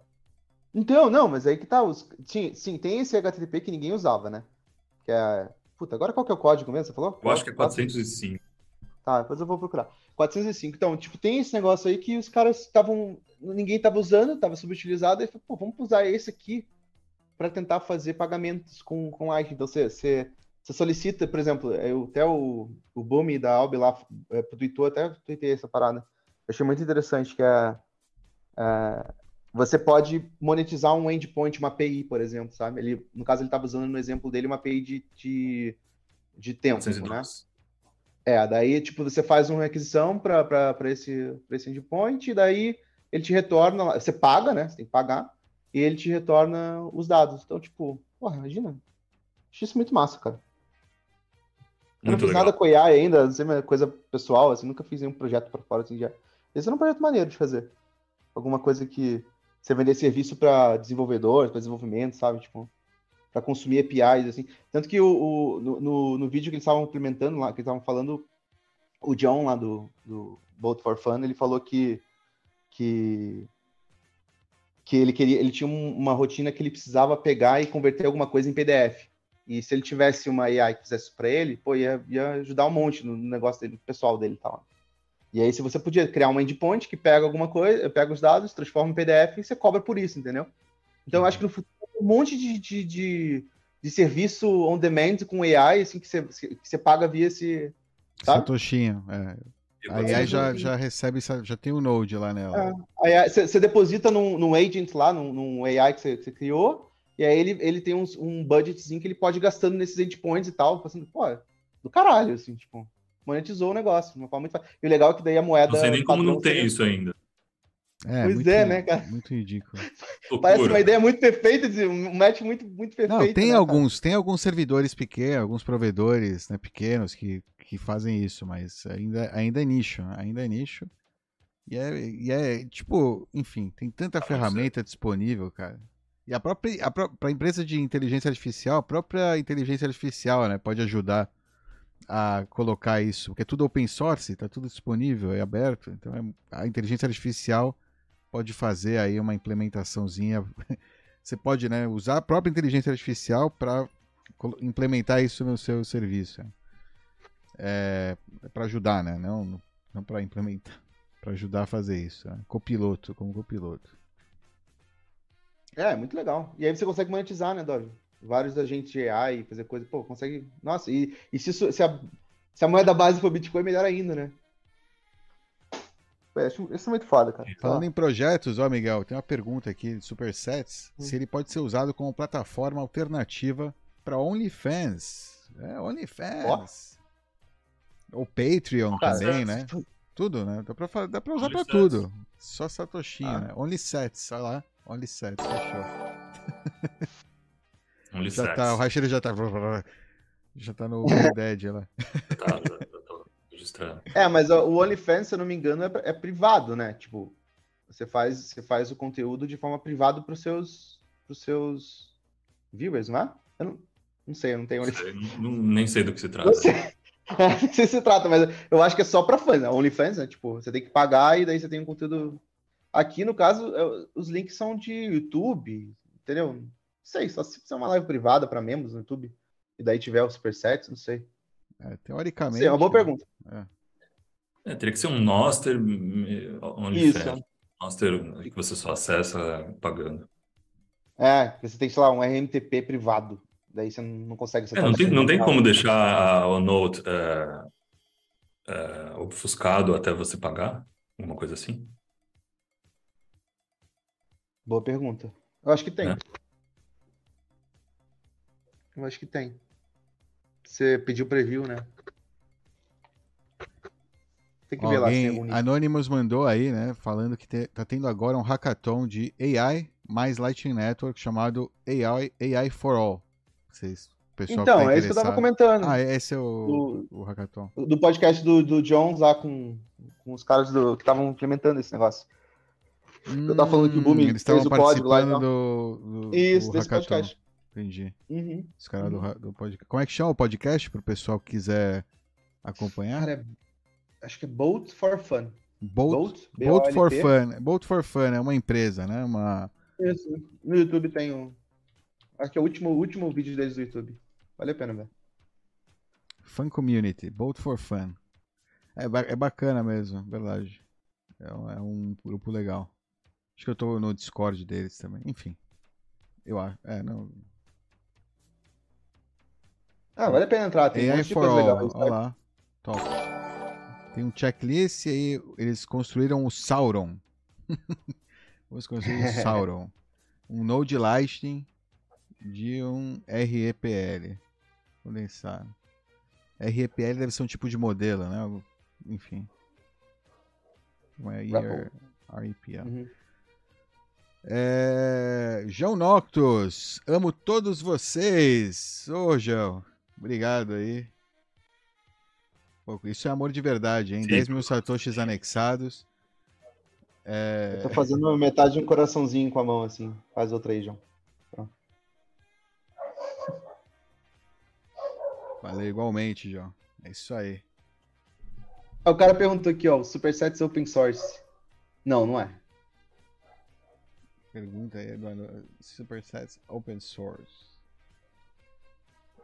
Então, não, mas aí que tá. Os... Sim, sim, tem esse HTTP que ninguém usava, né? Que é. Puta, agora qual que é o código mesmo? Você falou? Eu acho que é 405. Tá, depois eu vou procurar. 405. Então, tipo, tem esse negócio aí que os caras estavam. Ninguém estava usando, estava subutilizado, e falou, pô, vamos usar esse aqui para tentar fazer pagamentos com, com Lightning. Então, você, você, você solicita, por exemplo, eu, até o, o Bumi da Albi lá é, tweetou, até tuitei essa parada. Eu achei muito interessante que é, é, você pode monetizar um endpoint, uma API, por exemplo, sabe? Ele, no caso, ele estava usando no exemplo dele uma API de, de, de tempo, né? É, daí, tipo, você faz uma requisição para esse, esse endpoint, e daí ele te retorna, você paga, né? Você tem que pagar, e ele te retorna os dados. Então, tipo, porra, imagina. Acho isso muito massa, cara. Eu não fiz legal. nada com AI ainda, não sei, uma coisa pessoal, assim, nunca fiz nenhum projeto para fora, assim, já. Esse era um projeto maneiro de fazer. Alguma coisa que você vender serviço para desenvolvedores, para desenvolvimento, sabe? Tipo, para consumir APIs, assim. Tanto que o, o no, no, vídeo que eles estavam implementando lá, que eles estavam falando, o John lá do, do Bolt for Fun, ele falou que, que, que ele queria, ele tinha uma rotina que ele precisava pegar e converter alguma coisa em PDF. E se ele tivesse uma AI que fizesse para ele, pô, ia, ia ajudar um monte no negócio dele, pessoal dele e tal. E aí, se você podia criar um endpoint que pega alguma coisa, pega os dados, transforma em PDF e você cobra por isso, entendeu? Então, eu acho que no futuro um monte de, de, de, de serviço on demand com AI, assim, que você, que você paga via esse. Sabe? Satoshinho, é. A AI já, já recebe, já tem o um Node lá nela. É, você, deposita num, num agent lá, num, num AI que você, que você, criou, e aí ele, ele tem uns, um budgetzinho que ele pode ir gastando nesses endpoints e tal, passando, pô, do caralho, assim, tipo monetizou o negócio de uma forma muito E o legal é que daí a moeda. Não sei nem como não tem isso ainda. É, pois muito, é, né, cara? Muito ridículo. Parece uma ideia muito perfeita, um match muito, muito perfeito. Não, tem né, alguns, cara? tem alguns servidores pequenos, alguns provedores né, pequenos que, que fazem isso, mas ainda, ainda é nicho, ainda é nicho. E é, e é tipo, enfim, tem tanta ah, ferramenta disponível, cara. E a própria, a própria empresa de inteligência artificial, a própria inteligência artificial, né, pode ajudar a colocar isso, porque é tudo open source, está tudo disponível, é aberto, então é, a inteligência artificial pode fazer aí uma implementaçãozinha. Você pode né, usar a própria inteligência artificial para implementar isso no seu serviço. É, é para ajudar, né? Não, não para implementar, para ajudar a fazer isso. Né? Copiloto, como copiloto. É, muito legal. E aí você consegue monetizar, né, Dóvio? Vários agentes de AI, fazer coisa, pô, consegue. Nossa, e, e se, se, a, se a moeda base for Bitcoin, melhor ainda, né? Isso é muito foda, cara. Falando em projetos, ó, Miguel, tem uma pergunta aqui de Supersets: hum. se ele pode ser usado como plataforma alternativa para OnlyFans. É, OnlyFans. Ou Patreon também, né? Tudo, né? Dá pra, dá pra usar para tudo. Só Satoshinho, ah. né? OnlySets, olha lá. OnlySets, fechou. Um já tá, o Raicheiro já tá. Já tá no Dead lá. Tá, extra. É, mas ó, o OnlyFans, se eu não me engano, é, é privado, né? Tipo, você faz, você faz o conteúdo de forma privada para os seus, pros seus viewers, não é? Eu não, não sei, eu não tenho OnlyFans. Sei, não- nem sei do que se trata. Não sei. É, não sei se trata, mas eu acho que é só para fãs, né? OnlyFans, né? Tipo, você tem que pagar e daí você tem um conteúdo. Aqui, no caso, é, os links são de YouTube, entendeu? Não sei, só se fizer uma live privada para membros no YouTube e daí tiver o Supersets, não sei. É, teoricamente. sei, é uma boa pergunta. É, teria que ser um Noster OnlyFans. Isso. Noster que você só acessa pagando. É, você tem, sei lá, um RMTP privado. Daí você não consegue É, não, tem, não tem como deixar a- o Note eh, obfuscado até você pagar? Alguma coisa assim? Boa pergunta. Eu acho que tem. É. Eu acho que tem. Você pediu preview, né? Tem que ver lá se tem Alguém, algum link. Anonymous mandou aí, né? Falando que te- tá tendo agora um hackathon de AI mais Lightning Network chamado AI, AI for All. Vocês, pessoal que Então, tá é isso que eu tava comentando. Ah, esse é o, o hackathon. do, do podcast do, do Jones lá com, com os caras do, que estavam implementando esse negócio. Eu tava falando que o Boom Hum, eles estavam fez o código lá do, do, Isso, do desse hackathon. podcast. Entendi. Uhum. Os caras do, Uhum. ra- do podcast. Como é que chama o podcast pro pessoal que quiser acompanhar? Cara, é- acho que é Bolt for Fun. Bolt, Bolt, Bolt for. Fun. Bolt for Fun é uma empresa, né? Uma, Isso. No YouTube tem um. Acho que é o último, último vídeo deles do YouTube. Vale a pena ver. Fun Community, Bolt for Fun. É, é bacana mesmo, verdade. É, um- é um grupo legal. Acho que eu tô no Discord deles também. Enfim. Eu acho. É, não. Ah, vale a pena entrar. Tem um AI de for All. Olha lá. Top. Tem um checklist e aí eles construíram o Sauron. Vamos construir o Sauron. Um Node Lightning de um REPL. Condensado. REPL deve ser um tipo de modelo, né? Enfim. Rappel. REPL. Uhum. É... João Noctus, amo todos vocês. Ô, João, obrigado aí. Pô, isso é amor de verdade, hein? Sim. 10 mil satoshis anexados. É... Eu tô fazendo metade de um coraçãozinho com a mão, assim. Faz outra aí, João. Valeu igualmente, João. É isso aí. Ah, O cara perguntou aqui, ó, o Supersets open source. Não, não é. Pergunta aí, Eduardo. Supersets open source.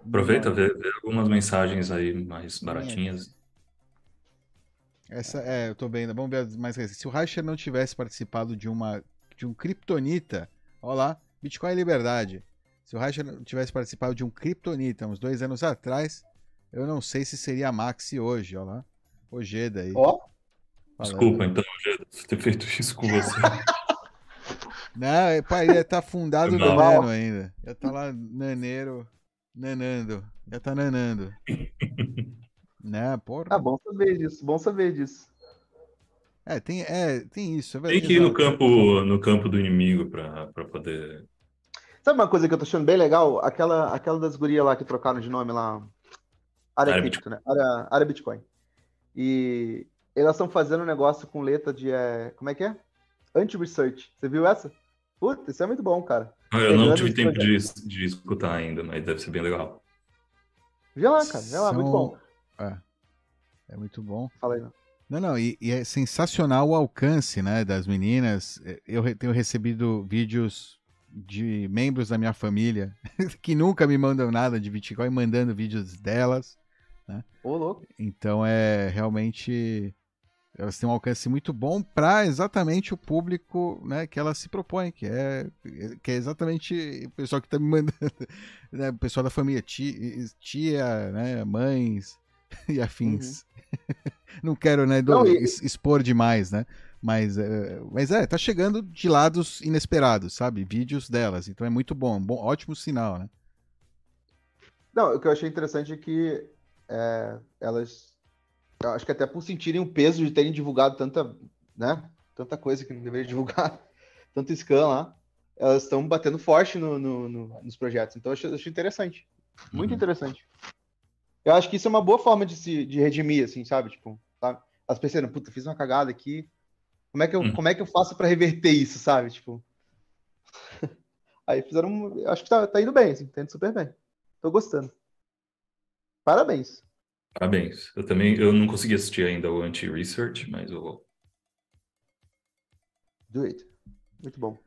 Aproveita, vê, vê algumas mensagens aí mais baratinhas. Essa, é, eu tô vendo. Vamos ver mais recentes. Se o Reicher não tivesse participado de uma de um Kryptonita, ó lá, Bitcoin e Liberdade. Se o Reicher não tivesse participado de um Kryptonita uns dois anos atrás, eu não sei se seria a Maxi hoje, ó lá. Ojeda aí. Ó, falando. Desculpa, então, Geda, por ter feito isso com você. Não, é, pai, ele tá fundado no mal. nano ainda. Já tá lá naneiro, nanando. Já tá nanando. né, porra. ah, bom saber disso, bom saber disso. É, tem, é, tem isso. É Tem que ir no campo, no campo do inimigo pra, pra poder. Sabe uma coisa que eu tô achando bem legal? Aquela, aquela das gurias lá que trocaram de nome lá. Área Área cripto, né? Área, área Bitcoin. E elas estão fazendo um negócio com letra de. é, como é que é? Anti-research. Você viu essa? Puta, isso é muito bom, cara. Ah, eu não tive tempo de, de escutar ainda, mas deve ser bem legal. Vê lá, cara. Vê lá, muito bom. É, é muito bom. Fala aí, não. Não, não, e, e é sensacional o alcance, né, das meninas. Eu re- tenho recebido vídeos de membros da minha família que nunca me mandam nada de Bitcoin, mandando vídeos delas. Ô, louco. Então é realmente elas têm um alcance muito bom para exatamente o público, né, que elas se propõem, que é que é exatamente o pessoal que está me mandando, né, o pessoal da família, tia, tia né, mães e afins. Não quero, né, do- Não, e- expor demais, né? Mas, é, mas é, tá chegando de lados inesperados, sabe? Vídeos delas. Então é muito bom, bom ótimo sinal, né? Não, o que eu achei interessante é que é, elas. Eu acho que até por sentirem o peso de terem divulgado tanta, né? Tanta coisa que não deveria divulgar, tanto scan lá, elas estão batendo forte no, no- no- nos projetos. Então eu achei, interessante. Muito Uhum. interessante. Eu acho que isso é uma boa forma de se de redimir, assim, sabe? Tipo, sabe? As pessoas, puta, fiz uma cagada aqui. Como é que eu, Hum. como é que eu faço pra reverter isso, sabe? Tipo. Aí fizeram. Acho que tá, tá indo bem, assim, tá indo super bem. Tô gostando. Parabéns. Parabéns. Eu também, eu não consegui assistir ainda o Anti-Research, mas eu vou. Do it. Muito bom.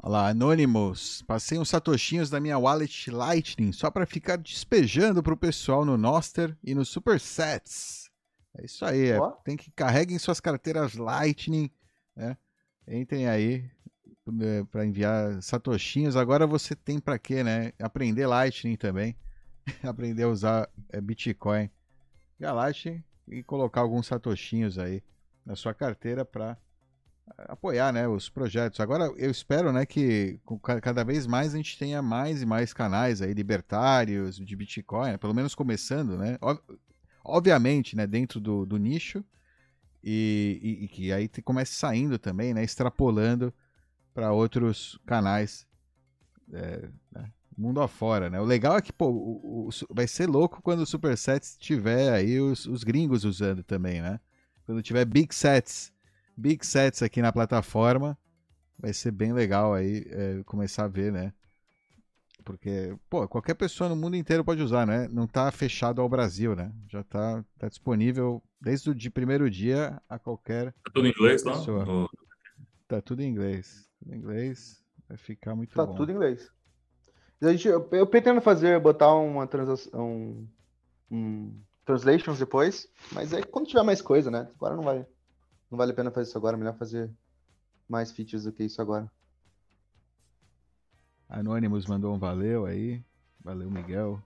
Olha lá, Anonymous. Passei uns satoshinhos da minha wallet Lightning só para ficar despejando pro pessoal no Noster e no Supersets. É isso aí, é. Tem que carreguem suas carteiras Lightning, né? Entrem aí para enviar satoshinhos. Agora você tem para quê, né? Aprender Lightning também. Aprender a usar é, Bitcoin. E Lightning e colocar alguns satoshinhos aí na sua carteira para apoiar né, os projetos. Agora eu espero né, que cada vez mais a gente tenha mais e mais canais aí libertários de Bitcoin, né, pelo menos começando, né? Ob- Obviamente, né, dentro do, do nicho, e, e- e que aí comece saindo também, né, extrapolando para outros canais é, né, mundo afora, né? O legal é que pô, o- o- vai ser louco quando o Supersets tiver aí os, os gringos usando também, né? Quando tiver Big Sets big sets aqui na plataforma. Vai ser bem legal aí é, começar a ver, né? Porque, pô, qualquer pessoa no mundo inteiro pode usar, né? Não tá fechado ao Brasil, né? Já tá, tá disponível desde o de primeiro dia a qualquer. Tá tudo em inglês? Pessoa. No- Tá tudo em inglês. Tudo em inglês. Vai ficar muito Tá bom. tudo em inglês. A gente, eu, eu pretendo fazer, botar uma transação. Um, um translations depois, mas é quando tiver mais coisa, né? Agora não vai. Não vale a pena fazer isso agora, é melhor fazer mais features do que isso agora. Anonymous mandou um valeu aí. Valeu, Miguel.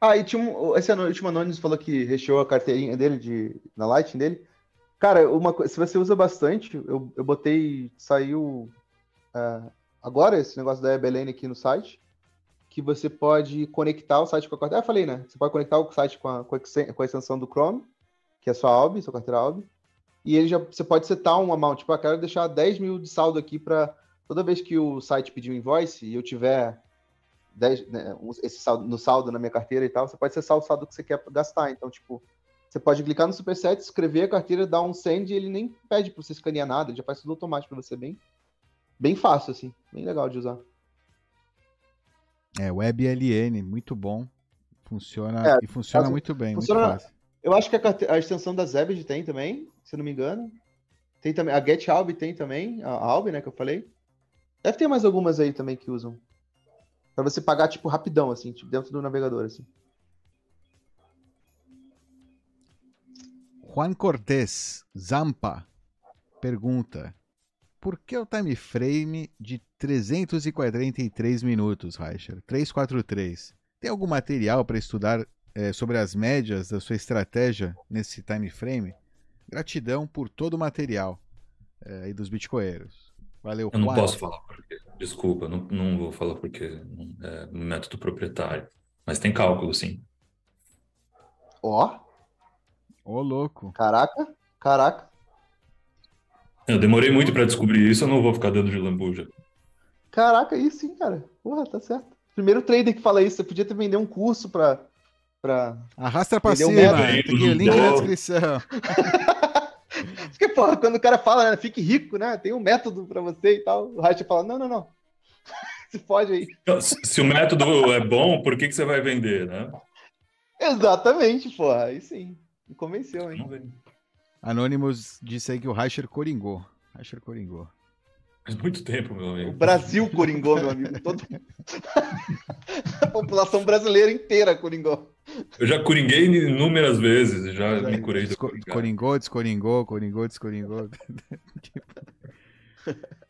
Ah, e tinha um, esse último Anonymous falou que recheou a carteirinha dele de, na Lightning dele. Cara, uma se você usa bastante, eu, eu botei, saiu ah, agora esse negócio da EBLN aqui no site, que você pode conectar o site com a carteira. Ah, falei, né? Você pode conectar o site com a, com a, extensão do Chrome, que é sua Albi, sua carteira Albi, e ele já, você pode setar um amount, tipo, ah, quero deixar 10 mil de saldo aqui para toda vez que o site pedir um invoice e eu tiver 10, né, esse saldo, no saldo na minha carteira e tal, você pode acessar o saldo que você quer gastar. Então, tipo, você pode clicar no Superset, escrever a carteira, dar um send e ele nem pede para você escanear nada, ele já faz tudo automático para você, bem, bem fácil, assim, bem legal de usar. É, WebLN, muito bom. Funciona É, e funciona caso- muito bem, funciona- muito fácil. Eu acho que a, a extensão da Zebed tem também, se não me engano. Tem também, a Get Albi tem também, a Albi, né, que eu falei. Deve ter mais algumas aí também que usam. Pra você pagar, tipo, rapidão, assim, tipo, dentro do navegador, assim. Juan Cortés, Zampa, pergunta: Por que o time frame de 343 minutos, Reicher? 343. Tem algum material para estudar eh, sobre as médias da sua estratégia nesse time frame? Gratidão por todo o material aí dos bitcoeiros. Valeu, Eu não posso falar porque. Desculpa, não, não vou falar porque é método proprietário. Mas tem cálculo, sim. Ó, Ô, louco. caraca, caraca. Eu demorei muito para descobrir isso, eu não vou ficar dando de lambuja. Caraca, aí sim, cara. Porra, tá certo. Primeiro trader que fala isso, você podia ter vendido um curso pra. pra... Arrasta pra cima. Método Tem o link na descrição. Porque, porra, quando o cara fala, né, fique rico, né? Tem um método pra você e tal. O Racha fala, não, não, não. Se pode aí. Então, Se o método é bom, por que que você vai vender, né? Exatamente, porra. Aí sim. Me convenceu, hein? Não. Anonymous disse aí que o Reicher coringou. Reicher coringou. Faz muito tempo, meu O amigo. Brasil coringou, meu amigo. Todo... A população brasileira inteira coringou. Eu já coringuei inúmeras vezes, e já me curei de Desco- coringar. Coringou, descoringou, coringou, descoringou. Tipo.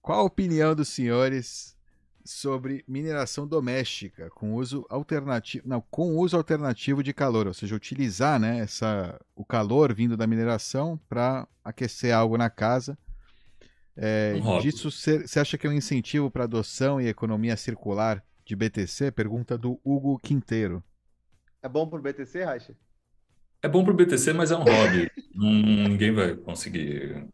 Qual a opinião dos senhores sobre mineração doméstica com uso alternativo, não, com uso alternativo de calor, ou seja, utilizar, né, essa, o calor vindo da mineração para aquecer algo na casa? É, Um hobby. disso você acha que é um incentivo para adoção e economia circular de BTC? Pergunta do Hugo Quinteiro. É bom pro BTC, Racha? É bom pro BTC, mas é um hobby. Não- ninguém vai conseguir.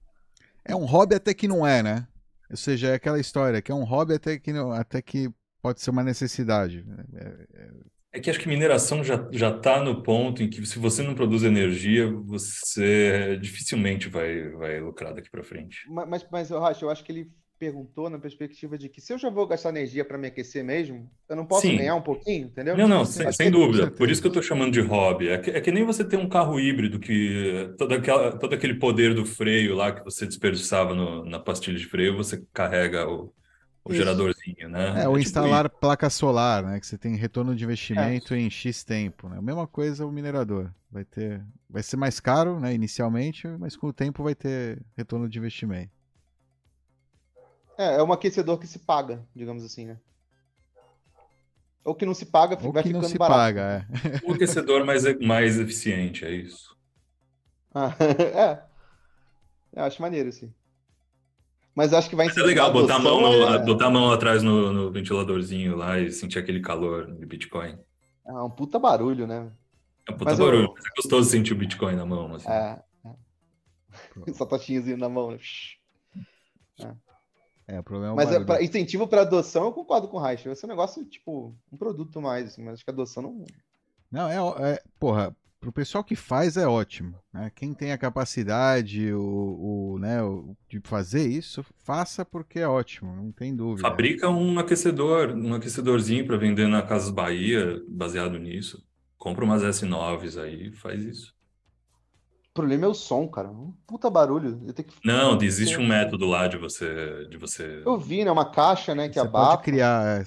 É um hobby até que não é, né? Ou seja, é aquela história que é um hobby até que, até que pode ser uma necessidade. É, É É que acho que mineração já já está no ponto em que se você não produz energia, você dificilmente vai vai lucrar daqui para frente. Mas, mas, mas eu acho, eu acho que ele perguntou na perspectiva de que se eu já vou gastar energia para me aquecer mesmo, eu não posso Sim. ganhar um pouquinho, entendeu? Não, não, sem, sem dúvida. Por isso que eu estou chamando de hobby. É que, é que nem você ter um carro híbrido que todo, aquela, todo aquele poder do freio lá que você desperdiçava no- na pastilha de freio, você carrega o, o geradorzinho, né? É, ou tipo instalar placa solar, né? Que você tem retorno de investimento em X tempo, né? A mesma coisa o minerador. Vai ter, vai ser mais caro, né, inicialmente, mas com o tempo vai ter retorno de investimento. É, é um aquecedor que se paga, digamos assim, né? Ou que não se paga, Ou vai que ficando não se barato. paga, é. O aquecedor mais, mais eficiente, é isso. Ah, é. Eu acho maneiro, assim. Mas acho que vai Mas é legal botar a mão, é- botar a mão atrás no, no ventiladorzinho lá e sentir aquele calor de Bitcoin. É um puta barulho, né? É um puta Mas eu- barulho, mas é gostoso sentir o Bitcoin na mão, assim. É. é. Satoshinhozinho na mão, né? É, o problema é Mas é pra incentivo para adoção, eu concordo com o Reich. Vai ser um negócio, tipo, um produto mais, assim, mas acho que a adoção não. Não, é, é porra, pro pessoal que faz é ótimo, né? Quem tem a capacidade, o, o, né, o- de fazer isso, faça porque é ótimo, não tem dúvida. Fabrica um aquecedor, um aquecedorzinho para vender na Casas Bahia, baseado nisso. Compra umas S9s aí, faz isso. O problema é o som, cara. Um puta barulho. Eu tenho que... Não, existe um método lá de você, de você. Eu vi, né? Uma caixa, né? Que Você abafa. pode criar, é,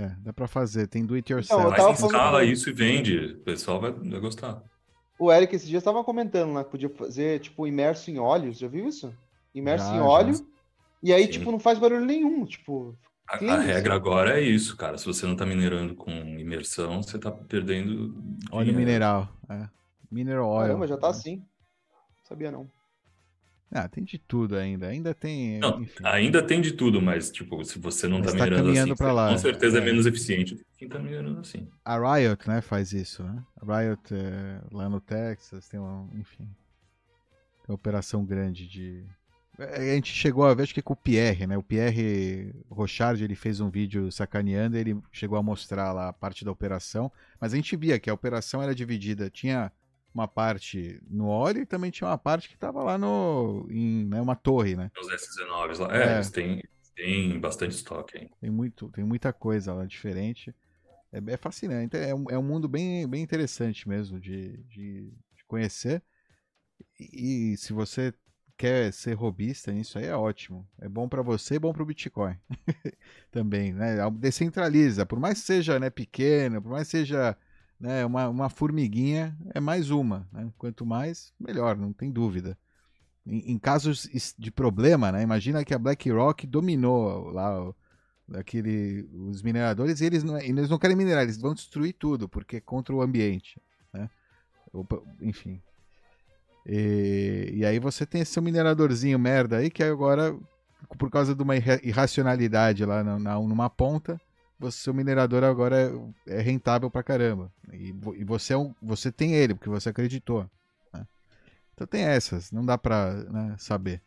é, dá pra fazer, tem do it Não, yourself. eu Mas instala falando- isso e vende. O pessoal vai, vai gostar. O Eric esses dias estava comentando, né? que Podia fazer, tipo, imerso em óleo. Já viu isso? Imerso Já, em já. óleo. E aí, Sim. tipo, não faz barulho nenhum. Tipo, A, a regra agora é isso, cara. Se você não tá minerando com imersão, você tá perdendo Óleo dinheiro. mineral, é. Mineral oil. caramba, já tá assim. Sabia não. Ah, tem de tudo ainda, ainda tem, Não, enfim. ainda tem de tudo, mas tipo, se você não Mas tá tá minerando caminhando assim, lá, com certeza é. é. menos eficiente do que quem tá minerando assim. A Riot, né, faz isso, né? A Riot é, lá no Texas tem uma, enfim, tem uma operação grande de É, a gente chegou a ver, acho que com o Pierre, né? O Pierre Rochard, ele fez um vídeo sacaneando, ele chegou a mostrar lá a parte da operação, mas a gente via que a operação era dividida, tinha uma parte no óleo e também tinha uma parte que estava lá no em né, uma torre, né? Os S19 lá. É, É. eles têm, têm bastante estoque aí. Tem, muito, tem muita coisa lá diferente. É, é fascinante. É um, é um mundo bem, bem interessante mesmo de, de, de conhecer. E, e se você quer ser robista nisso aí, é ótimo. É bom para você e bom para o Bitcoin também. Né? Descentraliza. Por mais que seja né, pequeno, por mais que seja né, uma, uma formiguinha, é mais uma. Né? Quanto mais, melhor, não tem dúvida. Em, em casos de problema, né? imagina que a BlackRock dominou lá aquele, os mineradores e eles não, eles não querem minerar, eles vão destruir tudo, porque é contra o ambiente. Né? Opa, enfim. E, e aí você tem esse seu mineradorzinho merda aí, que agora, por causa de uma irra- irracionalidade lá na, na- numa ponta, você, seu minerador agora é, é rentável pra caramba. E, e você, é um, você tem ele, porque você acreditou. né? Então tem essas, não dá pra né, saber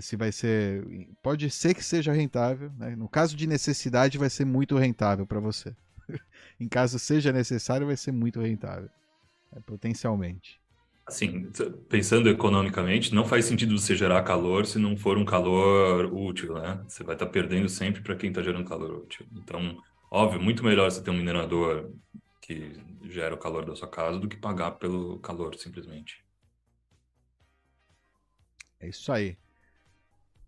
se vai ser. Pode ser que seja rentável. né? No caso de necessidade, vai ser muito rentável para você. em caso seja necessário, vai ser muito rentável. É, potencialmente. Assim, pensando economicamente, não faz sentido você gerar calor se não for um calor útil, né? Você vai estar perdendo sempre para quem está gerando calor útil. Então, óbvio, muito melhor você ter um minerador que gera o calor da sua casa do que pagar pelo calor, simplesmente. É isso aí.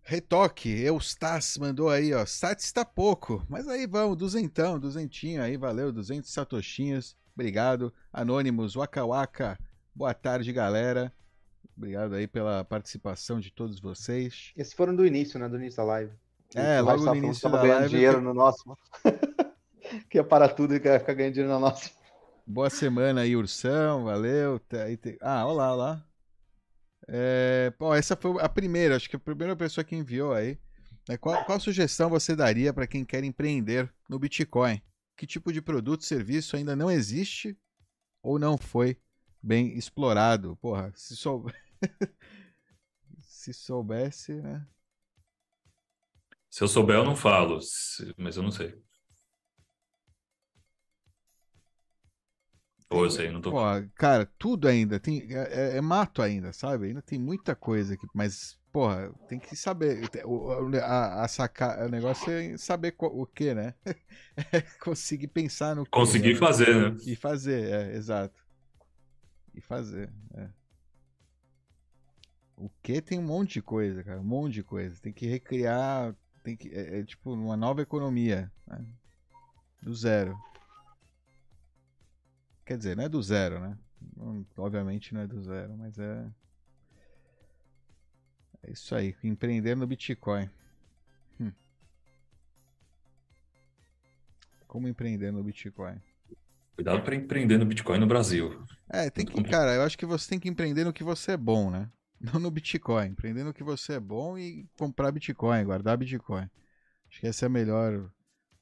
Retoque, Eustas mandou aí, ó. Sats está pouco, mas aí vamos, duzentão, duzentinho aí, valeu, duzentos satoshinhos. Obrigado. Anônimos, Waka Waka. Boa tarde, galera. Obrigado aí pela participação de todos vocês. Esses foram do início, né? Do início da live. É, logo no início da ganhando live, dinheiro no nosso. que ia parar tudo e ficar ganhando dinheiro na nossa. Boa semana aí, Ursão, valeu. Tá Ah, olá, olá. É, pô, essa foi a primeira, acho que a primeira pessoa que enviou aí. É, Qual, qual sugestão você daria para quem quer empreender no Bitcoin? Que tipo de produto, serviço ainda não existe ou não foi bem explorado? Porra, se sou... se soubesse, né? Se eu souber, eu não falo, mas eu não sei. Pô, isso aí não tô. Pô, cara, tudo ainda. Tem, é, é- é mato ainda, sabe? Ainda tem muita coisa aqui. Mas, porra, tem que saber. O, a, a sacar, o negócio é saber o que, né? É conseguir pensar no que, Consegui né? fazer, né? E fazer, é, exato. E fazer, é. O que tem um monte de coisa, cara. Um monte de coisa. Tem que recriar. Tem que. É, é tipo uma nova economia. né? Do zero. Quer dizer, não é do zero, né? Não- Obviamente não é do zero, mas é. É isso aí. Empreender no Bitcoin. Hum. Como empreender no Bitcoin? Cuidado para empreender no Bitcoin no Brasil. É, tem que, cara, eu acho que você tem que empreender no que você é bom, né? Não no Bitcoin. Empreender no que você é bom e comprar Bitcoin, guardar Bitcoin. Acho que essa é a melhor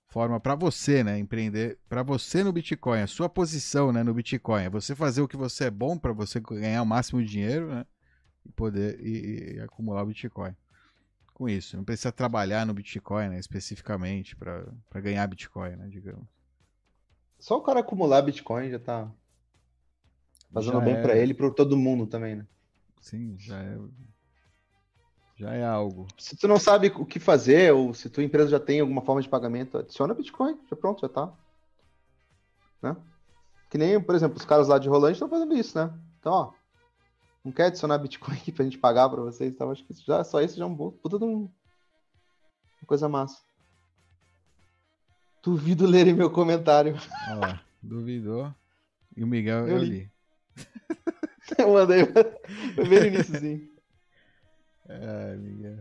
forma pra você, né? Empreender pra você no Bitcoin, a sua posição, né, no Bitcoin. É você fazer o que você é bom pra você ganhar o máximo de dinheiro, né? E poder e, e acumular o Bitcoin. Com isso, não precisa trabalhar no Bitcoin, né, especificamente pra ganhar Bitcoin, né, digamos. Só o cara acumular Bitcoin já tá fazendo Já bem é. pra ele e pra todo mundo também, né? Sim, já é já é algo. Se tu não sabe o que fazer, ou se tua empresa já tem alguma forma de pagamento, adiciona Bitcoin, já pronto, já tá. Né? Que nem, por exemplo, os caras lá de Rolante estão fazendo isso, né? Então, ó, não quer adicionar Bitcoin aqui pra gente pagar pra vocês, então acho que já, só isso já é um bom, puta de um, uma coisa massa. Duvido lerem meu comentário. Olha lá, duvidou. E o Miguel, eu, Eu li. li. Eu mandei, eu vi no iníciozinho. É, Miguel.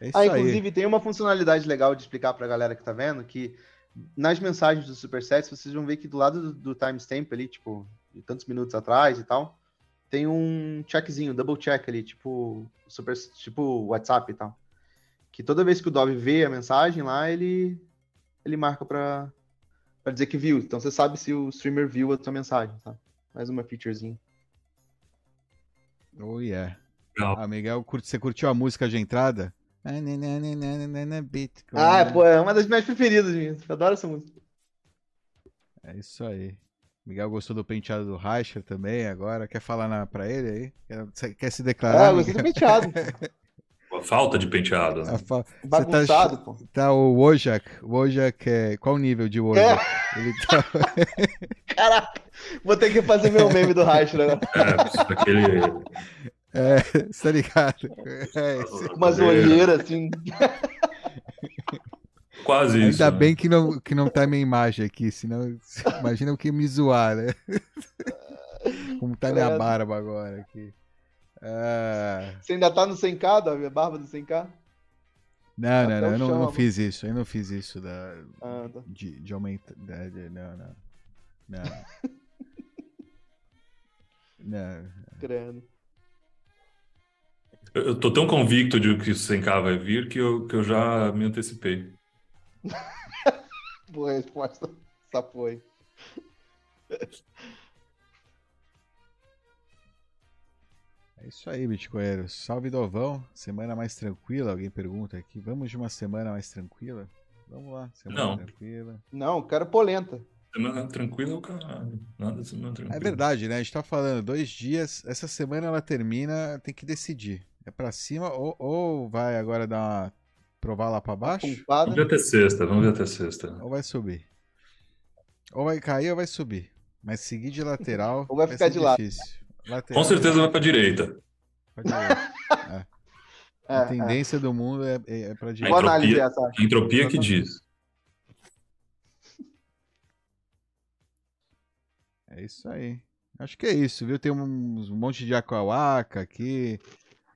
É isso Ah, aí. inclusive tem uma funcionalidade legal de explicar pra galera que tá vendo, que nas mensagens do Supersets, vocês vão ver que do lado do, do timestamp ali, tipo, de tantos minutos atrás e tal, tem um checkzinho, double check ali, tipo, super, tipo WhatsApp e tal. Que toda vez que o Dove vê a mensagem lá, ele, ele marca pra, pra dizer que viu. Então você sabe se o streamer viu a tua mensagem, tá? Mais uma featurezinha. Oh, yeah. Legal. Ah, Miguel, você curtiu a música de entrada? Ah, Bitcoin. Ah, pô, é uma das minhas preferidas, minhas. Eu adoro essa música. É isso aí. Miguel gostou do penteado do Reicher também agora. Quer falar na, pra ele aí? Quer, quer se Ah, declarar? eu gostei do penteado. A falta de penteado. né? Fa- Bagunçado, pô. Tá o Wojak. O Wojak é... Qual o nível de Wojak? Ele tá... Caraca, vou ter que fazer meu meme do Raicho agora. É, aquele. É, você tá ligado? É, isso. Umas olheiras assim. Quase isso. Ainda né? bem que não, que não tá minha imagem aqui, senão imagina o que me zoar, né? Como tá minha Credo. barba agora aqui. Ah, Você ainda tá no 100k, da barba do 100k? não, não, não, eu não, não fiz isso, eu não fiz isso da, Ah, tá. de, de aumentar. Não, não. Não. Não. Credo. Eu, eu tô tão convicto de que o 100k vai vir que eu, que eu já me antecipei. Boa resposta. Essa foi. É isso aí, Bitcoinheiros. Salve Dovão. Semana mais tranquila? Alguém pergunta aqui. Vamos de uma semana mais tranquila? Vamos lá, semana Não. tranquila. Não, quero polenta. Semana tranquila é o caralho. Nada de semana tranquila. É verdade, né? A gente tá falando dois dias. Essa semana ela termina, tem que decidir. É pra cima ou, ou vai agora dar uma. provar lá pra baixo? Pumpada. Vamos ver até sexta, vamos ver até sexta. Ou vai subir. Ou vai cair ou vai subir. Mas seguir de lateral. Ou vai ficar ser de lado. difícil. Lateral, Com certeza vai pra direita. pra direita. É, A é. tendência do mundo é, é, é pra Boa direita. Entropia. análise essa. A entropia que diz. É isso aí. Acho que é isso, viu? Tem um, um monte de aquawaka aqui.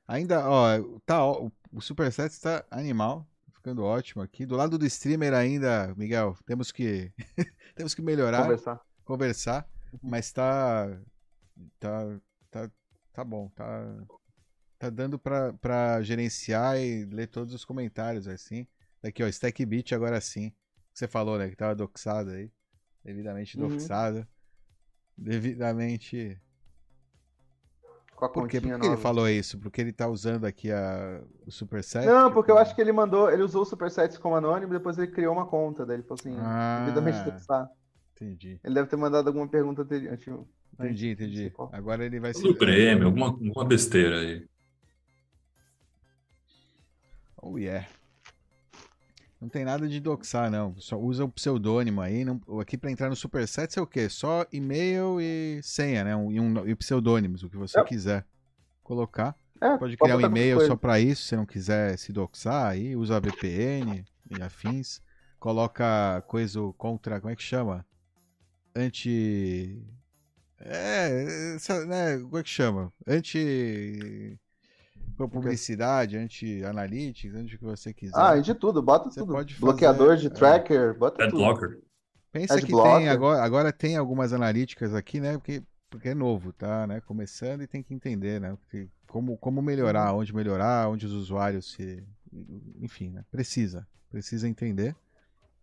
Ainda, ó, tá, ó, o Superset está animal, ficando ótimo aqui. Do lado do streamer ainda, Miguel, temos que temos que melhorar, Conversar. conversar, mas tá tá tá tá bom, tá tá dando pra, pra gerenciar e ler todos os comentários assim. Aqui, ó, Stack Beat agora sim. Você falou, né, que tava doxado aí, devidamente Uhum. doxado. Devidamente Com a por quê? Por que ele falou isso? Porque ele tá usando aqui a, o Superset? Não, porque eu acho que ele mandou, ele usou o Supersets como anônimo e depois ele criou uma conta dele. Falou assim, Ah. devidamente fixado. Entendi. Ele deve ter mandado alguma pergunta anterior. Entendi, entendi. Agora ele vai Do ser. Grêmio, alguma, alguma besteira aí. Oh, yeah. Não tem nada de doxar, não. Só usa o pseudônimo aí. Não... Aqui pra entrar no Supersets é o quê? Só e-mail e senha, né? Um, e, um, e pseudônimos, o que você É. quiser colocar. É, Pode criar um e-mail só pra isso, se não quiser se doxar aí. Usa VPN e afins. Coloca coisa contra. Como é que chama? Anti. É, essa, né? Como é que chama? Anti. Publicidade, anti-analytics, anti o que você quiser. Ah, de tudo, bota Você tudo. pode Bloqueador fazer, de é. tracker, bota tudo. Adblocker. Pensa que Adblocker. tem agora, agora tem algumas analíticas aqui, né? Porque, porque é novo, tá? Né? Começando e tem que entender, né? Porque como, como melhorar, onde melhorar, onde os usuários se. Enfim, né? Precisa. Precisa entender.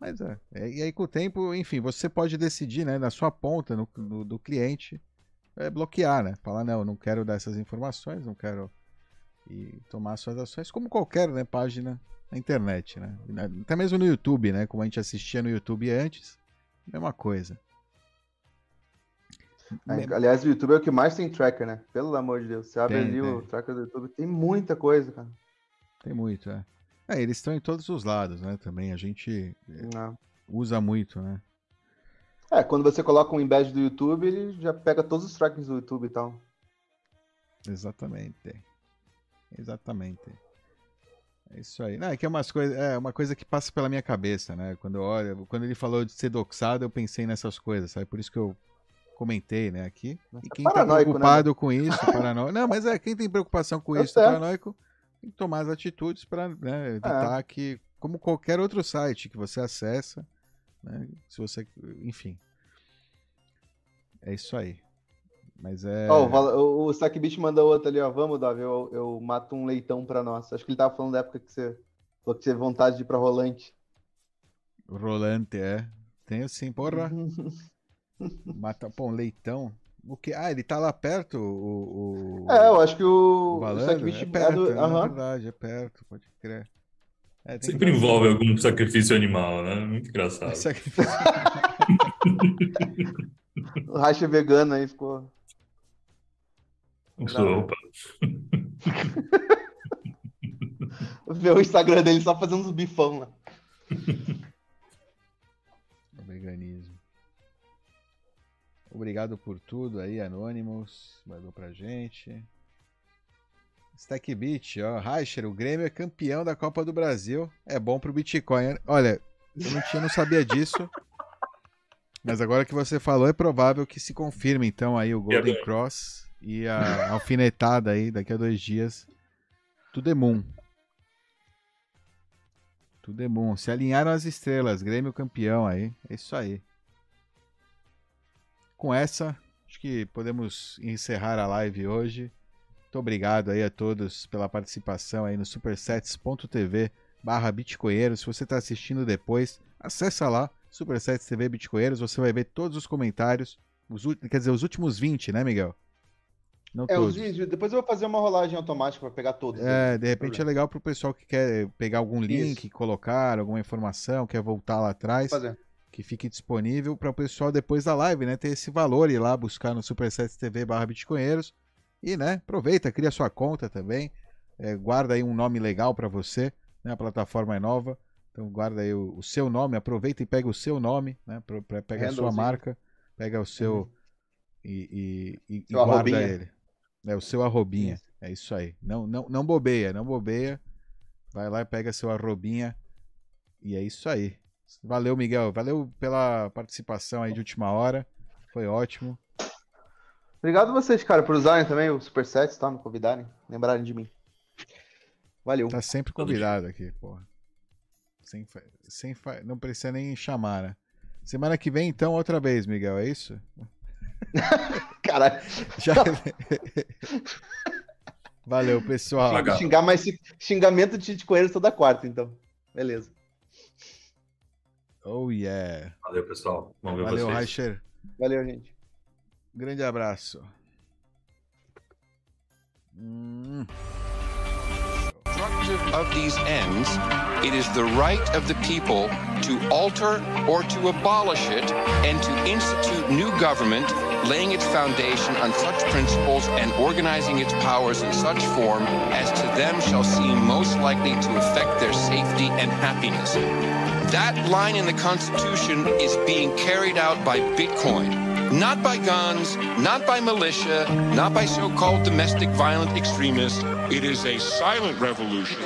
Mas é. é, E aí, com o tempo, enfim, você pode decidir, né? Na sua ponta, no, no- do cliente, é, bloquear, né? Falar, não, eu não quero dar essas informações, não quero. E tomar suas ações, como qualquer né, página na internet, né? Até mesmo no YouTube, né? Como a gente assistia no YouTube antes, mesma coisa. É, aliás, o YouTube é o que mais tem tracker, né? Pelo amor de Deus. Você abre Tem, ali o tem. tracker do YouTube, tem muita coisa, cara. Tem muito, é. É, eles estão em todos os lados, né? Também a gente Não. usa muito, né? É, quando você coloca um embed do YouTube, ele já pega todos os trackers do YouTube e tal. Exatamente. Exatamente. É isso aí. Não, é que é umas coisas, é uma coisa que passa pela minha cabeça, né? Quando eu olho, quando ele falou de ser doxado, eu pensei nessas coisas, sabe? Por isso que eu comentei, né, aqui. E quem tá paranoico, né, preocupado com isso, paranoico. Não, mas é, quem tem preocupação com Tá isso, certo. paranoico, tem que tomar as atitudes para evitar que, como qualquer outro site que você acessa, né? Se você, enfim. É isso aí. Mas é. Ó, o, o, Sackbit mandou outra ali, ó. Vamos, Davi, eu, eu mato um leitão pra nós. Acho que ele tava falando da época que você falou que você teve vontade de ir pra Rolante. Rolante, é. Tenho sim, porra. Mata, pô, um leitão. O que? Ah, ele tá lá perto, o. o... É, eu acho que o, o o Valandro? Sackbit É é perto, é Aham. verdade, é perto, pode crer. É, tem Sempre que- envolve algum sacrifício animal, né? Muito engraçado. Sacrifício. O racha vegano aí ficou. Opa. Ver o Instagram dele só fazendo uns bifão lá. Obrigado por tudo aí, Anonymous. Mandou pra gente. Stack Beat, ó. Reicher, o Grêmio é campeão da Copa do Brasil. É bom pro Bitcoin. Olha, eu não, tinha, não sabia disso. Mas agora que você falou, é provável que se confirme, então, aí o Golden. Cross e a alfinetada aí daqui a dois dias. Tudo é moon. Tudo é moon. Se alinharam as estrelas. Grêmio campeão aí. É isso aí. Com essa, acho que podemos encerrar a live hoje. Muito obrigado aí a todos pela participação aí no supersets.tv barra bitcoinheiros. Se você está assistindo depois, acessa lá, Supersets TV Bitcoinheiros, você vai ver todos os comentários, os, quer dizer, os últimos 20, né, Miguel? Não É, todos. os vídeos. Depois eu vou fazer uma rolagem automática pra pegar todos. É, de repente é legal pro pessoal que quer pegar algum link, colocar alguma informação, quer voltar lá atrás, Vou fazer. Que fique disponível para o pessoal depois da live, né? Ter esse valor e ir lá buscar no Supersets TV barra Bitcoinheiros. E, né, aproveita, cria sua conta também. é, guarda aí um nome legal para você, né? A plataforma é nova. Então guarda aí o, o seu nome, aproveita e pega o seu nome, né? Pra, pra- pega a sua marca, pega o seu e, e, e- e Seu guarda arrobinha. ele. É o seu arrobinha. É isso aí. Não, não, não bobeia, não bobeia. Vai lá e pega seu arrobinha. E é isso aí. Valeu, Miguel. Valeu pela participação aí de última hora. Foi ótimo. Obrigado a vocês, cara, por usarem também o Supersets, tá? Me convidarem, lembrarem de mim. Valeu. Tá sempre convidado aqui, porra. Sem, fa- sem fa- Não precisa nem chamar, né? Semana que vem, então, outra vez, Miguel, é isso? Caralho. Já... Valeu, pessoal. Xingar mais xingamento de coelho toda quarta, então. Beleza. Oh, yeah. Valeu, pessoal. Vamos ver Valeu, vocês. Reicher. Valeu, gente. Grande abraço. Hum. Of these ends, it is the right of the people to alter or to abolish it and to institute new government laying its foundation on such principles and organizing its powers in such form as to them shall seem most likely to affect their safety and happiness. That line in the Constitution is being carried out by Bitcoin. Not by guns, not by militia, not by so called domestic violent extremists. It is a silent revolution.